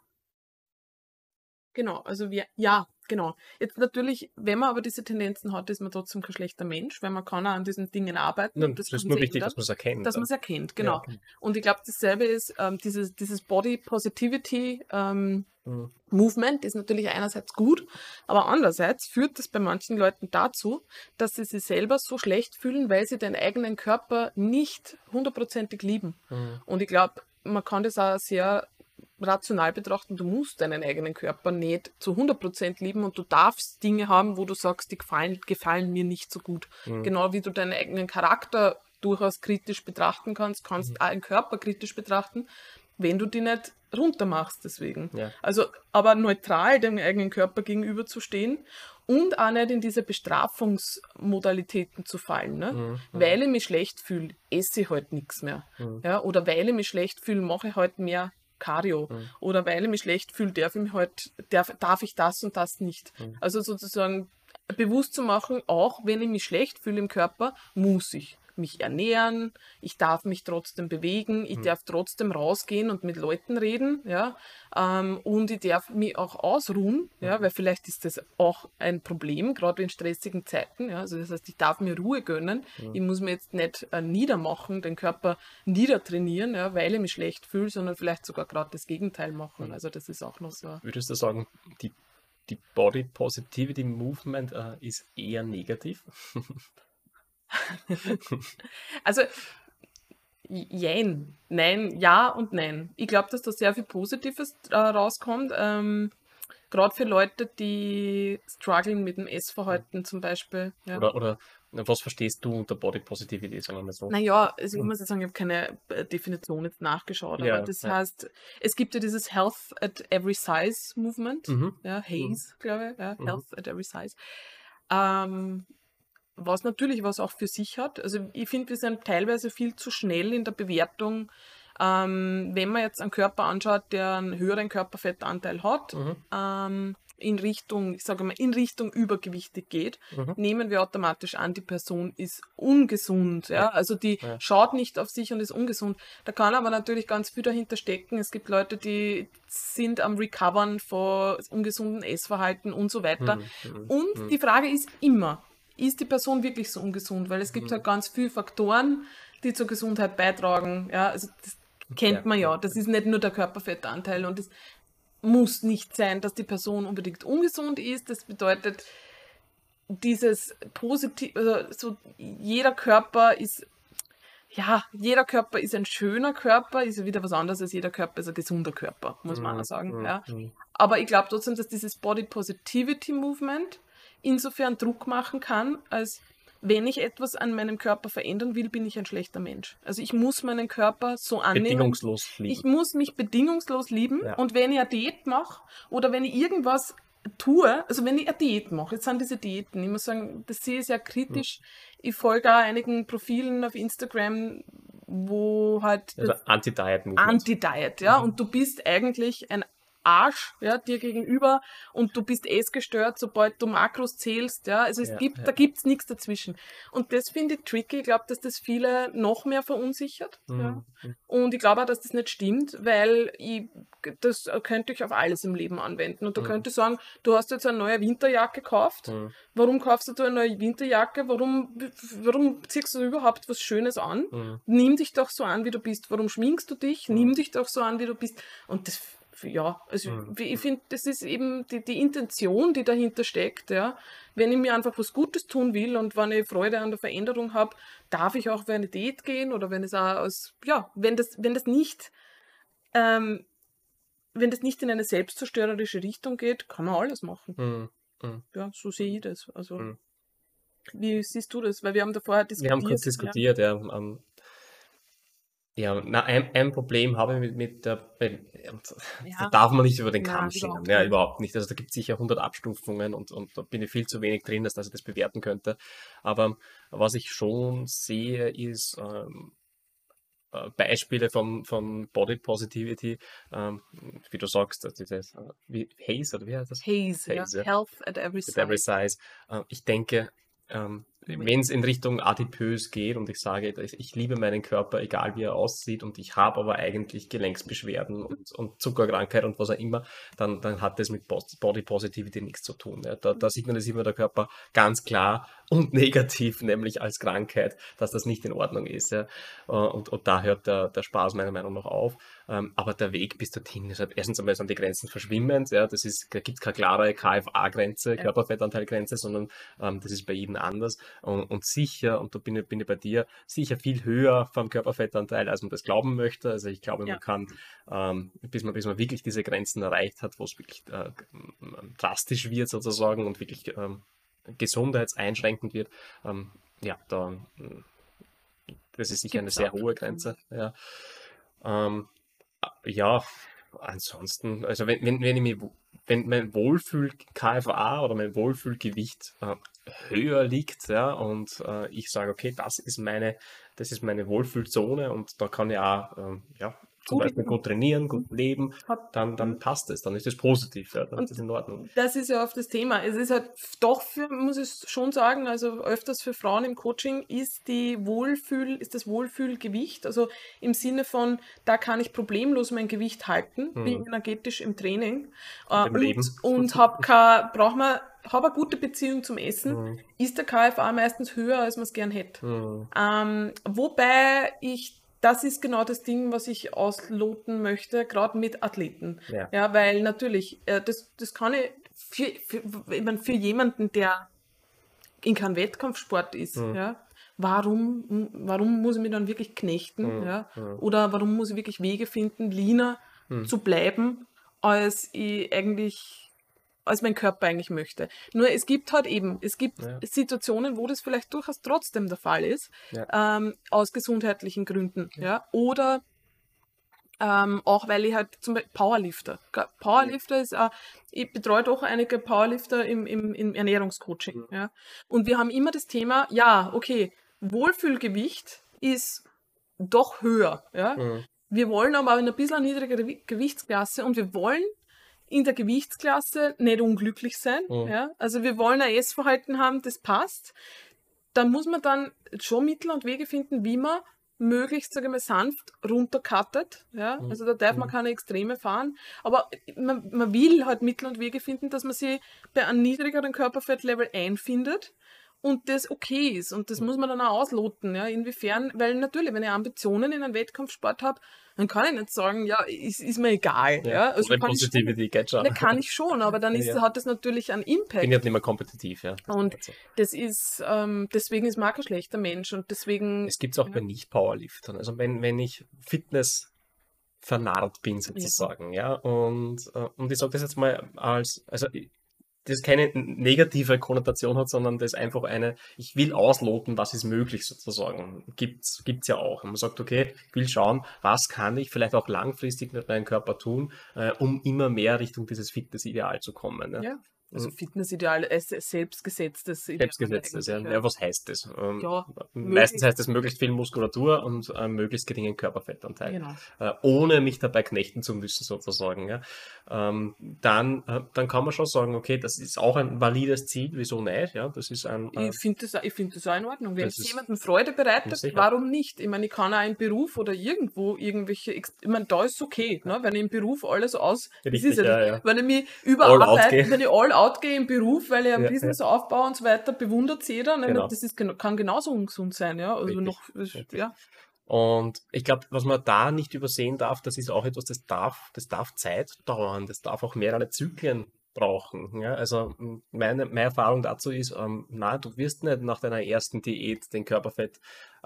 B: Genau, also wir, ja, genau. Jetzt natürlich, wenn man aber diese Tendenzen hat, ist man trotzdem kein schlechter Mensch, weil man kann auch an diesen Dingen arbeiten.
A: Nun,
B: und
A: das
B: kann
A: ist nur wichtig,
B: ändern,
A: dass man es erkennt.
B: dass man es erkennt, genau. Und ich glaube, dasselbe ist ähm, dieses, dieses Body Positivity ähm,
A: Mhm.
B: Movement ist natürlich einerseits gut, aber andererseits führt das bei manchen Leuten dazu, dass sie sich selber so schlecht fühlen, weil sie den eigenen Körper nicht hundertprozentig lieben.
A: Mhm.
B: Und ich glaube, man kann das auch sehr rational betrachten. Du musst deinen eigenen Körper nicht zu 100% lieben und du darfst Dinge haben, wo du sagst, die gefallen, gefallen mir nicht so gut.
A: Mhm.
B: Genau wie du deinen eigenen Charakter durchaus kritisch betrachten kannst, kannst
A: Mhm.
B: auch einen Körper kritisch betrachten, wenn du die nicht runtermachst deswegen.
A: Ja.
B: Also, aber neutral dem eigenen Körper gegenüber zu stehen und auch nicht in diese Bestrafungsmodalitäten zu fallen. Ne?
A: Mhm.
B: Weil ich mich schlecht fühle, esse ich halt nichts mehr.
A: Mhm.
B: Ja? Oder weil ich mich schlecht fühle, mache ich halt mehr Cardio.
A: Mhm.
B: Oder weil ich mich schlecht fühle, darf ich mich halt, darf, darf ich das und das nicht.
A: Mhm.
B: Also sozusagen bewusst zu machen, auch wenn ich mich schlecht fühle im Körper, muss ich mich ernähren, ich darf mich trotzdem bewegen, ich
A: Mhm.
B: darf trotzdem rausgehen und mit Leuten reden, ja, ähm, und ich darf mich auch ausruhen, ja, weil vielleicht ist das auch ein Problem, gerade in stressigen Zeiten, ja, also das heißt, ich darf mir Ruhe gönnen, ich muss mir jetzt nicht äh, niedermachen, den Körper niedertrainieren, ja, weil ich mich schlecht fühle, sondern vielleicht sogar gerade das Gegenteil machen, also das ist auch noch so.
A: Würdest du sagen, die, die Body Positivity Movement äh, ist eher negativ?
B: Also, jein. Nein, ja und nein. Ich glaube, dass da sehr viel Positives äh, rauskommt. Ähm, Gerade für Leute, die strugglen mit dem Essverhalten zum Beispiel. Ja.
A: Oder, oder was verstehst du unter Body Positivity, sagen wir mal so?
B: Naja, also ich muss jetzt sagen, ich habe keine äh, Definition jetzt nachgeschaut,
A: Ja,
B: aber das
A: ja.
B: heißt, es gibt ja dieses Health at Every Size Movement,
A: Mhm.
B: ja, Haze, glaube ich, ja,
A: Mhm.
B: Health at Every Size. Ähm, was natürlich was auch für sich hat. Also ich finde, wir sind teilweise viel zu schnell in der Bewertung. Ähm, wenn man jetzt einen Körper anschaut, der einen höheren Körperfettanteil hat,
A: Mhm.
B: ähm, in Richtung, ich sage mal, in Richtung übergewichtig geht,
A: Mhm.
B: nehmen wir automatisch an, die Person ist ungesund. Ja? Also die
A: Ja.
B: schaut nicht auf sich und ist ungesund. Da kann aber natürlich ganz viel dahinter stecken. Es gibt Leute, die sind am Recovern vor ungesunden Essverhalten und so weiter.
A: Mhm. Mhm.
B: Und
A: Mhm.
B: die Frage ist immer, ist die Person wirklich so ungesund? Weil es gibt
A: Mhm.
B: halt ganz viele Faktoren, die zur Gesundheit beitragen. Ja, also das kennt man ja. Das ist nicht nur der Körperfettanteil und es muss nicht sein, dass die Person unbedingt ungesund ist. Das bedeutet, dieses positiv, also so jeder Körper ist ja, jeder Körper ist ein schöner Körper, ist ja wieder was anderes als jeder Körper ist ein gesunder Körper, muss man
A: Mhm.
B: auch sagen.
A: Mhm.
B: Ja.
A: Mhm.
B: Aber ich glaube trotzdem, dass dieses Body Positivity Movement insofern Druck machen kann, als wenn ich etwas an meinem Körper verändern will, bin ich ein schlechter Mensch. Also ich muss meinen Körper so annehmen.
A: Bedingungslos
B: Ich
A: lieben.
B: muss mich bedingungslos lieben
A: Ja.
B: und wenn ich eine Diät mache oder wenn ich irgendwas tue, also wenn ich eine Diät mache, jetzt sind diese Diäten, ich muss sagen, das sehe ich sehr kritisch. Ich folge auch einigen Profilen auf Instagram, wo halt
A: Also Anti-Diet-Movement.
B: Anti-Diet, ja,
A: Mhm.
B: und du bist eigentlich ein Arsch, ja, dir gegenüber und du bist essgestört, sobald du Makros zählst, ja. Also es
A: Ja,
B: gibt,
A: ja.
B: da gibt's nichts dazwischen. Und das finde ich tricky. Ich glaube, dass das viele noch mehr verunsichert. Ja.
A: Mhm.
B: Und ich glaube auch, dass das nicht stimmt, weil ich, das könnte ich auf alles im Leben anwenden. Und du
A: Mhm.
B: könntest sagen, du hast jetzt eine neue Winterjacke gekauft.
A: Mhm.
B: Warum kaufst du eine neue Winterjacke? Warum, warum ziehst du überhaupt was Schönes an?
A: Mhm.
B: Nimm dich doch so an, wie du bist. Warum schminkst du dich? Nimm dich doch so an, wie du bist. Und das, ja, also
A: Mhm.
B: ich finde, das ist eben die, die Intention, die dahinter steckt. Ja. Wenn ich mir einfach was Gutes tun will und wenn ich Freude an der Veränderung habe, darf ich auch auf eine Diät gehen oder wenn es auch aus, ja, wenn das, wenn das nicht, ähm, wenn das nicht in eine selbstzerstörerische Richtung geht, kann man alles machen.
A: Mhm.
B: Ja, so sehe ich das. Also,
A: Mhm.
B: wie siehst du das? Weil wir haben da vorher
A: Wir
B: diskutiert.
A: haben kurz diskutiert, ja. ähm, ja, na, ein, ein Problem habe ich mit, mit der,
B: Ja.
A: da darf man nicht über den Kamm scheren.
B: überhaupt
A: Ja, überhaupt nicht. Also da gibt es sicher 100 Abstufungen und, und da bin ich viel zu wenig drin, dass, dass ich das bewerten könnte. Aber was ich schon sehe, ist ähm, äh, Beispiele von, von Body Positivity, ähm, wie du sagst, dass dieses, äh, wie Haze oder wie heißt das?
B: Haze,
A: Haze,
B: ja. Health at every
A: At every
B: size.
A: size. Äh, Ich denke, ähm, wenn es in Richtung adipös geht und ich sage, ich liebe meinen Körper, egal wie er aussieht, und ich habe aber eigentlich Gelenksbeschwerden und, und Zuckerkrankheit und was auch immer, dann, dann hat das mit Body Positivity nichts zu tun. Ja. Da, da signalisiert mir der Körper ganz klar und negativ, nämlich als Krankheit, dass das nicht in Ordnung ist. Ja. Äh, Und, und da hört der, der Spaß meiner Meinung nach auf. Ähm, Aber der Weg bis dorthin ist halt erstens einmal sind die Grenzen verschwimmend. Ja. Das ist, da gibt es keine klare KFA-Grenze. Körperfettanteilgrenze, sondern ähm, das ist bei jedem anders. Und, und sicher, und da bin ich, bin ich bei dir, sicher viel höher vom Körperfettanteil, als man das glauben möchte. Also ich glaube,
B: Ja.
A: man kann, ähm, bis, man, bis man wirklich diese Grenzen erreicht hat, wo es wirklich äh, drastisch wird sozusagen und wirklich ähm, gesundheitseinschränkend wird, ähm, ja, da, das ist sicher eine sehr hohe Grenze. Ja, ähm, ja ansonsten, also wenn, wenn, wenn ich mich, wenn mein Wohlfühl-KFA oder mein Wohlfühlgewicht äh, höher liegt, ja, und äh, ich sage, okay, das ist meine, das ist meine Wohlfühlzone und da kann ich auch, ähm, ja, zum
B: Gut
A: Beispiel
B: leben.
A: gut trainieren, gut leben,
B: Hat-
A: dann, dann passt es, dann ist es positiv, ja, dann
B: Und
A: ist es in Ordnung.
B: Das ist ja oft das Thema. Es ist halt doch für, muss ich schon sagen, also öfters für Frauen im Coaching ist die Wohlfühl, ist das Wohlfühlgewicht, also im Sinne von, da kann ich problemlos mein Gewicht halten, bin
A: Mhm.
B: energetisch im Training äh, und,
A: Leben.
B: und hab kein, braucht man, hab eine gute Beziehung zum Essen,
A: Mhm.
B: ist der KFA meistens höher, als man es gern hätte.
A: Mhm.
B: Ähm, wobei ich, das ist genau das Ding, was ich ausloten möchte, gerade mit Athleten.
A: Ja.
B: Ja, weil natürlich, äh, das, das kann ich für, für, ich mein, für jemanden, der in keinem Wettkampfsport ist,
A: Mhm.
B: ja, warum, warum muss ich mich dann wirklich knechten,
A: Mhm.
B: ja,
A: Mhm.
B: oder warum muss ich wirklich Wege finden, leaner
A: Mhm.
B: zu bleiben, als ich eigentlich als mein Körper eigentlich möchte. Nur es gibt halt eben, es gibt
A: Ja.
B: Situationen, wo das vielleicht durchaus trotzdem der Fall ist,
A: Ja.
B: ähm, aus gesundheitlichen Gründen. Ja. Oder ähm, auch weil ich halt zum Beispiel Powerlifter. Powerlifter ist, äh, ich betreue doch einige Powerlifter im, im, im Ernährungscoaching.
A: Mhm.
B: Ja. Und wir haben immer das Thema, ja, okay, Wohlfühlgewicht ist doch höher. Ja.
A: Mhm.
B: Wir wollen aber in ein bisschen niedrigere Gewi- Gewichtsklasse und wir wollen in der Gewichtsklasse nicht unglücklich sein.
A: Mhm.
B: Ja? Also wir wollen ein Essverhalten haben, das passt. Dann muss man dann schon Mittel und Wege finden, wie man möglichst, sage ich mal, sanft runtercuttet. Ja?
A: Mhm.
B: Also da darf man
A: Mhm.
B: keine Extreme fahren. Aber man, man will halt Mittel und Wege finden, dass man sich bei einem niedrigeren Körperfettlevel einfindet und das okay ist. Und das muss man dann auch ausloten. Ja? Inwiefern, weil natürlich, wenn ich Ambitionen in einem Wettkampfsport habe, dann kann ich nicht sagen, ja, ist, ist mir egal. Ja? Also
A: Oder
B: kann ich,
A: Positivity geht schon.
B: kann ich schon, aber dann ist,
A: Ja.
B: hat das natürlich einen Impact.
A: bin ich halt nicht mehr kompetitiv, ja.
B: Und
A: Also,
B: das ist, ähm, deswegen ist Marc ein schlechter Mensch und deswegen,
A: Es gibt es auch
B: Ja.
A: bei Nicht-Powerliftern. Also wenn, wenn ich Fitness vernarrt bin sozusagen, ja, und, äh, und ich sage das jetzt mal als, also ich- das keine negative Konnotation hat, sondern das einfach eine, ich will ausloten, was ist möglich sozusagen. Gibt's, gibt's ja auch. Und man sagt, okay, ich will schauen, was kann ich vielleicht auch langfristig mit meinem Körper tun, äh, um immer mehr Richtung dieses Fitness-Ideal zu kommen. Ja?
B: Ja. Also Fitnessideal ist selbstgesetztes
A: Selbstgesetztes, ja. ja. Was heißt das?
B: Ähm, ja,
A: meistens heißt es möglichst viel Muskulatur und äh, möglichst geringen Körperfettanteil.
B: Genau.
A: Äh, ohne mich dabei knechten zu müssen, sozusagen. Ja. Ähm, dann, äh, dann kann man schon sagen, okay, das ist auch ein valides Ziel, wieso nicht? Ja, das ist ein,
B: äh, ich finde das, find das auch in Ordnung. Wenn es jemandem Freude bereitet, warum nicht? Ich meine, ich kann auch einen Beruf oder irgendwo irgendwelche, ich meine, da ist es okay, ne? wenn ich im Beruf alles aus,
A: Richtig, ja,
B: ja, wenn ich mich überarbeite, wenn ich all out gehe im Beruf, weil ich ein ja, Business ja. aufbaue und so weiter, bewundert es jeder. Ne? Genau. Das ist, kann genauso ungesund sein, ja. Also noch, ja.
A: Und ich glaube, was man da nicht übersehen darf, das ist auch etwas, das darf, das darf Zeit dauern, das darf auch mehrere Zyklen brauchen. Ja? Also meine, meine Erfahrung dazu ist, ähm, na, du wirst nicht nach deiner ersten Diät den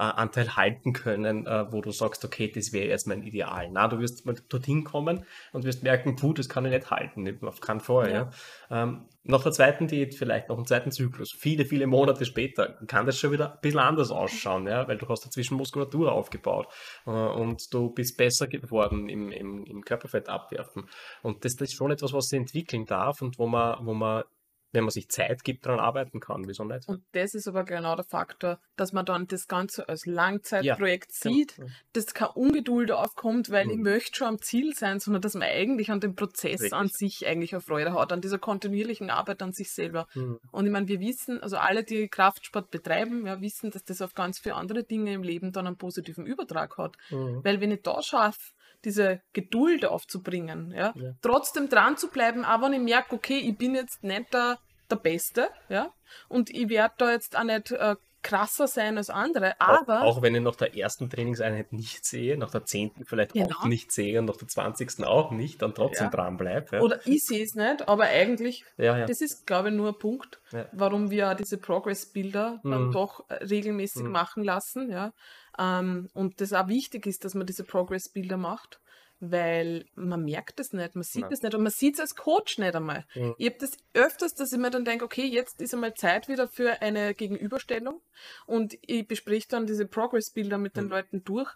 A: Körperfettanteil halten können, äh, wo du sagst, okay, das wäre jetzt mein Ideal. Na, du wirst mal dorthin kommen und wirst merken, puh, das kann ich nicht halten, auf keinen Fall. Ja. ja? Ähm, nach der zweiten Diät, vielleicht nach dem zweiten Zyklus, viele, viele Monate später, kann das schon wieder ein bisschen anders ausschauen, ja, weil du hast dazwischen Muskulatur aufgebaut äh, und du bist besser geworden im, im, im Körperfett abwerfen. Und das, das ist schon etwas, was sie entwickeln darf und wo man, wo man wenn man sich Zeit gibt, daran arbeiten kann. Wieso nicht?
B: Und das ist aber genau der Faktor, dass man dann das Ganze als Langzeitprojekt ja, sieht, genau. dass keine Ungeduld aufkommt, weil mhm. ich möchte schon am Ziel sein, sondern dass man eigentlich an dem Prozess Richtig. an sich eigentlich eine Freude hat, an dieser kontinuierlichen Arbeit an sich selber. Mhm. Und ich meine, wir wissen, also alle, die Kraftsport betreiben, ja, wissen, dass das auf ganz viele andere Dinge im Leben dann einen positiven Übertrag hat. Mhm. Weil wenn ich da schaffe, diese Geduld aufzubringen, ja? ja. trotzdem dran zu bleiben, aber wenn ich merke, okay, ich bin jetzt nicht der, der Beste, ja, und ich werde da jetzt auch nicht äh, krasser sein als andere, aber...
A: Auch, auch, wenn ich nach der ersten Trainingseinheit nicht sehe, nach der zehnten vielleicht genau. auch nicht sehe und nach der zwanzigsten auch nicht, dann trotzdem ja. dran bleibe. Ja.
B: Oder ich sehe es nicht, aber eigentlich,
A: ja,
B: das ist, glaube ich, nur ein Punkt, warum wir diese Progress-Bilder mhm. dann doch äh, regelmäßig mhm. machen lassen, ja. Ähm, und das auch wichtig ist, dass man diese Progress-Bilder macht, weil man merkt es nicht, man sieht es nicht und man sieht es als Coach nicht einmal. Mhm. Ich habe das öfters, dass ich mir dann denke, okay, jetzt ist einmal Zeit wieder für eine Gegenüberstellung und ich bespreche dann diese Progress-Bilder mit den mhm. Leuten durch,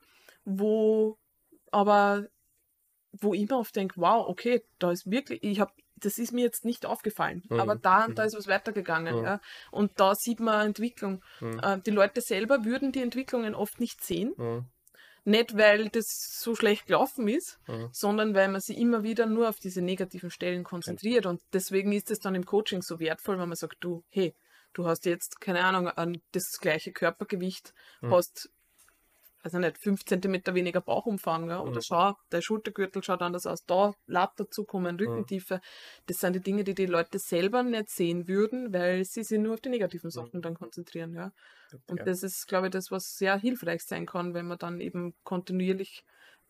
B: wo aber wo ich mir oft denke, wow, okay, da ist wirklich, ich habe das ist mir jetzt nicht aufgefallen, mhm. aber da und da mhm. ist was weitergegangen. Mhm. Ja. Und da sieht man Entwicklung. Mhm. Äh, die Leute selber würden die Entwicklungen oft nicht sehen. Mhm. Nicht, weil das so schlecht gelaufen ist, mhm. sondern weil man sich immer wieder nur auf diese negativen Stellen konzentriert. Und deswegen ist es dann im Coaching so wertvoll, wenn man sagt, du, hey, du hast jetzt, keine Ahnung, das gleiche Körpergewicht, hast also nicht, 5 cm weniger Bauchumfang. Ja? Oder mhm. schau, der Schultergürtel schaut anders aus. Da Latt dazukommen, Rückentiefe. Mhm. Das sind die Dinge, die die Leute selber nicht sehen würden, weil sie sich nur auf die negativen Sachen mhm. dann konzentrieren. Ja? Und ja. das ist, glaube ich, das, was sehr hilfreich sein kann, wenn man dann eben kontinuierlich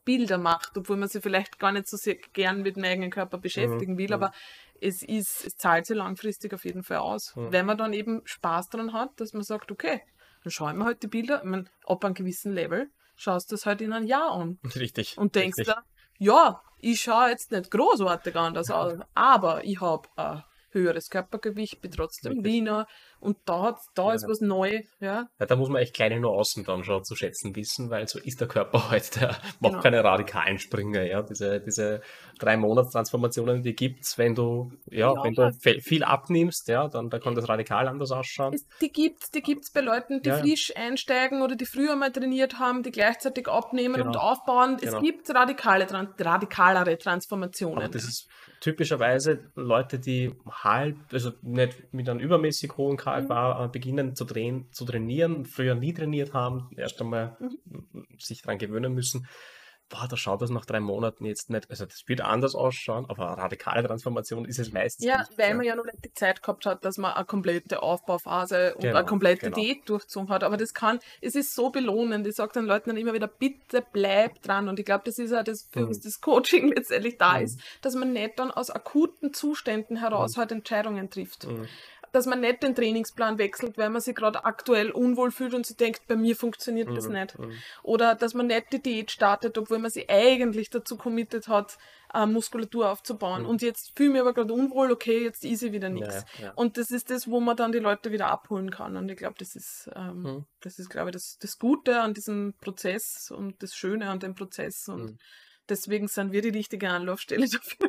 B: Bilder macht, obwohl man sich vielleicht gar nicht so sehr gern mit dem eigenen Körper beschäftigen mhm. will, aber es ist, es zahlt sich langfristig auf jeden Fall aus. Mhm. Wenn man dann eben Spaß daran hat, dass man sagt, okay, dann schau ich mir halt die Bilder, ich mein, ab einem gewissen Level, schaust du das halt in einem Jahr an.
A: Richtig.
B: Und denkst
A: richtig.
B: da, ja, ich schaue jetzt nicht großartig anders aus, aber ich habe ein höheres Körpergewicht, bin trotzdem Richtig. Wiener, und da, hat, da ja. ist was neu. Ja.
A: ja. da muss man echt kleine Nuancen dann schon zu schätzen wissen, weil so ist der Körper heute. Der macht genau. keine radikalen Sprünge. Ja. Diese, diese drei Monatstransformationen, die gibt es, wenn du, ja, ja, wenn du viel abnimmst, ja, dann, dann kann das radikal anders ausschauen.
B: die gibt es die gibt's bei Leuten, die frisch einsteigen oder die früher mal trainiert haben, die gleichzeitig abnehmen genau. und aufbauen. Genau. Es gibt radikale, radikalere Transformationen. Aber
A: das ist typischerweise Leute, die halb, also nicht mit einem übermäßig hohen KFA mhm. beginnen zu, train zu trainieren, früher nie trainiert haben, erst einmal mhm. sich daran gewöhnen müssen boah, da schaut das nach drei Monaten jetzt nicht, also das wird anders ausschauen, aber eine radikale Transformation ist es meistens
B: Ja,
A: nicht,
B: weil ja. man ja noch nicht die Zeit gehabt hat, dass man eine komplette Aufbauphase und genau, eine komplette genau. Diät durchzogen hat, aber das kann, es ist so belohnend, ich sage den Leuten dann immer wieder, bitte bleib dran und ich glaube, das ist ja das, für mhm. was das Coaching letztendlich da mhm. ist, dass man nicht dann aus akuten Zuständen heraus mhm. halt Entscheidungen trifft. Dass man nicht den Trainingsplan wechselt, weil man sich gerade aktuell unwohl fühlt und sie denkt, bei mir funktioniert mhm. das nicht. Mhm. Oder dass man nicht die Diät startet, obwohl man sich eigentlich dazu committed hat, äh, Muskulatur aufzubauen. Mhm. Und jetzt fühle ich mich aber gerade unwohl, okay, jetzt ist ich wieder nichts. Ja, ja. Und das ist das, wo man dann die Leute wieder abholen kann. Und ich glaube, das ist, ähm, mhm. das ist, glaube ich, das, das Gute an diesem Prozess und das Schöne an dem Prozess. Und mhm Deswegen sind wir die richtige Anlaufstelle dafür,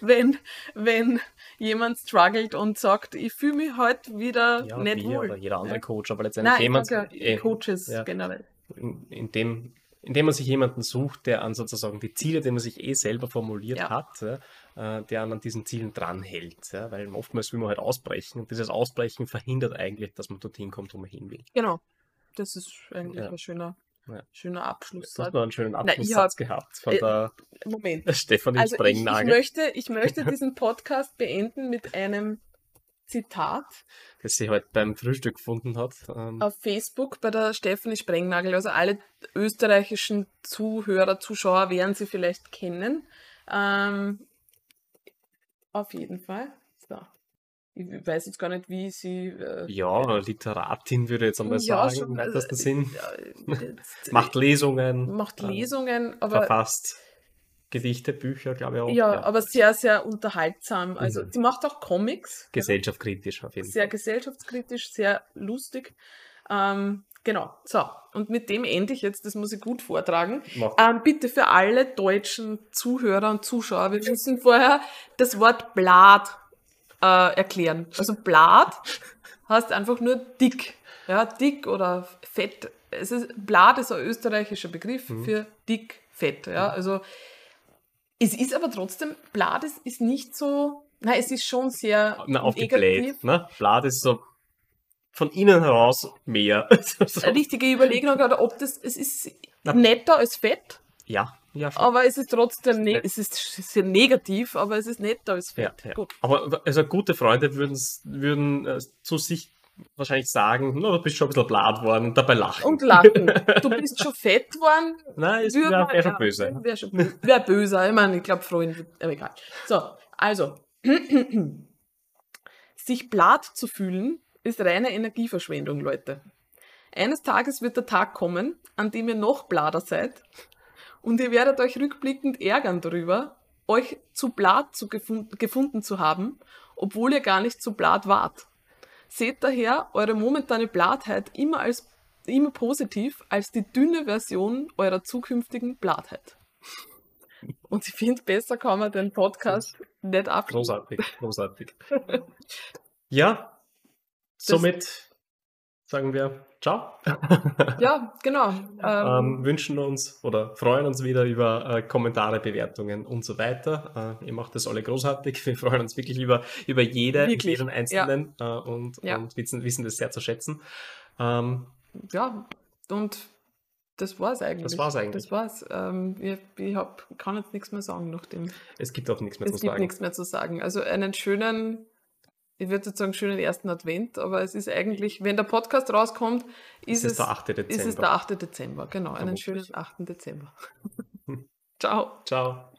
B: wenn, wenn jemand struggelt und sagt, ich fühle mich heute wieder
A: Ja,
B: nicht wohl.
A: oder jeder andere
B: Ja.
A: Coach, aber letztendlich
B: Nein,
A: jemand,
B: ja,
A: eh,
B: Coaches
A: ja.
B: generell.
A: in, in dem indem man sich jemanden sucht, der an sozusagen die Ziele, die man sich eh selber formuliert
B: Ja.
A: hat, äh, der an diesen Zielen dranhält. Ja, weil oftmals will man halt ausbrechen und dieses Ausbrechen verhindert eigentlich, dass man dorthin kommt, wo man hin will.
B: Genau. Das ist eigentlich
A: Ja.
B: ein schöner,
A: Ja.
B: schöner
A: Du
B: Abschluss.
A: hast noch einen schönen
B: ich
A: Abschlusssatz gehabt von
B: äh,
A: der
B: Moment.
A: Stefanie
B: Also ich, ich,
A: Sprengnagel,
B: möchte, ich möchte diesen Podcast beenden mit einem Zitat
A: das sie heute beim Frühstück gefunden hat. Ähm,
B: auf Facebook bei der Stephanie Sprengnagel. Also alle österreichischen Zuhörer, Zuschauer werden sie vielleicht kennen. Ähm, auf jeden Fall. Ich weiß jetzt gar nicht, wie sie. Äh,
A: ja, Literatin würde ich jetzt einmal
B: Ja,
A: sagen,
B: schon,
A: im
B: also,
A: weitesten Sinn.
B: ja, jetzt,
A: Macht Lesungen,
B: macht
A: äh,
B: Lesungen, aber
A: verfasst Gedichte, Bücher, glaube ich auch.
B: ja, aber sehr, sehr unterhaltsam. Also
A: Mhm.
B: sie macht auch Comics.
A: gesellschaftskritisch auf jeden
B: sehr
A: Fall.
B: gesellschaftskritisch, sehr lustig. Ähm, genau, so. Und mit dem ende ich jetzt, das muss ich gut vortragen. Ähm, bitte für alle deutschen Zuhörer und Zuschauer, wir müssen vorher das Wort Blatt äh, erklären. Also Blatt heißt einfach nur dick. Ja, dick oder fett. Es ist, Blatt ist ein österreichischer Begriff
A: Mhm.
B: für dick, fett. Ja, also es ist aber trotzdem, Blatt ist, ist nicht so, nein, es ist schon sehr
A: Na, aufgebläht. Ne? Blatt ist so von innen heraus mehr. so,
B: Eine richtige Überlegung gerade, ob das, es ist netter als Fett,
A: ja, ja, voll.
B: aber es ist trotzdem, ne es ist sehr negativ, aber es ist netter als
A: ja,
B: Fett.
A: ja.
B: Gut.
A: Aber also gute Freunde würden äh, zu sich wahrscheinlich sagen, no, du bist schon ein bisschen blatt geworden und dabei lachen.
B: Und lachen. Du bist schon fett geworden.
A: Nein, ist wäre wär schon
B: ja,
A: böse.
B: Wäre schon böse. Wär böse. Ich meine, ich glaube, Freunde, aber egal. So, also. Sich blatt zu fühlen, ist reine Energieverschwendung, Leute. Eines Tages wird der Tag kommen, an dem ihr noch blader seid und ihr werdet euch rückblickend ärgern darüber, euch zu blatt zu gefun gefunden zu haben, obwohl ihr gar nicht zu blatt wart. Seht daher eure momentane Blattheit immer als immer positiv als die dünne Version eurer zukünftigen Blattheit. Und ich finde, besser kann man den Podcast nicht abschließen.
A: Großartig, großartig. ja, somit sagen wir Ciao.
B: Ja, genau. Ähm,
A: ähm, wünschen uns oder freuen uns wieder über äh, Kommentare, Bewertungen und so weiter. Äh, ihr macht das alle großartig. Wir freuen uns wirklich über, über jede,
B: Wirklich,
A: jeden Einzelnen äh, und,
B: Ja.
A: und wissen, wissen das sehr zu schätzen. Ähm,
B: ja, und das war's eigentlich.
A: Das war's eigentlich.
B: Das war's. Ähm, ich ich hab, kann jetzt nichts mehr sagen nach dem.
A: es gibt auch nichts mehr
B: Es
A: zu
B: gibt
A: sagen.
B: nichts mehr zu sagen. Also einen schönen, ich würde jetzt sagen, schönen ersten Advent, aber es ist eigentlich, wenn der Podcast rauskommt, ist,
A: Es ist der 8.
B: ist
A: Dezember.
B: es der 8. Dezember. Genau, einen schönen 8. Dezember. Ciao.
A: Ciao.